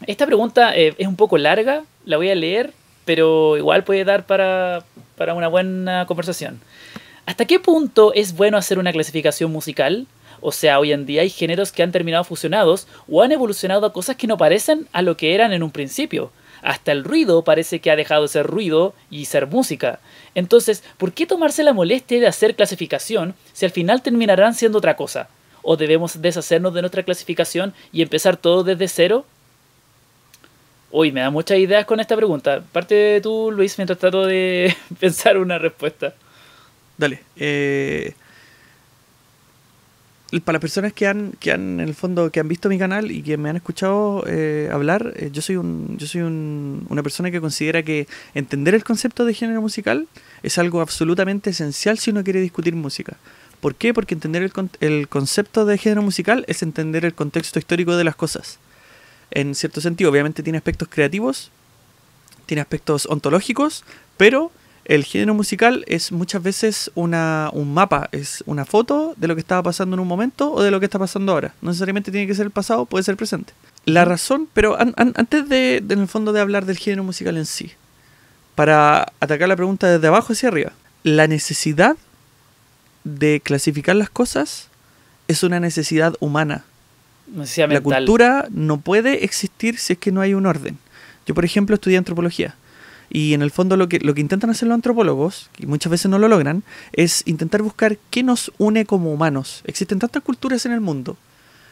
Esta pregunta eh, es un poco larga, la voy a leer, pero igual puede dar para, para una buena conversación. ¿Hasta qué punto es bueno hacer una clasificación musical? O sea, hoy en día hay géneros que han terminado fusionados o han evolucionado a cosas que no parecen a lo que eran en un principio. Hasta el ruido parece que ha dejado de ser ruido y ser música. Entonces, ¿por qué tomarse la molestia de hacer clasificación si al final terminarán siendo otra cosa? ¿O debemos deshacernos de nuestra clasificación y empezar todo desde cero? Uy, me da muchas ideas con esta pregunta. Parte tú, Luis, mientras trato de pensar una respuesta. Dale. Eh, para las personas que han, que han, en el fondo, que han visto mi canal y que me han escuchado eh, hablar, eh, yo soy, un, yo soy un, una persona que considera que entender el concepto de género musical es algo absolutamente esencial si uno quiere discutir música. ¿Por qué? Porque entender el, el concepto de género musical es entender el contexto histórico de las cosas. En cierto sentido, obviamente tiene aspectos creativos, tiene aspectos ontológicos, pero el género musical es muchas veces una, un mapa, es una foto de lo que estaba pasando en un momento o de lo que está pasando ahora. No necesariamente tiene que ser el pasado, puede ser el presente. La razón, pero an- an- antes de, de, en el fondo de hablar del género musical en sí, para atacar la pregunta desde abajo hacia arriba, la necesidad de clasificar las cosas es una necesidad humana. Necesidad La mental. cultura no puede existir si es que no hay un orden. Yo, por ejemplo, estudié antropología. Y en el fondo lo que, lo que intentan hacer los antropólogos, y muchas veces no lo logran, es intentar buscar qué nos une como humanos. Existen tantas culturas en el mundo,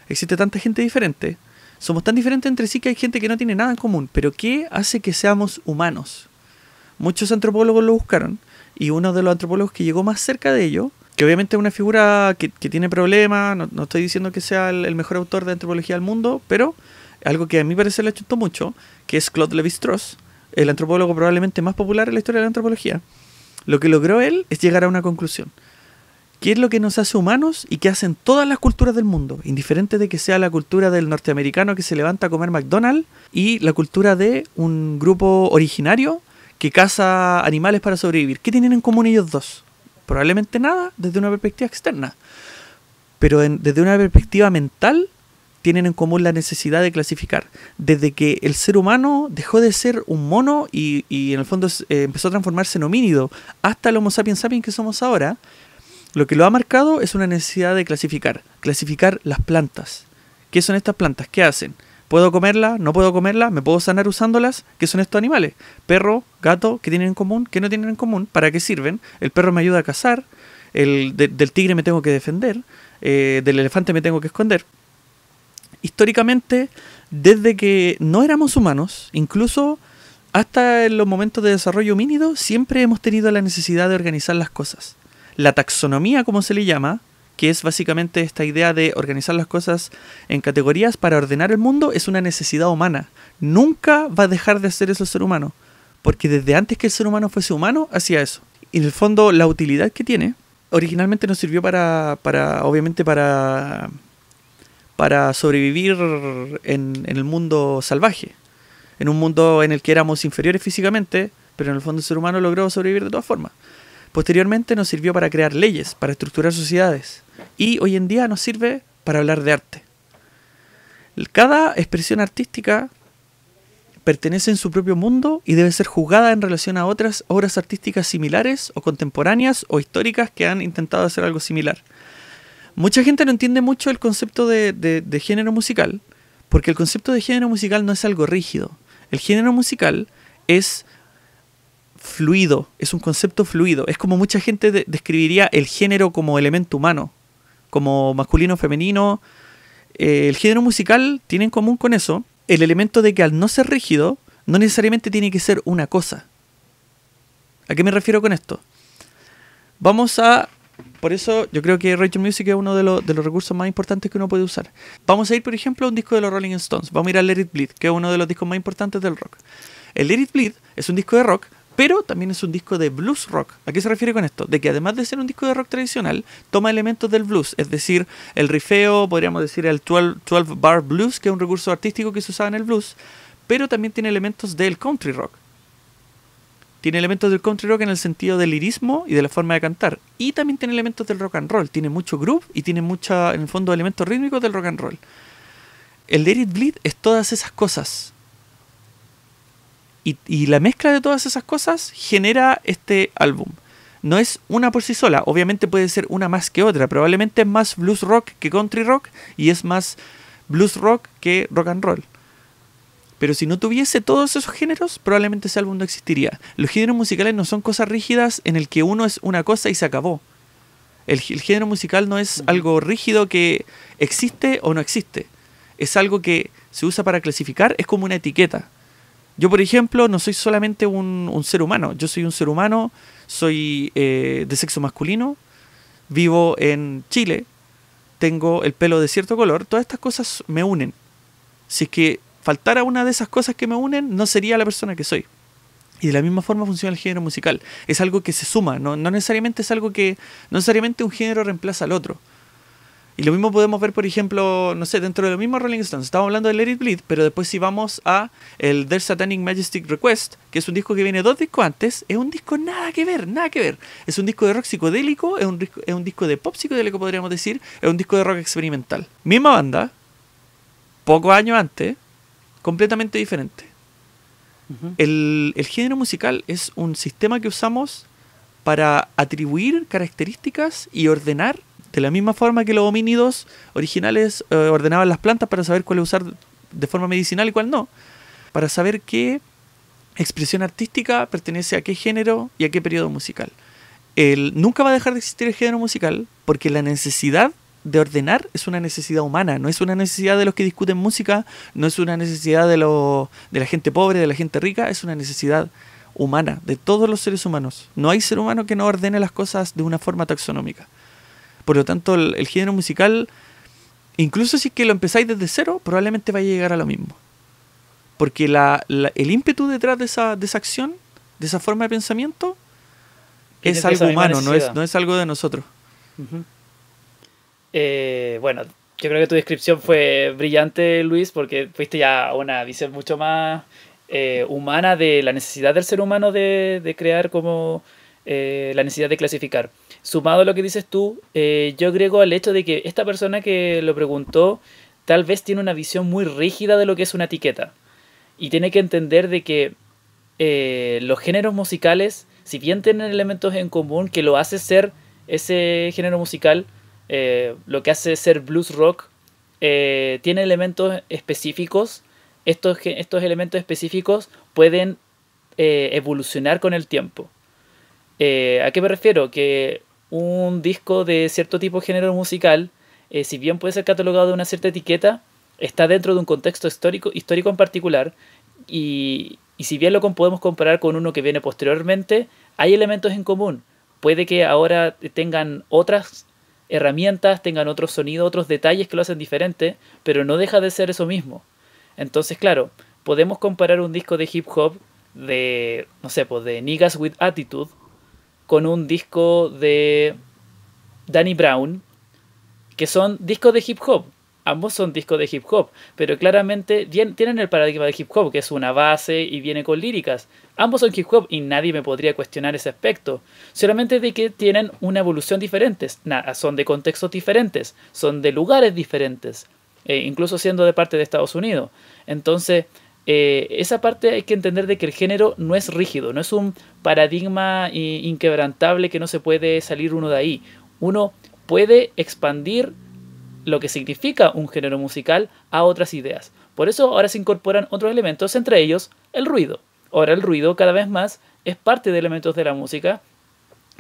existe tanta gente diferente, somos tan diferentes entre sí que hay gente que no tiene nada en común, pero ¿qué hace que seamos humanos? Muchos antropólogos lo buscaron, y uno de los antropólogos que llegó más cerca de ello, que obviamente es una figura que, que tiene problemas, no, no estoy diciendo que sea el, mejor autor de antropología del mundo, pero algo que a mí parece le chutó mucho, que es Claude Lévi-Strauss, el antropólogo probablemente más popular en la historia de la antropología. Lo que logró él es llegar a una conclusión. ¿Qué es lo que nos hace humanos y qué hacen todas las culturas del mundo? Indiferente de que sea la cultura del norteamericano que se levanta a comer McDonald's y la cultura de un grupo originario que caza animales para sobrevivir. ¿Qué tienen en común ellos dos? Probablemente nada desde una perspectiva externa. Pero desde una perspectiva mental tienen en común la necesidad de clasificar. Desde que el ser humano dejó de ser un mono y, y en el fondo eh, empezó a transformarse en homínido hasta el Homo sapiens sapiens que somos ahora, lo que lo ha marcado es una necesidad de clasificar. Clasificar las plantas. ¿Qué son estas plantas? ¿Qué hacen? ¿Puedo comerlas? ¿No puedo comerlas? ¿Me puedo sanar usándolas? ¿Qué son estos animales? Perro, gato, ¿qué tienen en común? ¿Qué no tienen en común? ¿Para qué sirven? El perro me ayuda a cazar. El, de- del tigre me tengo que defender. eh, del elefante me tengo que esconder. Históricamente, desde que no éramos humanos, incluso hasta en los momentos de desarrollo homínido, siempre hemos tenido la necesidad de organizar las cosas. La taxonomía, como se le llama, que es básicamente esta idea de organizar las cosas en categorías para ordenar el mundo, es una necesidad humana. Nunca va a dejar de hacer eso el ser humano, porque desde antes que el ser humano fuese humano, hacía eso. Y en el fondo, la utilidad que tiene, originalmente nos sirvió para, para obviamente, para, para sobrevivir en, el mundo salvaje, en un mundo en el que éramos inferiores físicamente, pero en el fondo el ser humano logró sobrevivir de todas formas. Posteriormente nos sirvió para crear leyes, para estructurar sociedades. Y hoy en día nos sirve para hablar de arte. Cada expresión artística pertenece en su propio mundo y debe ser juzgada en relación a otras obras artísticas similares o contemporáneas o históricas que han intentado hacer algo similar. Mucha gente no entiende mucho el concepto de, género musical, porque el concepto de género musical no es algo rígido. El género musical es fluido, es un concepto fluido. Es como mucha gente de- describiría el género como elemento humano, como masculino, femenino. Eh, el género musical tiene en común con eso el elemento de que al no ser rígido, no necesariamente tiene que ser una cosa. ¿A qué me refiero con esto? Vamos a... Por eso yo creo que Rachel Music es uno de, los- recursos más importantes que uno puede usar. Vamos a ir, por ejemplo, a un disco de los Rolling Stones. Vamos a ir a Let Bleed, que es uno de los discos más importantes del rock. El Let It Bleed es un disco de rock, pero también es un disco de blues rock. ¿A qué se refiere con esto? De que además de ser un disco de rock tradicional, toma elementos del blues, es decir, el rifeo, podríamos decir el 12, 12 bar blues, que es un recurso artístico que se usaba en el blues, pero también tiene elementos del country rock. Tiene elementos del country rock en el sentido del lirismo y de la forma de cantar. Y también tiene elementos del rock and roll. Tiene mucho groove y tiene mucha, en el fondo, elementos rítmicos del rock and roll. El Let Bleed es todas esas cosas. Y, y la mezcla de todas esas cosas genera este álbum. No es una por sí sola, obviamente puede ser una más que otra. Probablemente es más blues rock que country rock y es más blues rock que rock and roll. Pero si no tuviese todos esos géneros, probablemente ese álbum no existiría. Los géneros musicales no son cosas rígidas en el que uno es una cosa y se acabó. El, el género musical no es algo rígido que existe o no existe. Es algo que se usa para clasificar, es como una etiqueta. Yo, por ejemplo, no soy solamente un, un ser humano. Yo soy un ser humano, soy eh, de sexo masculino, vivo en Chile, tengo el pelo de cierto color. Todas estas cosas me unen. Si es que faltara una de esas cosas que me unen, no sería la persona que soy. Y de la misma forma funciona el género musical. Es algo que se suma, no, no necesariamente es algo que. No necesariamente un género reemplaza al otro. Y lo mismo podemos ver, por ejemplo, no sé, dentro de lo mismo Rolling Stones. Estamos hablando de Let It Bleed, pero después si vamos a el Their Satanic Majestic Request, que es un disco que viene dos discos antes, es un disco nada que ver, nada que ver. Es un disco de rock psicodélico, es un, es un disco de pop psicodélico, podríamos decir, es un disco de rock experimental. Misma banda, pocos años antes, completamente diferente. el, el género musical es un sistema que usamos para atribuir características y ordenar de la misma forma que los homínidos originales eh, ordenaban las plantas para saber cuál usar de forma medicinal y cuál no. Para saber qué expresión artística pertenece a qué género y a qué periodo musical. El, nunca va a dejar de existir el género musical porque la necesidad de ordenar es una necesidad humana, no es una necesidad de los que discuten música, no es una necesidad de, lo, de la gente pobre, de la gente rica, es una necesidad humana, de todos los seres humanos. No hay ser humano que no ordene las cosas de una forma taxonómica. Por lo tanto, el, género musical, incluso si es que lo empezáis desde cero, probablemente vaya a llegar a lo mismo. Porque la, el ímpetu detrás de esa, de esa acción, de esa forma de pensamiento, es algo humano, no es, no es algo de nosotros. Eh, bueno, yo creo que tu descripción fue brillante, Luis, porque fuiste ya una visión mucho más eh, humana de la necesidad del ser humano de, crear como eh, la necesidad de clasificar sumado a lo que dices tú, eh, yo agrego al hecho de que esta persona que lo preguntó tal vez tiene una visión muy rígida de lo que es una etiqueta. Y tiene que entender de que los géneros musicales, si bien tienen elementos en común que lo hace ser ese género musical, eh, lo que hace ser blues rock, tiene elementos específicos. Estos, estos elementos específicos pueden evolucionar con el tiempo. ¿A qué me refiero? Que un disco de cierto tipo de género musical, eh, si bien puede ser catalogado de una cierta etiqueta, está dentro de un contexto histórico, histórico en particular, y, si bien lo podemos comparar con uno que viene posteriormente, hay elementos en común. Puede que ahora tengan otras herramientas, tengan otros sonidos, otros detalles que lo hacen diferente, pero no deja de ser eso mismo. Entonces, claro, podemos comparar un disco de hip hop de, no sé, pues de Niggas with Attitude con un disco de Danny Brown, que son discos de hip hop. Ambos son discos de hip hop, pero claramente tienen el paradigma de hip hop, que es una base y viene con líricas. Ambos son hip hop y nadie me podría cuestionar ese aspecto. Solamente de que tienen una evolución diferente. son de contextos diferentes, son de lugares diferentes, eh, incluso siendo de parte de Estados Unidos. Entonces, eh, esa parte hay que entender de que el género no es rígido, no es un paradigma inquebrantable que no se puede salir uno de ahí. Uno puede expandir lo que significa un género musical a otras ideas. Por eso ahora se incorporan otros elementos, entre ellos el ruido. Ahora el ruido cada vez más es parte de elementos de la música,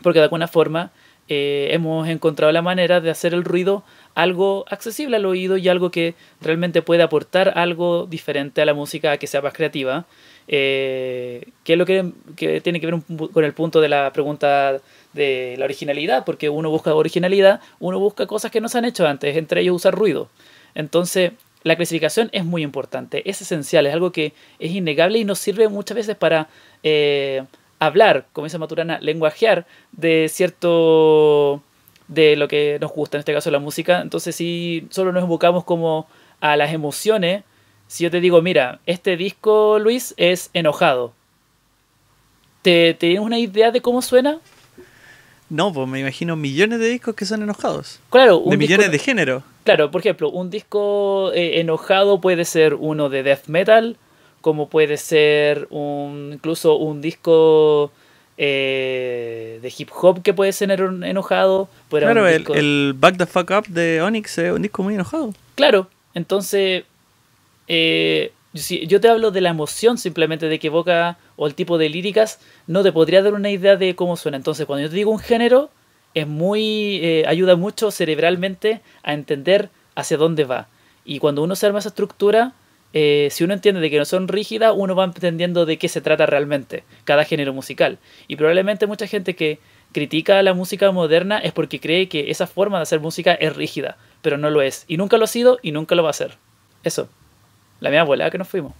porque de alguna forma eh, hemos encontrado la manera de hacer el ruido algo accesible al oído y algo que realmente puede aportar algo diferente a la música que sea más creativa. Eh, que es lo que, tiene que ver con el punto de la pregunta de la originalidad, porque uno busca originalidad, uno busca cosas que no se han hecho antes, entre ellos usar ruido. Entonces, la clasificación es muy importante, es esencial, es algo que es innegable y nos sirve muchas veces para eh, hablar, como dice Maturana, lenguajear de cierto de lo que nos gusta, en este caso la música. Entonces, si solo nos enfocamos como a las emociones, si yo te digo, mira, este disco, Luis, es enojado, ¿te, tienes una idea de cómo suena? No, pues me imagino millones de discos que son enojados. Claro, de millones de género. Claro, por ejemplo, un disco eh, enojado puede ser uno de death metal, como puede ser un, incluso un disco eh, de hip hop que puede ser enojado. Claro, el, Back the Fuck Up de Onyx es un disco muy enojado. Claro, entonces eh, yo te hablo de la emoción simplemente de que evoca o el tipo de líricas, no te podría dar una idea de cómo suena. Entonces cuando yo digo un género, es muy eh, ayuda mucho cerebralmente a entender hacia dónde va. Y cuando uno se arma esa estructura, eh, si uno entiende de que no son rígidas, uno va entendiendo de qué se trata realmente cada género musical. Y probablemente mucha gente que critica la música moderna es porque cree que esa forma de hacer música es rígida, pero no lo es. Y nunca lo ha sido y nunca lo va a ser. Eso. La mía abuela que nos fuimos.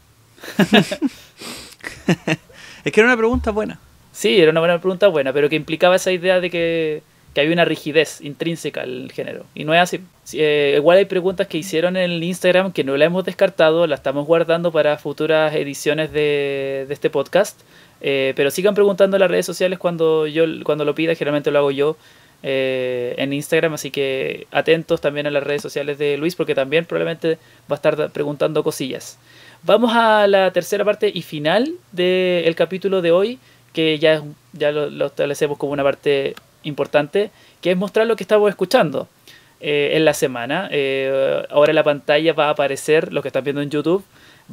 Es que era una pregunta buena. Sí, era una buena pregunta buena, pero que implicaba esa idea de que, que había una rigidez intrínseca al género. Y no es así. Eh, igual hay preguntas que hicieron en el Instagram que no la hemos descartado, la estamos guardando para futuras ediciones de, de este podcast. Eh, pero sigan preguntando en las redes sociales cuando yo cuando lo pida, generalmente lo hago yo eh, en Instagram, así que atentos también a las redes sociales de Luis porque también probablemente va a estar preguntando cosillas. Vamos a la tercera parte y final del capítulo de hoy, que ya, ya lo, establecemos como una parte importante, que es mostrar lo que estamos escuchando eh, en la semana. Eh, ahora en la pantalla va a aparecer, lo que están viendo en YouTube,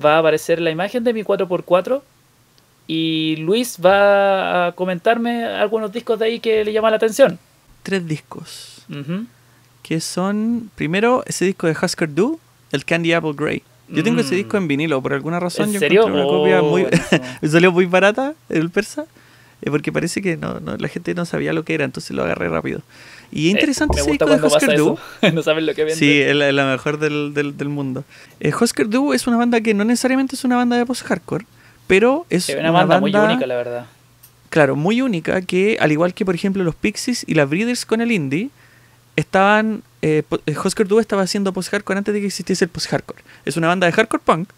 va a aparecer la imagen de mi 4x4 y Luis va a comentarme algunos discos de ahí que le llaman la atención. Tres discos. Que son, primero, ese disco de Husker Du, el Candy Apple Grey. Yo tengo ese disco en mm. vinilo, por alguna razón. ¿En yo serio? Una copia muy... me salió muy barata el persa, eh, porque parece que no, la gente no sabía lo que era, entonces lo agarré rápido. Y es eh, interesante ese disco de Husker Du. no saben lo que vende. Sí, es la, mejor del, del, del mundo. Eh, Husker Du es una banda que no necesariamente es una banda de post-hardcore, pero es una, banda, muy única, la verdad. Claro, muy única, que al igual que por ejemplo los Pixies y las Breeders con el indie, estaban eh, eh, Husker Du estaba haciendo post-hardcore antes de que existiese el post-hardcore. Es una banda de hardcore punk.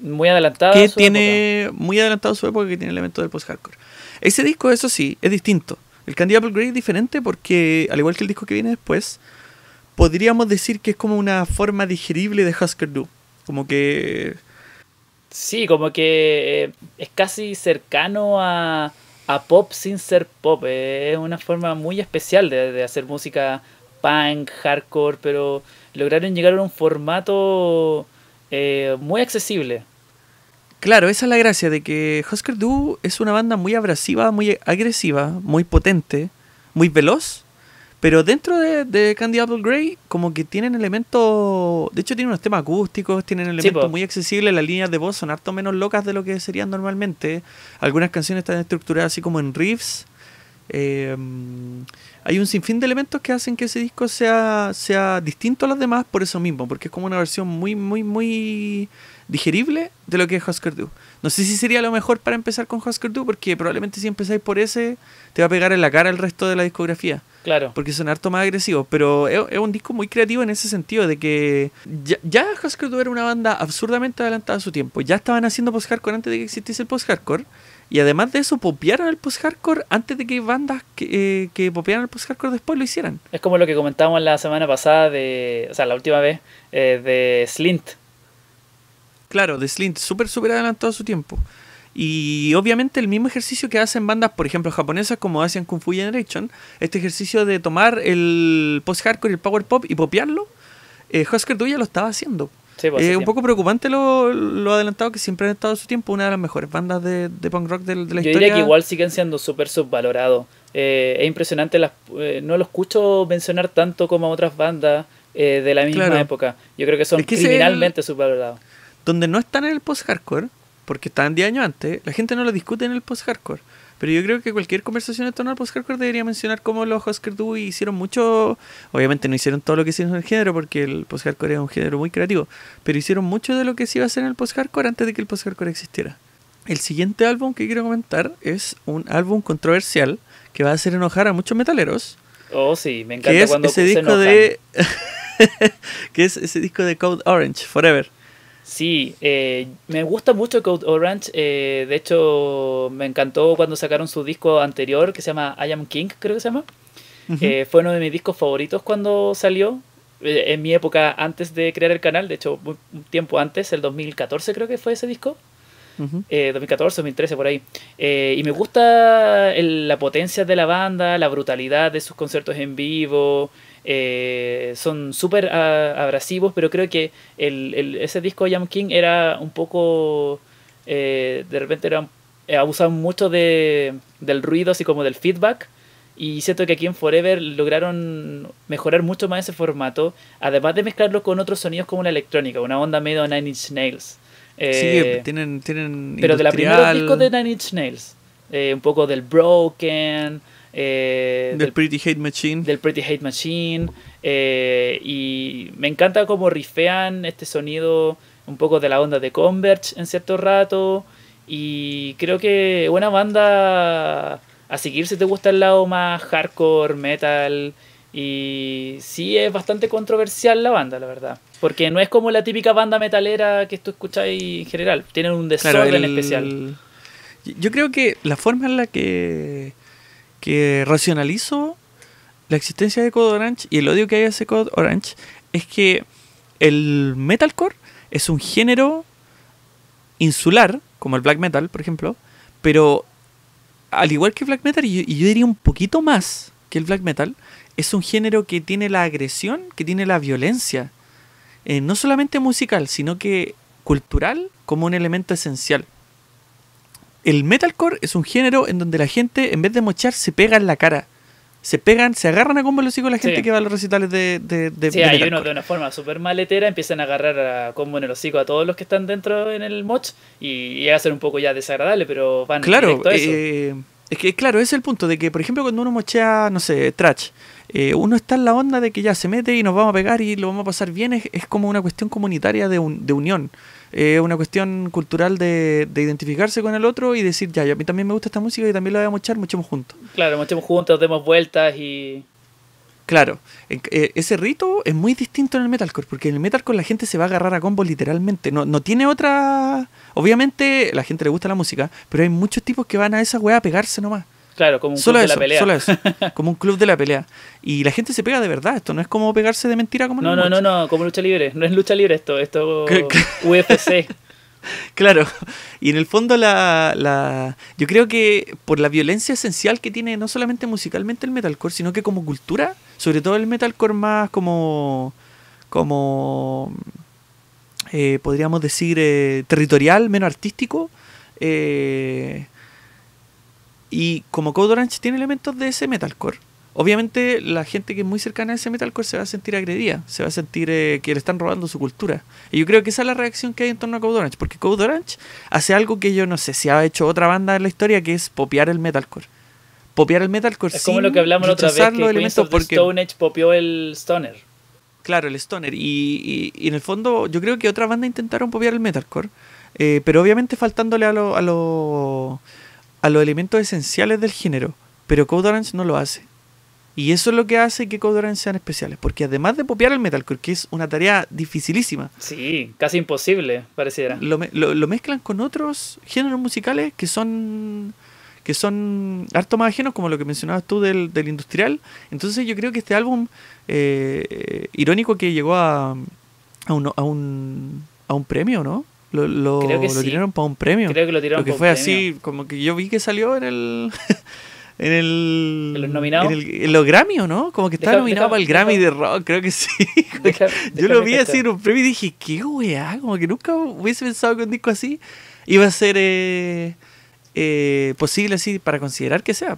Muy adelantada. Que tiene. Muy adelantado su época, que tiene elementos del post-hardcore. Ese disco, eso sí, es distinto. El Candy Apple Grey es diferente porque, al igual que el disco que viene después, podríamos decir que es como una forma digerible de Husker Du. Como que. Sí, como que eh, es casi cercano a, a pop sin ser pop. Es una forma muy especial de, de hacer música punk, hardcore, pero lograron llegar a un formato eh, muy accesible. Claro, esa es la gracia de que Husker Du es una banda muy abrasiva, muy agresiva, muy potente, muy veloz, pero dentro de, Candy Apple Grey como que tienen elementos, de hecho tienen unos temas acústicos, tienen elementos muy accesibles, las líneas de voz son harto menos locas de lo que serían normalmente, algunas canciones están estructuradas así como en riffs, eh, hay un sinfín de elementos que hacen que ese disco sea, sea distinto a los demás por eso mismo, porque es como una versión muy, muy, muy digerible de lo que es Husker Du. No sé si sería lo mejor para empezar con Husker Du, porque probablemente si empezáis por ese, te va a pegar en la cara el resto de la discografía. Claro. Porque son harto más agresivos. Pero es, un disco muy creativo en ese sentido, de que ya, ya Husker Du era una banda absurdamente adelantada a su tiempo. Ya estaban haciendo post-hardcore antes de que existiese el post-hardcore. Y además de eso, popearon el post-hardcore antes de que bandas que, eh, que popearan el post-hardcore después lo hicieran. Es como lo que comentábamos la semana pasada de. O sea, la última vez, eh, de Slint. Claro, de Slint, súper, súper adelantado a su tiempo. Y obviamente el mismo ejercicio que hacen bandas, por ejemplo, japonesas como hacen Kung Fu Generation, este ejercicio de tomar el post-hardcore y el power pop y popearlo, eh, Husker Du ya lo estaba haciendo. Es pues, un poco preocupante lo, lo, adelantado que siempre han estado a su tiempo, una de las mejores bandas de, de punk rock de, la historia. Yo diría que igual siguen siendo súper subvalorados. Eh, es impresionante, las, eh, no lo escucho mencionar tanto como a otras bandas eh, de la misma época. Yo creo que son criminalmente subvalorados. Donde no están en el post-hardcore, porque están 10 años antes, la gente no lo discute en el post-hardcore. Pero yo creo que cualquier conversación en torno al post-hardcore debería mencionar cómo los Husker Du hicieron mucho. Obviamente no hicieron todo lo que hicieron en el género, porque el post-hardcore es un género muy creativo. Pero hicieron mucho de lo que se iba a hacer en el post-hardcore antes de que el post-hardcore existiera. El siguiente álbum que quiero comentar es un álbum controversial que va a hacer enojar a muchos metaleros. Oh, sí, me encanta cuando ese disco de que es ese disco de Code Orange, Forever. Sí, eh, me gusta mucho Code Orange. Eh, de hecho, me encantó cuando sacaron su disco anterior que se llama I Am King, creo que se llama. Eh, fue uno de mis discos favoritos cuando salió. en mi época antes de crear el canal, de hecho, un tiempo antes, el 2014 creo que fue ese disco. 2014, 2013, por ahí. y me gusta la potencia de la banda, la brutalidad de sus conciertos en vivo. Eh, son súper abrasivos, pero creo que el, ese disco de Jam King era un poco, eh, de repente era, eh, abusaban mucho de, del ruido, así como del feedback. Y siento que aquí en Forever lograron mejorar mucho más ese formato, además de mezclarlo con otros sonidos como la electrónica, una onda medio Nine Inch Nails. sí, tienen, tienen Pero de la primera disco de Nine Inch Nails. un poco del Broken, eh, del, Pretty Hate Machine. Del Pretty Hate Machine. Eh, y me encanta cómo rifean este sonido un poco de la onda de Converge en cierto rato. Y creo que una banda a seguir si te gusta el lado más hardcore, metal. Y sí es bastante controversial la banda, la verdad. Porque no es como la típica banda metalera que tú escucháis en general. Tienen un desorden especial. Yo creo que la forma en la que, que racionalizo la existencia de Code Orange y el odio que hay hacia Code Orange es que el metalcore es un género insular, como el black metal, por ejemplo, pero al igual que el black metal, y yo, diría un poquito más que el black metal, es un género que tiene la agresión, que tiene la violencia, eh, no solamente musical, sino que cultural como un elemento esencial. El metalcore es un género en donde la gente, en vez de mochar, se pega en la cara. Se pegan, se agarran a combo los hijos la gente que va a los recitales de, de, de Sí, hay unos de una forma súper maletera, empiezan a agarrar a combo en el hocico a todos los que están dentro en el moch y llega a ser un poco ya desagradable, pero van claro, directo a eso. Eh, es que, claro, ese es el punto de que, por ejemplo, cuando uno mochea, no sé, trash, eh, uno está en la onda de que ya se mete y nos vamos a pegar y lo vamos a pasar bien, es, es como una cuestión comunitaria de, un, de unión es una cuestión cultural de, identificarse con el otro y decir, ya, a mí también me gusta esta música y también la voy a mochar, mochemos juntos. Claro, mochemos juntos, demos vueltas y... Claro, eh, ese rito es muy distinto en el metalcore, porque en el metalcore la gente se va a agarrar a combo literalmente, no, no tiene otra... Obviamente la gente le gusta la música, pero hay muchos tipos que van a esa weá a pegarse nomás. Claro, como un club de la pelea. Solo eso, como un club de la pelea. Y la gente se pega de verdad, esto no es como pegarse de mentira como No, no, no, no, como lucha libre. No es lucha libre esto, esto UFC. Claro, y en el fondo la, la, yo creo que por la violencia esencial que tiene no solamente musicalmente el metalcore, sino que como cultura, sobre todo el metalcore más como, como eh, podríamos decir, eh, territorial, menos artístico, eh, y como Code Orange tiene elementos de ese metalcore, obviamente la gente que es muy cercana a ese metalcore se va a sentir agredida, se va a sentir eh, que le están robando su cultura. Y yo creo que esa es la reacción que hay en torno a Code Orange, porque Code Orange hace algo que yo no sé si ha hecho otra banda en la historia, que es popear el metalcore. Popear el metalcore Es como lo que hablamos la otra vez, que elementos porque... Stone Age popeó el Stoner. Claro, el Stoner. Y, y, en el fondo yo creo que otra banda intentaron popear el metalcore, eh, pero obviamente faltándole a lo... A lo a los elementos esenciales del género, pero Code Orange no lo hace. Y eso es lo que hace que Code Orange sean especiales, porque además de popear el metalcore, que es una tarea dificilísima. Sí, casi imposible, pareciera. Lo, lo, mezclan con otros géneros musicales que son que son harto más ajenos, como lo que mencionabas tú del, del industrial. Entonces yo creo que este álbum, eh, irónico que llegó a, a, un, a, un, a un premio, ¿no? Lo, lo, tiraron para un premio. Creo que lo tiraron que fue así, como que yo vi que salió en el. en el. ¿En los nominados? En, los Grammy, no? Como que estaba nominado para el Grammy de rock, creo que sí. yo lo vi así en un premio y dije, ¿qué weá? Como que nunca hubiese pensado que un disco así iba a ser eh, eh, posible así para considerar que sea.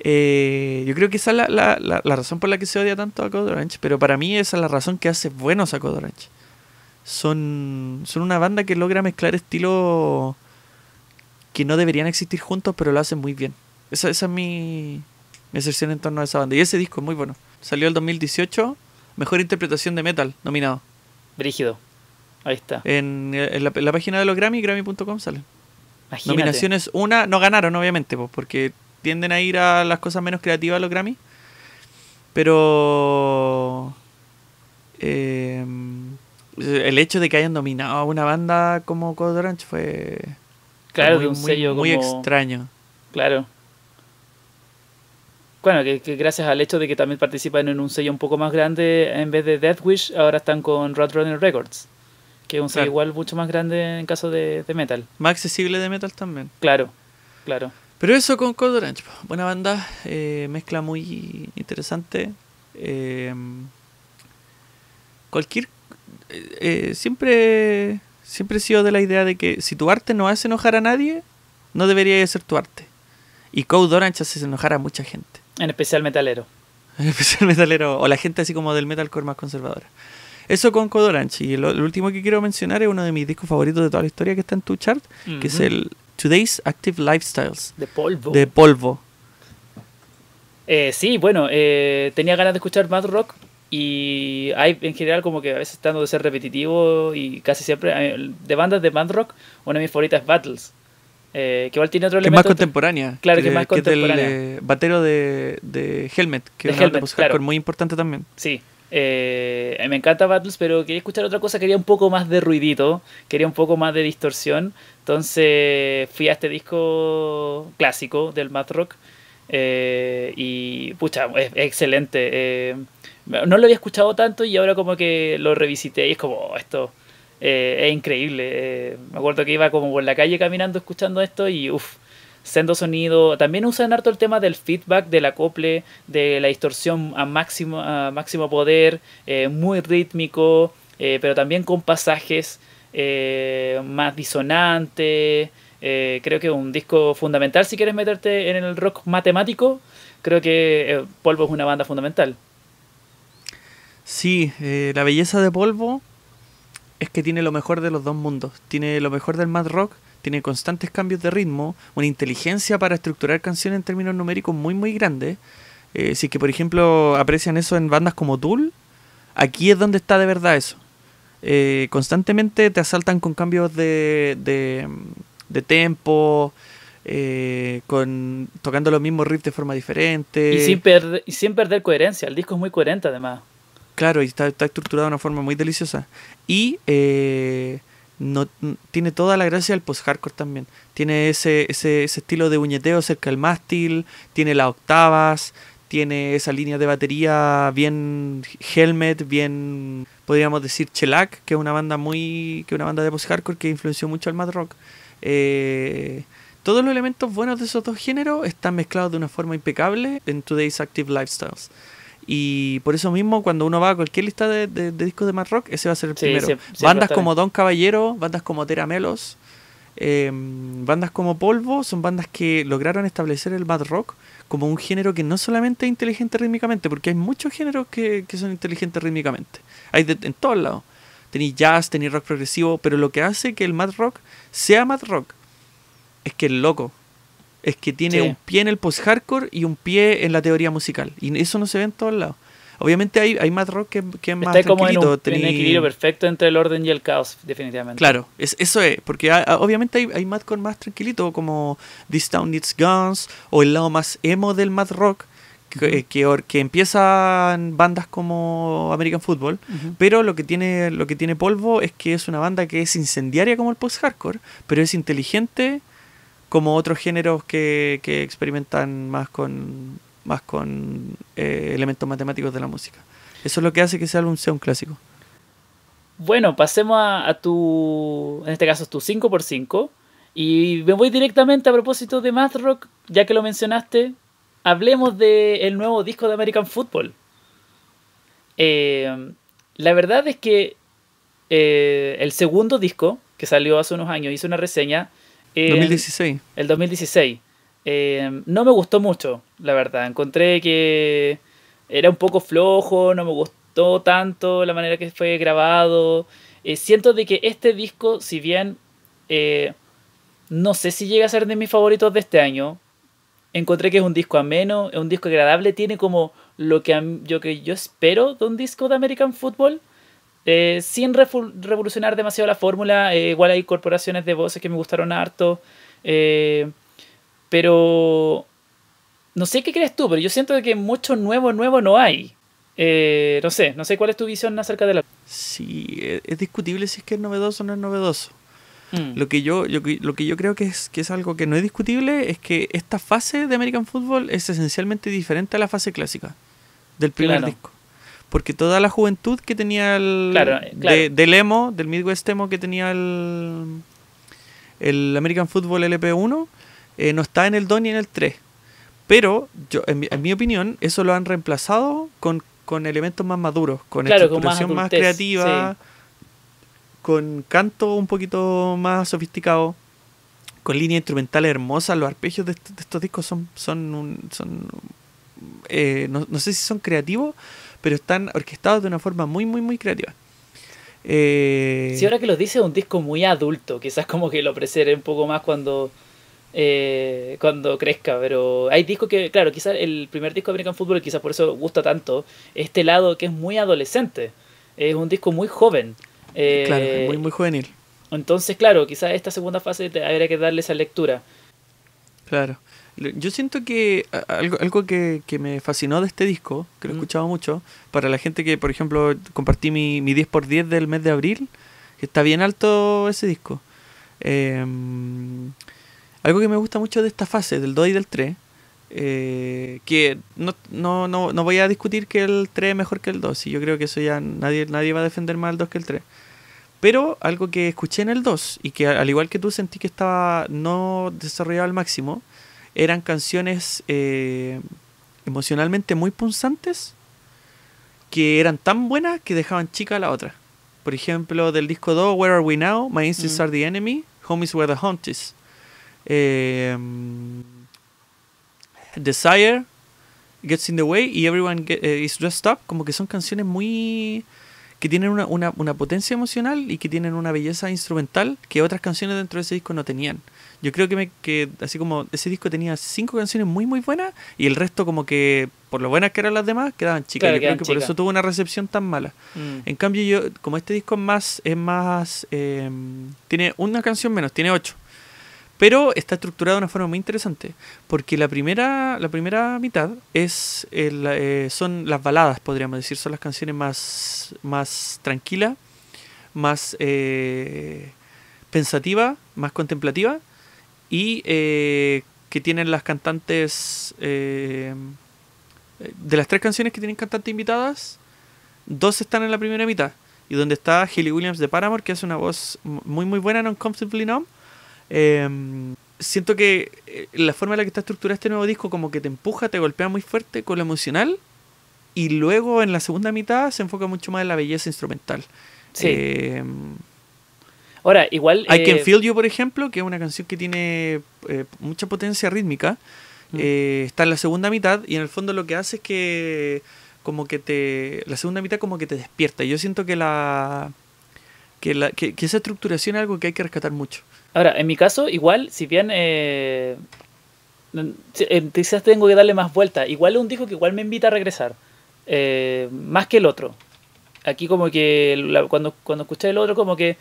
Eh, yo creo que esa es la, la, la, la, razón por la que se odia tanto a Code Orange, pero para mí esa es la razón que hace buenos a Code Orange son, son una banda que logra mezclar estilos que no deberían existir juntos, pero lo hacen muy bien. Esa, esa es mi, mi aserción en torno a esa banda. Y ese disco es muy bueno. Salió el 2018, mejor interpretación de metal, nominado. Brígido. Ahí está. En, la, página de los Grammy, grammy.com salen. Nominaciones, una, no ganaron obviamente, porque tienden a ir a las cosas menos creativas los Grammy. Pero... Eh, el hecho de que hayan dominado a una banda como Code Orange fue. Claro, muy, un sello muy, extraño. Claro. Bueno, que, gracias al hecho de que también participan en un sello un poco más grande, en vez de Death Wish, ahora están con Roadrunner Records, que es un sello igual mucho más grande en caso de, metal. Más accesible de metal también. Claro, claro. Pero eso con Code Orange, buena banda, eh, mezcla muy interesante. Eh, cualquier eh, siempre, siempre he sido de la idea de que si tu arte no hace enojar a nadie, no debería ser tu arte. Y Code Orange hace enojar a mucha gente. En especial metalero. En especial metalero, o la gente así como del metalcore más conservadora. Eso con Code Orange. Y lo, último que quiero mencionar es uno de mis discos favoritos de toda la historia que está en tu chart, que es el Today's Active Lifestyles. De polvo. De polvo. Eh, sí, bueno, eh, tenía ganas de escuchar Mad Rock y hay en general como que a veces tratando de ser repetitivo y casi siempre, de bandas de band rock, una de mis favoritas es Battles. Eh, que igual tiene otro Que elemento. más contemporánea. Claro, que es más del, contemporánea. eh, batero de, de Helmet, que De es una Helmet, post-hardcore claro. muy importante también. Sí. Eh, me encanta Battles, pero quería escuchar otra cosa. Quería un poco más de ruidito. Quería un poco más de distorsión. Entonces fui a este disco clásico del Math Rock. eh, y pucha, es, es excelente. No lo había escuchado tanto y ahora como que lo revisité y es como, oh, esto eh, es increíble. eh, me acuerdo que iba como por la calle caminando escuchando esto y uff, sendo sonido. También usan harto el tema del feedback, del acople, de la distorsión a máximo, a máximo poder, eh, muy rítmico, pero también con pasajes más disonantes. Creo que es un disco fundamental si quieres meterte en el rock matemático. Creo que Polvo es una banda fundamental. Sí, eh, la belleza de Polvo es que tiene lo mejor de los dos mundos. Tiene lo mejor del mad rock, tiene constantes cambios de ritmo, una inteligencia para estructurar canciones en términos numéricos muy, muy grande. Eh, si es que, por ejemplo, aprecian eso en bandas como Tool, aquí es donde está de verdad eso. Eh, constantemente te asaltan con cambios de, de, tempo, eh, tocando los mismos riffs de forma diferente. Y sin, y sin perder coherencia. El disco es muy coherente además. Claro, y está, está estructurado de una forma muy deliciosa. Y eh, no, tiene toda la gracia del post-hardcore también. Tiene ese, ese, estilo de buñeteo cerca del mástil, tiene las octavas, tiene esa línea de batería bien helmet, bien, podríamos decir, Shellac, que es una banda muy, que una banda de post-hardcore que influenció mucho al mad rock. Eh, todos los elementos buenos de esos dos géneros están mezclados de una forma impecable en Today's Active Lifestyles. Y por eso mismo, cuando uno va a cualquier lista de, de- de discos de Mad Rock, ese va a ser el Sí, primero. siempre- siempre bandas como. Don Caballero, bandas como Teramelos, eh, bandas como Polvo, son bandas que lograron establecer el Mad Rock como un género que no solamente es inteligente rítmicamente, porque hay muchos géneros que, que son inteligentes rítmicamente. Hay de- en todos lados. Tenéis jazz, tenéis rock progresivo, pero lo que hace que el Mad Rock sea Mad Rock es que es loco. Es que tiene Sí. un pie en el post-hardcore y un pie en la teoría musical. Y eso no se ve en todos lados. Obviamente hay, hay Mad Rock que, que es más Está como en un, en equilibrio perfecto entre el orden y el caos, definitivamente. Claro, es, eso es, porque obviamente hay, hay madcore más tranquilito, como This Town Needs Guns, o el lado más emo del mad rock, que, que, or- que empiezan bandas como American Football, pero lo que tiene lo que tiene Polvo es que es una banda que es incendiaria como el post-hardcore, pero es inteligente como otros géneros que, que experimentan más con más con eh, elementos matemáticos de la música. Eso es lo que hace que ese álbum sea un clásico. Bueno, pasemos a, tu, en este caso es tu 5x5. Y me voy directamente a propósito de Math Rock, ya que lo mencionaste. Hablemos del nuevo disco de American Football. Eh, la verdad es que eh, el segundo disco, que salió hace unos años, hice una reseña. Eh, 2016. el 2016. Eh, no me gustó mucho, la verdad. Encontré que era un poco flojo, no me gustó tanto la manera que fue grabado. Eh, siento de que este disco, si bien eh, no sé si llega a ser de mis favoritos de este año, encontré que es un disco ameno, es un disco agradable, tiene como lo yo, que yo espero de un disco de American Football. Eh, sin revolucionar demasiado la fórmula, eh, igual hay corporaciones de voces que me gustaron harto. eh, pero no sé qué crees tú, pero yo siento que mucho nuevo, nuevo no hay. No sé, no sé cuál es tu visión acerca de la... Sí, e- es discutible si es que es novedoso o no es novedoso. Mm, Lo que yo, yo- lo que yo creo que es, que es algo que no es discutible es que esta fase de American Football es esencialmente diferente a la fase clásica del primer Claro. disco. Porque toda la juventud que tenía el. Claro, claro. de- del emo, del Midwest emo que tenía el. El American Football LP1, eh, no está en el 2 ni en el 3. Pero, yo, en, mi, en mi opinión, eso lo han reemplazado con, con elementos más maduros, con Claro, con más estructuración más, creativa, con canto un poquito más sofisticado, con líneas instrumentales hermosas. Los arpegios de estos discos son, son, un- son eh, no, no sé si son creativos, pero están orquestados de una forma muy, muy, muy creativa. Eh, Sí, ahora que lo dices, es un disco muy adulto. Quizás como que lo apreciaré un poco más cuando, eh, cuando crezca. Pero hay discos que, claro, quizás el primer disco de American Football, quizás por eso gusta tanto, este lado que es muy adolescente. Es un disco muy joven. Eh, claro, muy, muy juvenil. Entonces, claro, quizás esta segunda fase habría que darle esa lectura. Claro. Yo siento que algo, algo que, me fascinó de este disco, que lo he escuchado mucho, para la gente que, por ejemplo, compartí mi, mi 10x10 del mes de abril, que está bien alto ese disco. Em, algo que me gusta mucho de esta fase, del 2 y del 3, eh, que no, no, no, no, voy a discutir que el 3 es mejor que el 2, y yo creo que eso ya nadie, nadie va a defender más el 2 que el 3. Pero algo que escuché en el 2 y que al igual que tú sentí que estaba no desarrollado al máximo, eran canciones eh, emocionalmente muy punzantes que eran tan buenas que dejaban chica a la otra. Por ejemplo, del disco 2, Where Are We Now? My Instincts mm. Are the Enemy, Home is Where the Hunt is. Em, Desire, Gets in the Way y Everyone eh, is Dressed Up, como que son canciones muy que tienen una, una, una, potencia emocional y que tienen una belleza instrumental que otras canciones dentro de ese disco no tenían. Yo creo que, me, que así como ese disco tenía cinco canciones muy muy buenas y el resto como que por lo buenas que eran las demás quedaban chicas. yo creo que por eso tuvo una recepción tan mala. Mm. En cambio yo, como este disco es más, es más, eh, tiene una canción menos, tiene ocho. Pero está estructurado de una forma muy interesante, porque la primera, la primera mitad es eh, son las baladas, podríamos decir, son las canciones más, más tranquilas, más eh, pensativas, más contemplativas, y eh, que tienen las cantantes, de las tres canciones que tienen cantantes invitadas, dos están en la primera mitad, y donde está Hilly Williams de Paramore, que hace una voz muy muy buena en Uncomfortably Numb, Em, siento que eh, la forma en la que está estructurado este nuevo disco como que te empuja, te golpea muy fuerte con lo emocional y luego en la segunda mitad se enfoca mucho más en la belleza instrumental. Sí. Em, Ahora, igual... I Can eh, Feel You, por ejemplo, que es una canción que tiene eh, mucha potencia rítmica, mm. está en la segunda mitad y en el fondo lo que hace es que como que te... La segunda mitad como que te despierta. Yo siento que la... Que, la, que esa estructuración es algo que hay que rescatar mucho. Ahora, en mi caso, igual, si bien eh, quizás tengo que darle más vuelta, igual es un disco que igual me invita a regresar, eh, más que el otro. Aquí como que cuando, cuando escuché el otro, como que,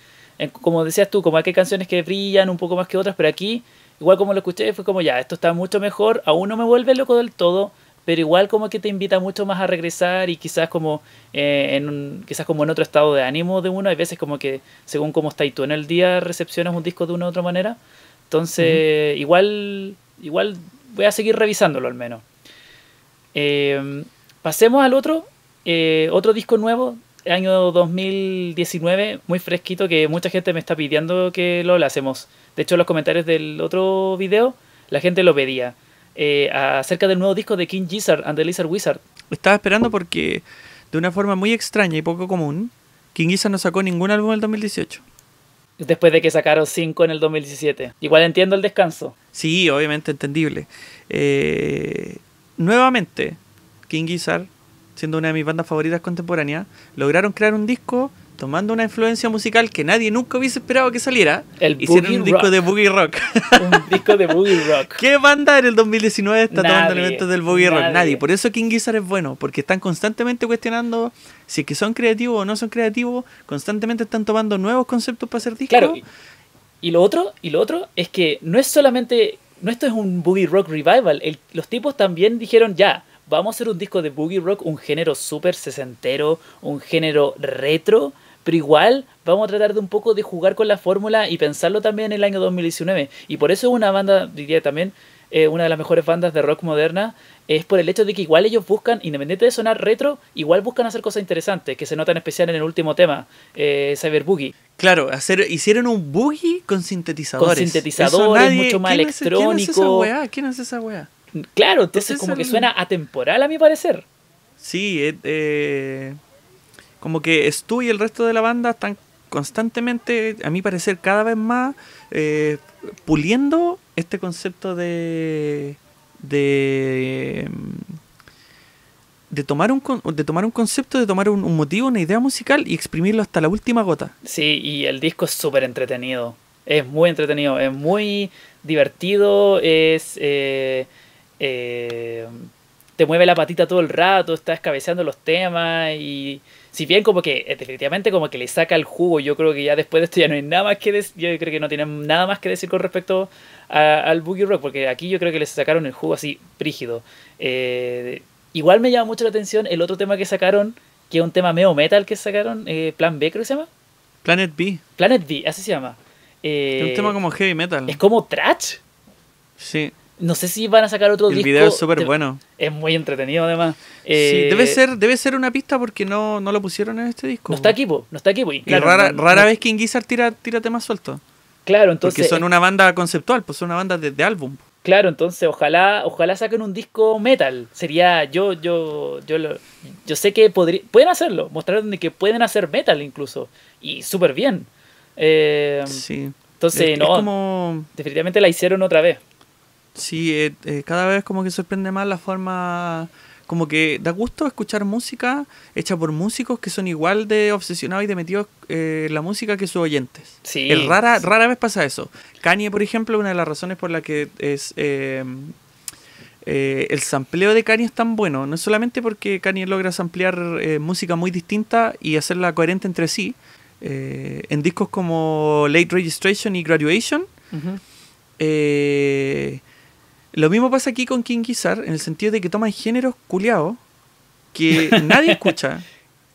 como decías tú, como hay canciones que brillan un poco más que otras, pero aquí, igual como lo escuché, fue como ya, esto está mucho mejor, aún no me vuelve loco del todo, pero igual como que te invita mucho más a regresar y quizás como eh, en quizás como en otro estado de ánimo de uno, hay veces como que según cómo estás tú en el día recepcionas un disco de una u otra manera, entonces igual igual voy a seguir revisándolo al menos. Eh, pasemos al otro, eh, otro disco nuevo, año 2019, muy fresquito, que mucha gente me está pidiendo que lo hacemos. De hecho, en los comentarios del otro video, la gente lo pedía. Eh, acerca del nuevo disco de King Gizzard and the Lizard Wizard. Estaba esperando porque, de una forma muy extraña y poco común, King Gizzard no sacó ningún álbum en el 2018. Después de que sacaron cinco en el 2017. Igual entiendo el descanso. Sí, obviamente entendible. Eh, nuevamente, King Gizzard, siendo una de mis bandas favoritas contemporáneas, lograron crear un disco tomando una influencia musical que nadie nunca hubiese esperado que saliera, el hicieron un disco de boogie rock. un disco de boogie rock. ¿Qué banda en el 2019 está tomando elementos del boogie rock? Nadie. Por eso King Gizzard es bueno, porque están constantemente cuestionando si es que son creativos o no son creativos, constantemente están tomando nuevos conceptos para hacer discos. Claro. Y, lo otro, y lo otro es que no es solamente, no esto es un boogie rock revival, los tipos también dijeron ya, vamos a hacer un disco de boogie rock, un género súper sesentero, un género retro, pero igual vamos a tratar de un poco de jugar con la fórmula y pensarlo también en el año 2019. Y por eso es una banda, diría también, eh, una de las mejores bandas de rock moderna, es por el hecho de que igual ellos buscan, independiente de sonar retro, igual buscan hacer cosas interesantes, que se notan especial en el último tema, eh, Cyber Boogie. Claro, hacer, hicieron un boogie con sintetizadores. Con sintetizadores, mucho más electrónico. ¿Quién hace esa weá? Claro, entonces como que suena atemporal a mi parecer. Sí, eh, como que Stu y el resto de la banda están constantemente, a mi parecer, cada vez más eh, puliendo este concepto de de de tomar un de tomar un concepto, de tomar un, motivo, una idea musical y exprimirlo hasta la última gota. Sí, y el disco es súper entretenido. Es muy entretenido, es muy divertido, es eh, eh, te mueve la patita todo el rato, estás cabeceando los temas y si bien como que eh, definitivamente como que le saca el jugo, yo creo que ya después de esto ya no hay nada más que decir, yo creo que no tienen nada más que decir con respecto al Boogie Rock, porque aquí yo creo que les sacaron el jugo así prígido. Eh, igual me llama mucho la atención el otro tema que sacaron, que es un tema medio metal que sacaron, eh, Plan B creo que se llama. Planet B. Planet B, así se llama. es un tema como heavy metal. Es como trash. Sí. No sé si van a sacar otro disco. El video es súper bueno. Es muy entretenido además. sí, debe ser, debe ser una pista porque no, no lo pusieron en este disco. No está equipo, no está equipo. Y, rara, rara vez King Gizzard tira, tira temas sueltos. Claro, entonces. Porque son una banda conceptual, pues son una banda de, álbum. Claro, entonces ojalá, ojalá saquen un disco metal. Sería, yo, yo, yo, yo sé que podría, pueden hacerlo, mostraron que pueden hacer metal incluso y súper bien. Eh, sí. Entonces, no, como... definitivamente la hicieron otra vez. Sí, eh, eh, cada vez como que sorprende más la forma, como que da gusto escuchar música hecha por músicos que son igual de obsesionados y de metidos eh, en la música que sus oyentes. Sí. Es rara, rara vez pasa eso. Kanye, por ejemplo, una de las razones por la que es... el sampleo de Kanye es tan bueno, no es solamente porque Kanye logra samplear música muy distinta y hacerla coherente entre sí, en discos como Late Registration y Graduation, lo mismo pasa aquí con King Gizzard, en el sentido de que toman géneros culiados que nadie escucha.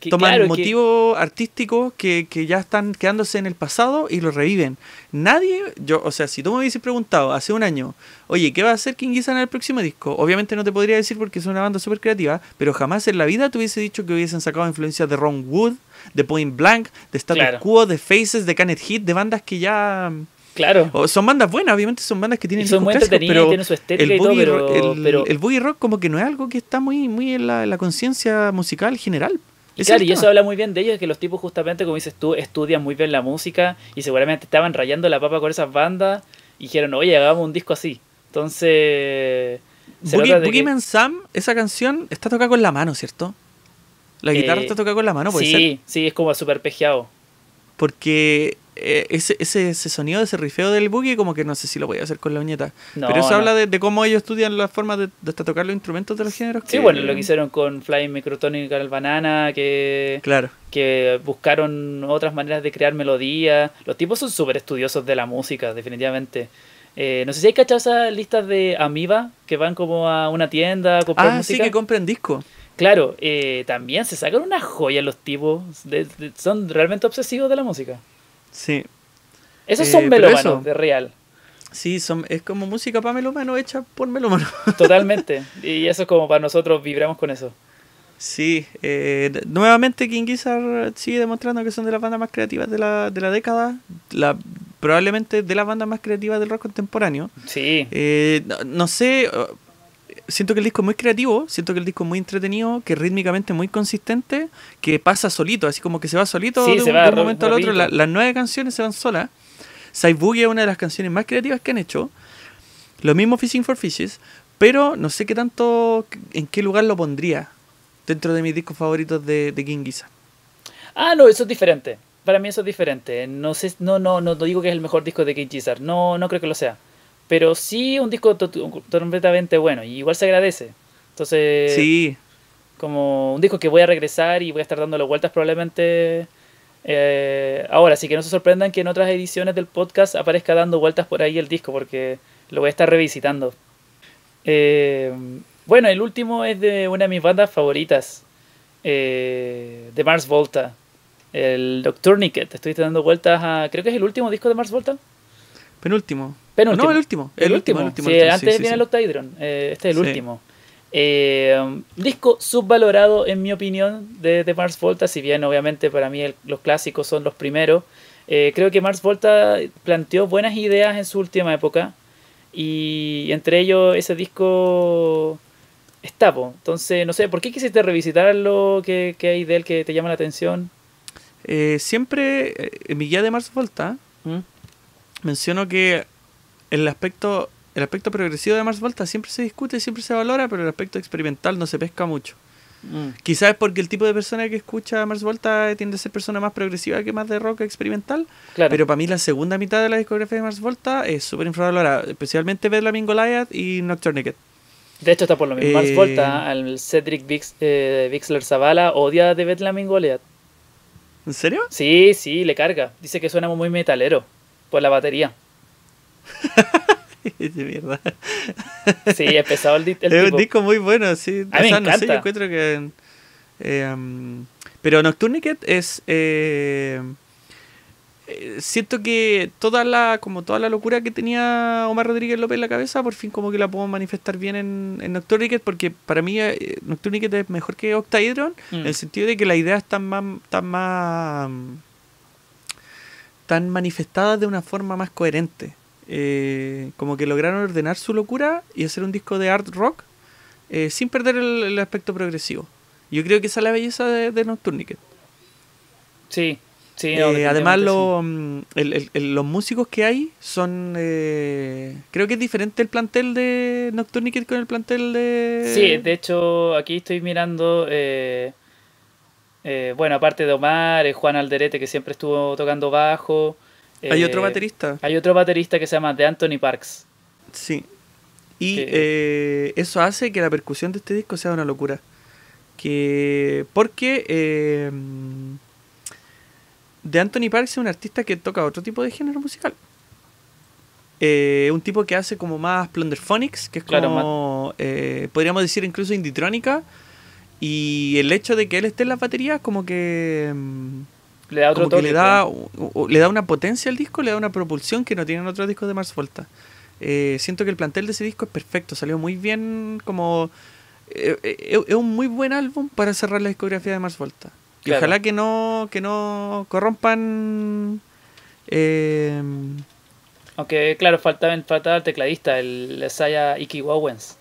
toman motivos artísticos que, ya están quedándose en el pasado y los reviven. Nadie, yo, o sea, si tú me hubieses preguntado hace un año, oye, ¿qué va a hacer King Gizzard en el próximo disco? Obviamente no te podría decir porque es una banda súper creativa, pero jamás en la vida te hubiese dicho que hubiesen sacado influencias de Ron Wood, de Point Blank, de Status Quo, de Faces, de Canet Hit, de bandas que ya Claro. son bandas buenas, obviamente son bandas que tienen. Y son muy entretenidas, tienen su estética y todo, pero, el, boogie rock como que no es algo que está muy, muy en la, conciencia musical general. Y claro, y eso habla muy bien de ellos, que los tipos justamente, como dices tú, estudian muy bien la música y seguramente estaban rayando la papa con esas bandas y dijeron, oye, hagamos un disco así. Entonces... Boogie, Man Sam, esa canción está tocada con la mano, ¿cierto? La guitarra eh, está tocada con la mano, ¿puede sí, Sí, es como súper pejeado. Porque eh, ese, ese, ese, sonido, ese rifeo del boogie, como que no sé si lo voy a hacer con la uñeta. Pero eso habla de, cómo ellos estudian la forma de, de, tocar los instrumentos de los géneros. Sí, bueno, lo que hicieron con Flying Microtonical Banana, que, claro. que buscaron otras maneras de crear melodías. Los tipos son súper estudiosos de la música, definitivamente. Eh, no sé si hay cachado esas listas de Amiba que van como a una tienda a comprar ah, sí, que compren discos. Claro, eh, también se sacan una joya los tipos. son realmente obsesivos de la música. Sí. Esos son eh, melómanos, de real. Sí, son, es como música para melómano hecha por melómano. Totalmente. Y eso es como para nosotros, vibramos con eso. Sí, eh, nuevamente King Gizzard sigue demostrando que son de las bandas más creativas de la, de la década, la, probablemente de las bandas más creativas del rock contemporáneo. Sí. Eh, no, sé, siento que el disco es muy creativo, siento que el disco es muy entretenido, que rítmicamente muy consistente, que pasa solito, así como que se va solito de, un, momento al otro. las nueve canciones se van solas. Side Boogie es una de las canciones más creativas que han hecho. Lo mismo Fishing for Fishes, pero no sé qué tanto, en qué lugar lo pondría dentro de mis discos favoritos de, de King Gizzard. Ah, no, eso es diferente. Para mí eso es diferente. No sé, no, no, no digo que es el mejor disco de King Gizzard. No, no creo que lo sea. Pero sí un disco completamente bueno y igual se agradece. Entonces, sí. como un disco que voy a regresar y voy a estar dándole vueltas probablemente eh, ahora. Así que no se sorprendan que en otras ediciones del podcast aparezca dando vueltas por ahí el disco porque lo voy a estar revisitando. Eh, bueno, el último es de una de mis bandas favoritas, eh, de Mars Volta, el Nocturniquet. Estoy dando vueltas a. Creo que es el último disco de Mars Volta. Penúltimo. Penúltimo. No, el último. El, último. antes viene el Octahedron. Eh, este es el último. Eh, disco subvalorado, en mi opinión, de, de, Mars Volta. Si bien, obviamente, para mí los clásicos son los primeros. Eh, creo que Mars Volta planteó buenas ideas en su última época. Y entre ellos, ese disco está. Entonces, no sé, ¿por qué quisiste revisitarlo? ¿Qué, qué hay de él que te llama la atención? siempre, en mi guía de Mars Volta. ¿Mm? menciono que el aspecto, el aspecto progresivo de Mars Volta siempre se discute, siempre se valora, pero el aspecto experimental no se pesca mucho. Mm. Quizás es porque el tipo de persona que escucha Mars Volta tiende a ser persona más progresiva que más de rock experimental. Pero para mí la segunda mitad de la discografía de Mars Volta es súper infravalorada, especialmente Bedlaming Goliath y Nocturne De hecho, está por lo mismo. Mars Eh, Volta, al Cedric Vix, eh, Vixler Zavala, odia de Bethlehem Goliath. ¿En serio? Sí, sí, le carga. Dice que suena muy metalero por la batería. de mierda. Sí, es pesado el, el es un tipo. disco muy bueno, sí. A me no sé, yo encuentro que. eh, um, pero Nocturniquet es. eh, siento que toda la como toda la locura que tenía Omar Rodríguez López en la cabeza por fin como que la puedo manifestar bien en, en Nocturniquet porque para mí eh, Nocturniquet es mejor que Octahedron Mm. en el sentido de que las ideas están más están más mm, tan manifestadas de una forma más coherente Eh, como que lograron ordenar su locura y hacer un disco de art rock eh, sin perder el, el aspecto progresivo yo creo que esa es la belleza de, de Sí, sí. eh, además, lo, mm, el- el- el- los músicos que hay son. creo que es diferente el plantel de Nocturniquet con el plantel de. Sí, de hecho, aquí estoy mirando. bueno, aparte de Omar, Juan Alderete, que siempre estuvo tocando bajo. Hay eh, otro baterista. Hay otro baterista que se llama The Anthony Parks. Sí. Y Que- eh, eso hace que la percusión de este disco sea una locura. Que. Porque. eh, de Anthony Parks es un artista que toca otro tipo de género musical. Eh, un tipo que hace como más plunderphonics, que es Claro, como. eh, podríamos decir incluso inditrónica. Y el hecho de que él esté en las baterías, como que. mm, Le da otro como que le da, le da una potencia al disco, le da una propulsión que no tienen otros discos de Mars Volta. Eh, siento que el plantel de ese disco es perfecto, salió muy bien, como eh, eh, es un muy buen álbum para cerrar la discografía de Mars Volta. Y Claro. ojalá que no que no corrompan eh, Aunque, claro, faltaba, faltaba el tecladista, el Isaiah Iki Wowens.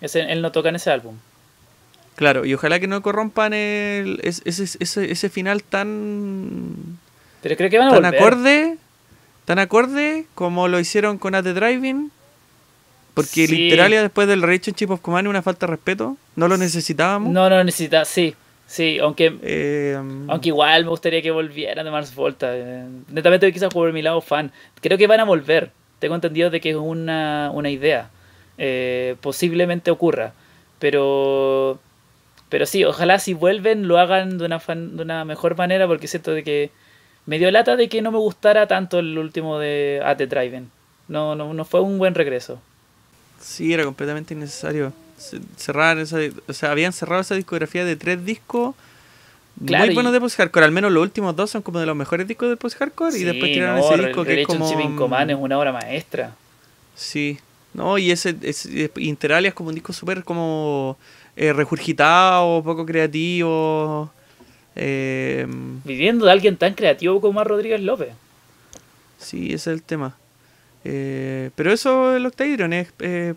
Ese, él no toca en ese álbum. Claro, y ojalá que no corrompan el, es- ese, ese, ese final tan Pero creo que van a tan volver. acorde, tan acorde como lo hicieron con At the Driving. Porque Sí. Literalia después del Relationship of Command es una falta de respeto. No lo necesitábamos. No, no necesita, sí. Sí, aunque, Eh, aunque igual me gustaría que volvieran de Mars Volta. eh, Netamente quizás por mi lado fan. Creo que van a volver. Tengo entendido de que es una, una idea. Eh, posiblemente ocurra. Pero pero sí, ojalá si vuelven lo hagan de una, fan- de una mejor manera porque siento de que me dio lata de que no me gustara tanto el último de At the Drive-In. No, no, no fue un buen regreso. sí, era completamente innecesario. Ce- Cerrar esa, o sea, habían cerrado esa discografía de tres discos Claro, muy y- buenos de post-hardcore. Al menos los últimos dos son como de los mejores discos de post-hardcore. y Sí, después tiraron no, ese disco que es como. Command es una obra maestra. Sí, no, y ese, ese Interalia es como un disco súper como eh, regurgitado, poco creativo. Eh, Viviendo de alguien tan creativo como a Rodríguez López. sí, ese es el tema. Eh, pero eso, el Octahedron, es, eh,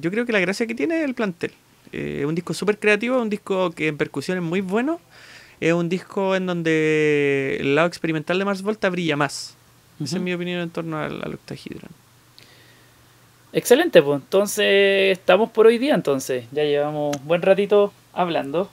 yo creo que la gracia que tiene es el plantel. Eh, un disco súper creativo, un disco que en percusión es muy bueno. Es un disco en donde el lado experimental de Mars Volta brilla más. Esa es mi opinión en torno al, al Octahedron. Excelente, pues entonces estamos por hoy día entonces. Ya llevamos un buen ratito hablando.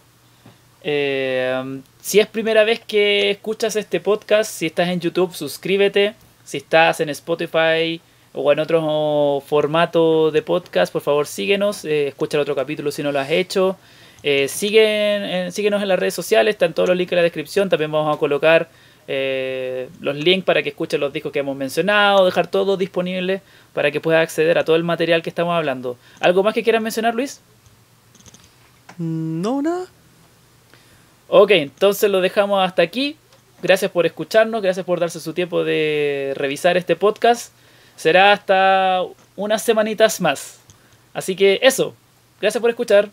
Eh, si es primera vez que escuchas este podcast, si estás en YouTube, suscríbete. Si estás en Spotify o en otro formato de podcast, por favor síguenos. eh, escucha el otro capítulo si no lo has hecho. Eh, síguenos en las redes sociales, están todos los links en la descripción. También vamos a colocar eh, los links para que escuchen los discos que hemos mencionado, dejar todo disponible para que puedas acceder a todo el material que estamos hablando. ¿Algo más que quieras mencionar, Luis? No, nada. Ok, entonces lo dejamos hasta aquí. Gracias por escucharnos, gracias por darse su tiempo de revisar este podcast. Será hasta unas semanitas más. Así que eso, gracias por escuchar.